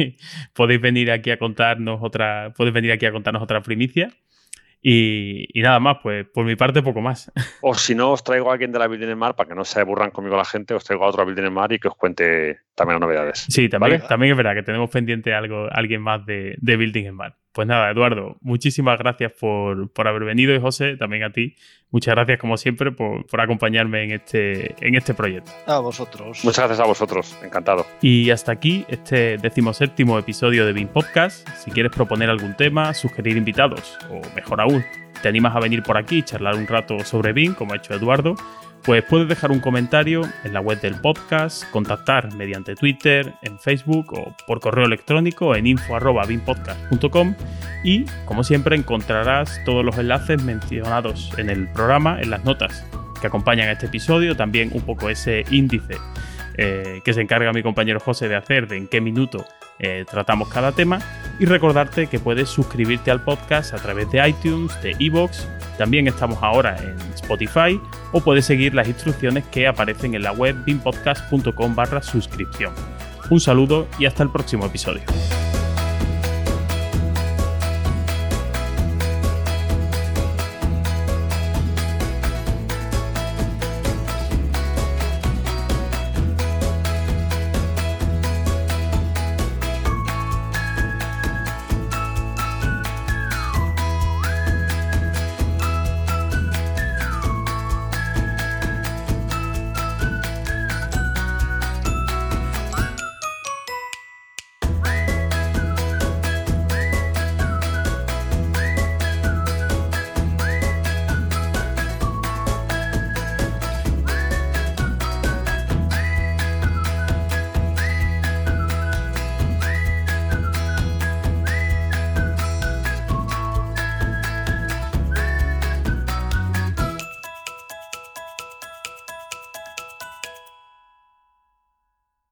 podéis venir aquí a contarnos otra, podéis venir aquí a contarnos otra primicia. Y, nada más, pues por mi parte poco más. O si no, os traigo a alguien de la Building Smart para que no se aburran conmigo la gente, os traigo a otro Building Smart y que os cuente también las novedades. Sí, también, también es verdad que tenemos pendiente algo, alguien más de, de Building Smart. Pues nada, Eduardo, muchísimas gracias por, haber venido y José, también a ti. Muchas gracias, como siempre, por, acompañarme en este, en este proyecto. A vosotros. Muchas gracias a vosotros, encantado. Y hasta aquí este decimoséptimo episodio de BIM Podcast. Si quieres proponer algún tema, sugerir invitados, o mejor aún, te animas a venir por aquí y charlar un rato sobre BIM, como ha hecho Eduardo, pues puedes dejar un comentario en la web del podcast, contactar mediante Twitter, en Facebook o por correo electrónico en info.binpodcast.com y, como siempre, encontrarás todos los enlaces mencionados en el programa, en las notas que acompañan a este episodio, también un poco ese índice eh, que se encarga mi compañero José de hacer de en qué minuto eh, tratamos cada tema y recordarte que puedes suscribirte al podcast a través de iTunes, de Evox, también estamos ahora en Spotify o puedes seguir las instrucciones que aparecen en la web bimpodcast.com barra suscripción. Un saludo y hasta el próximo episodio.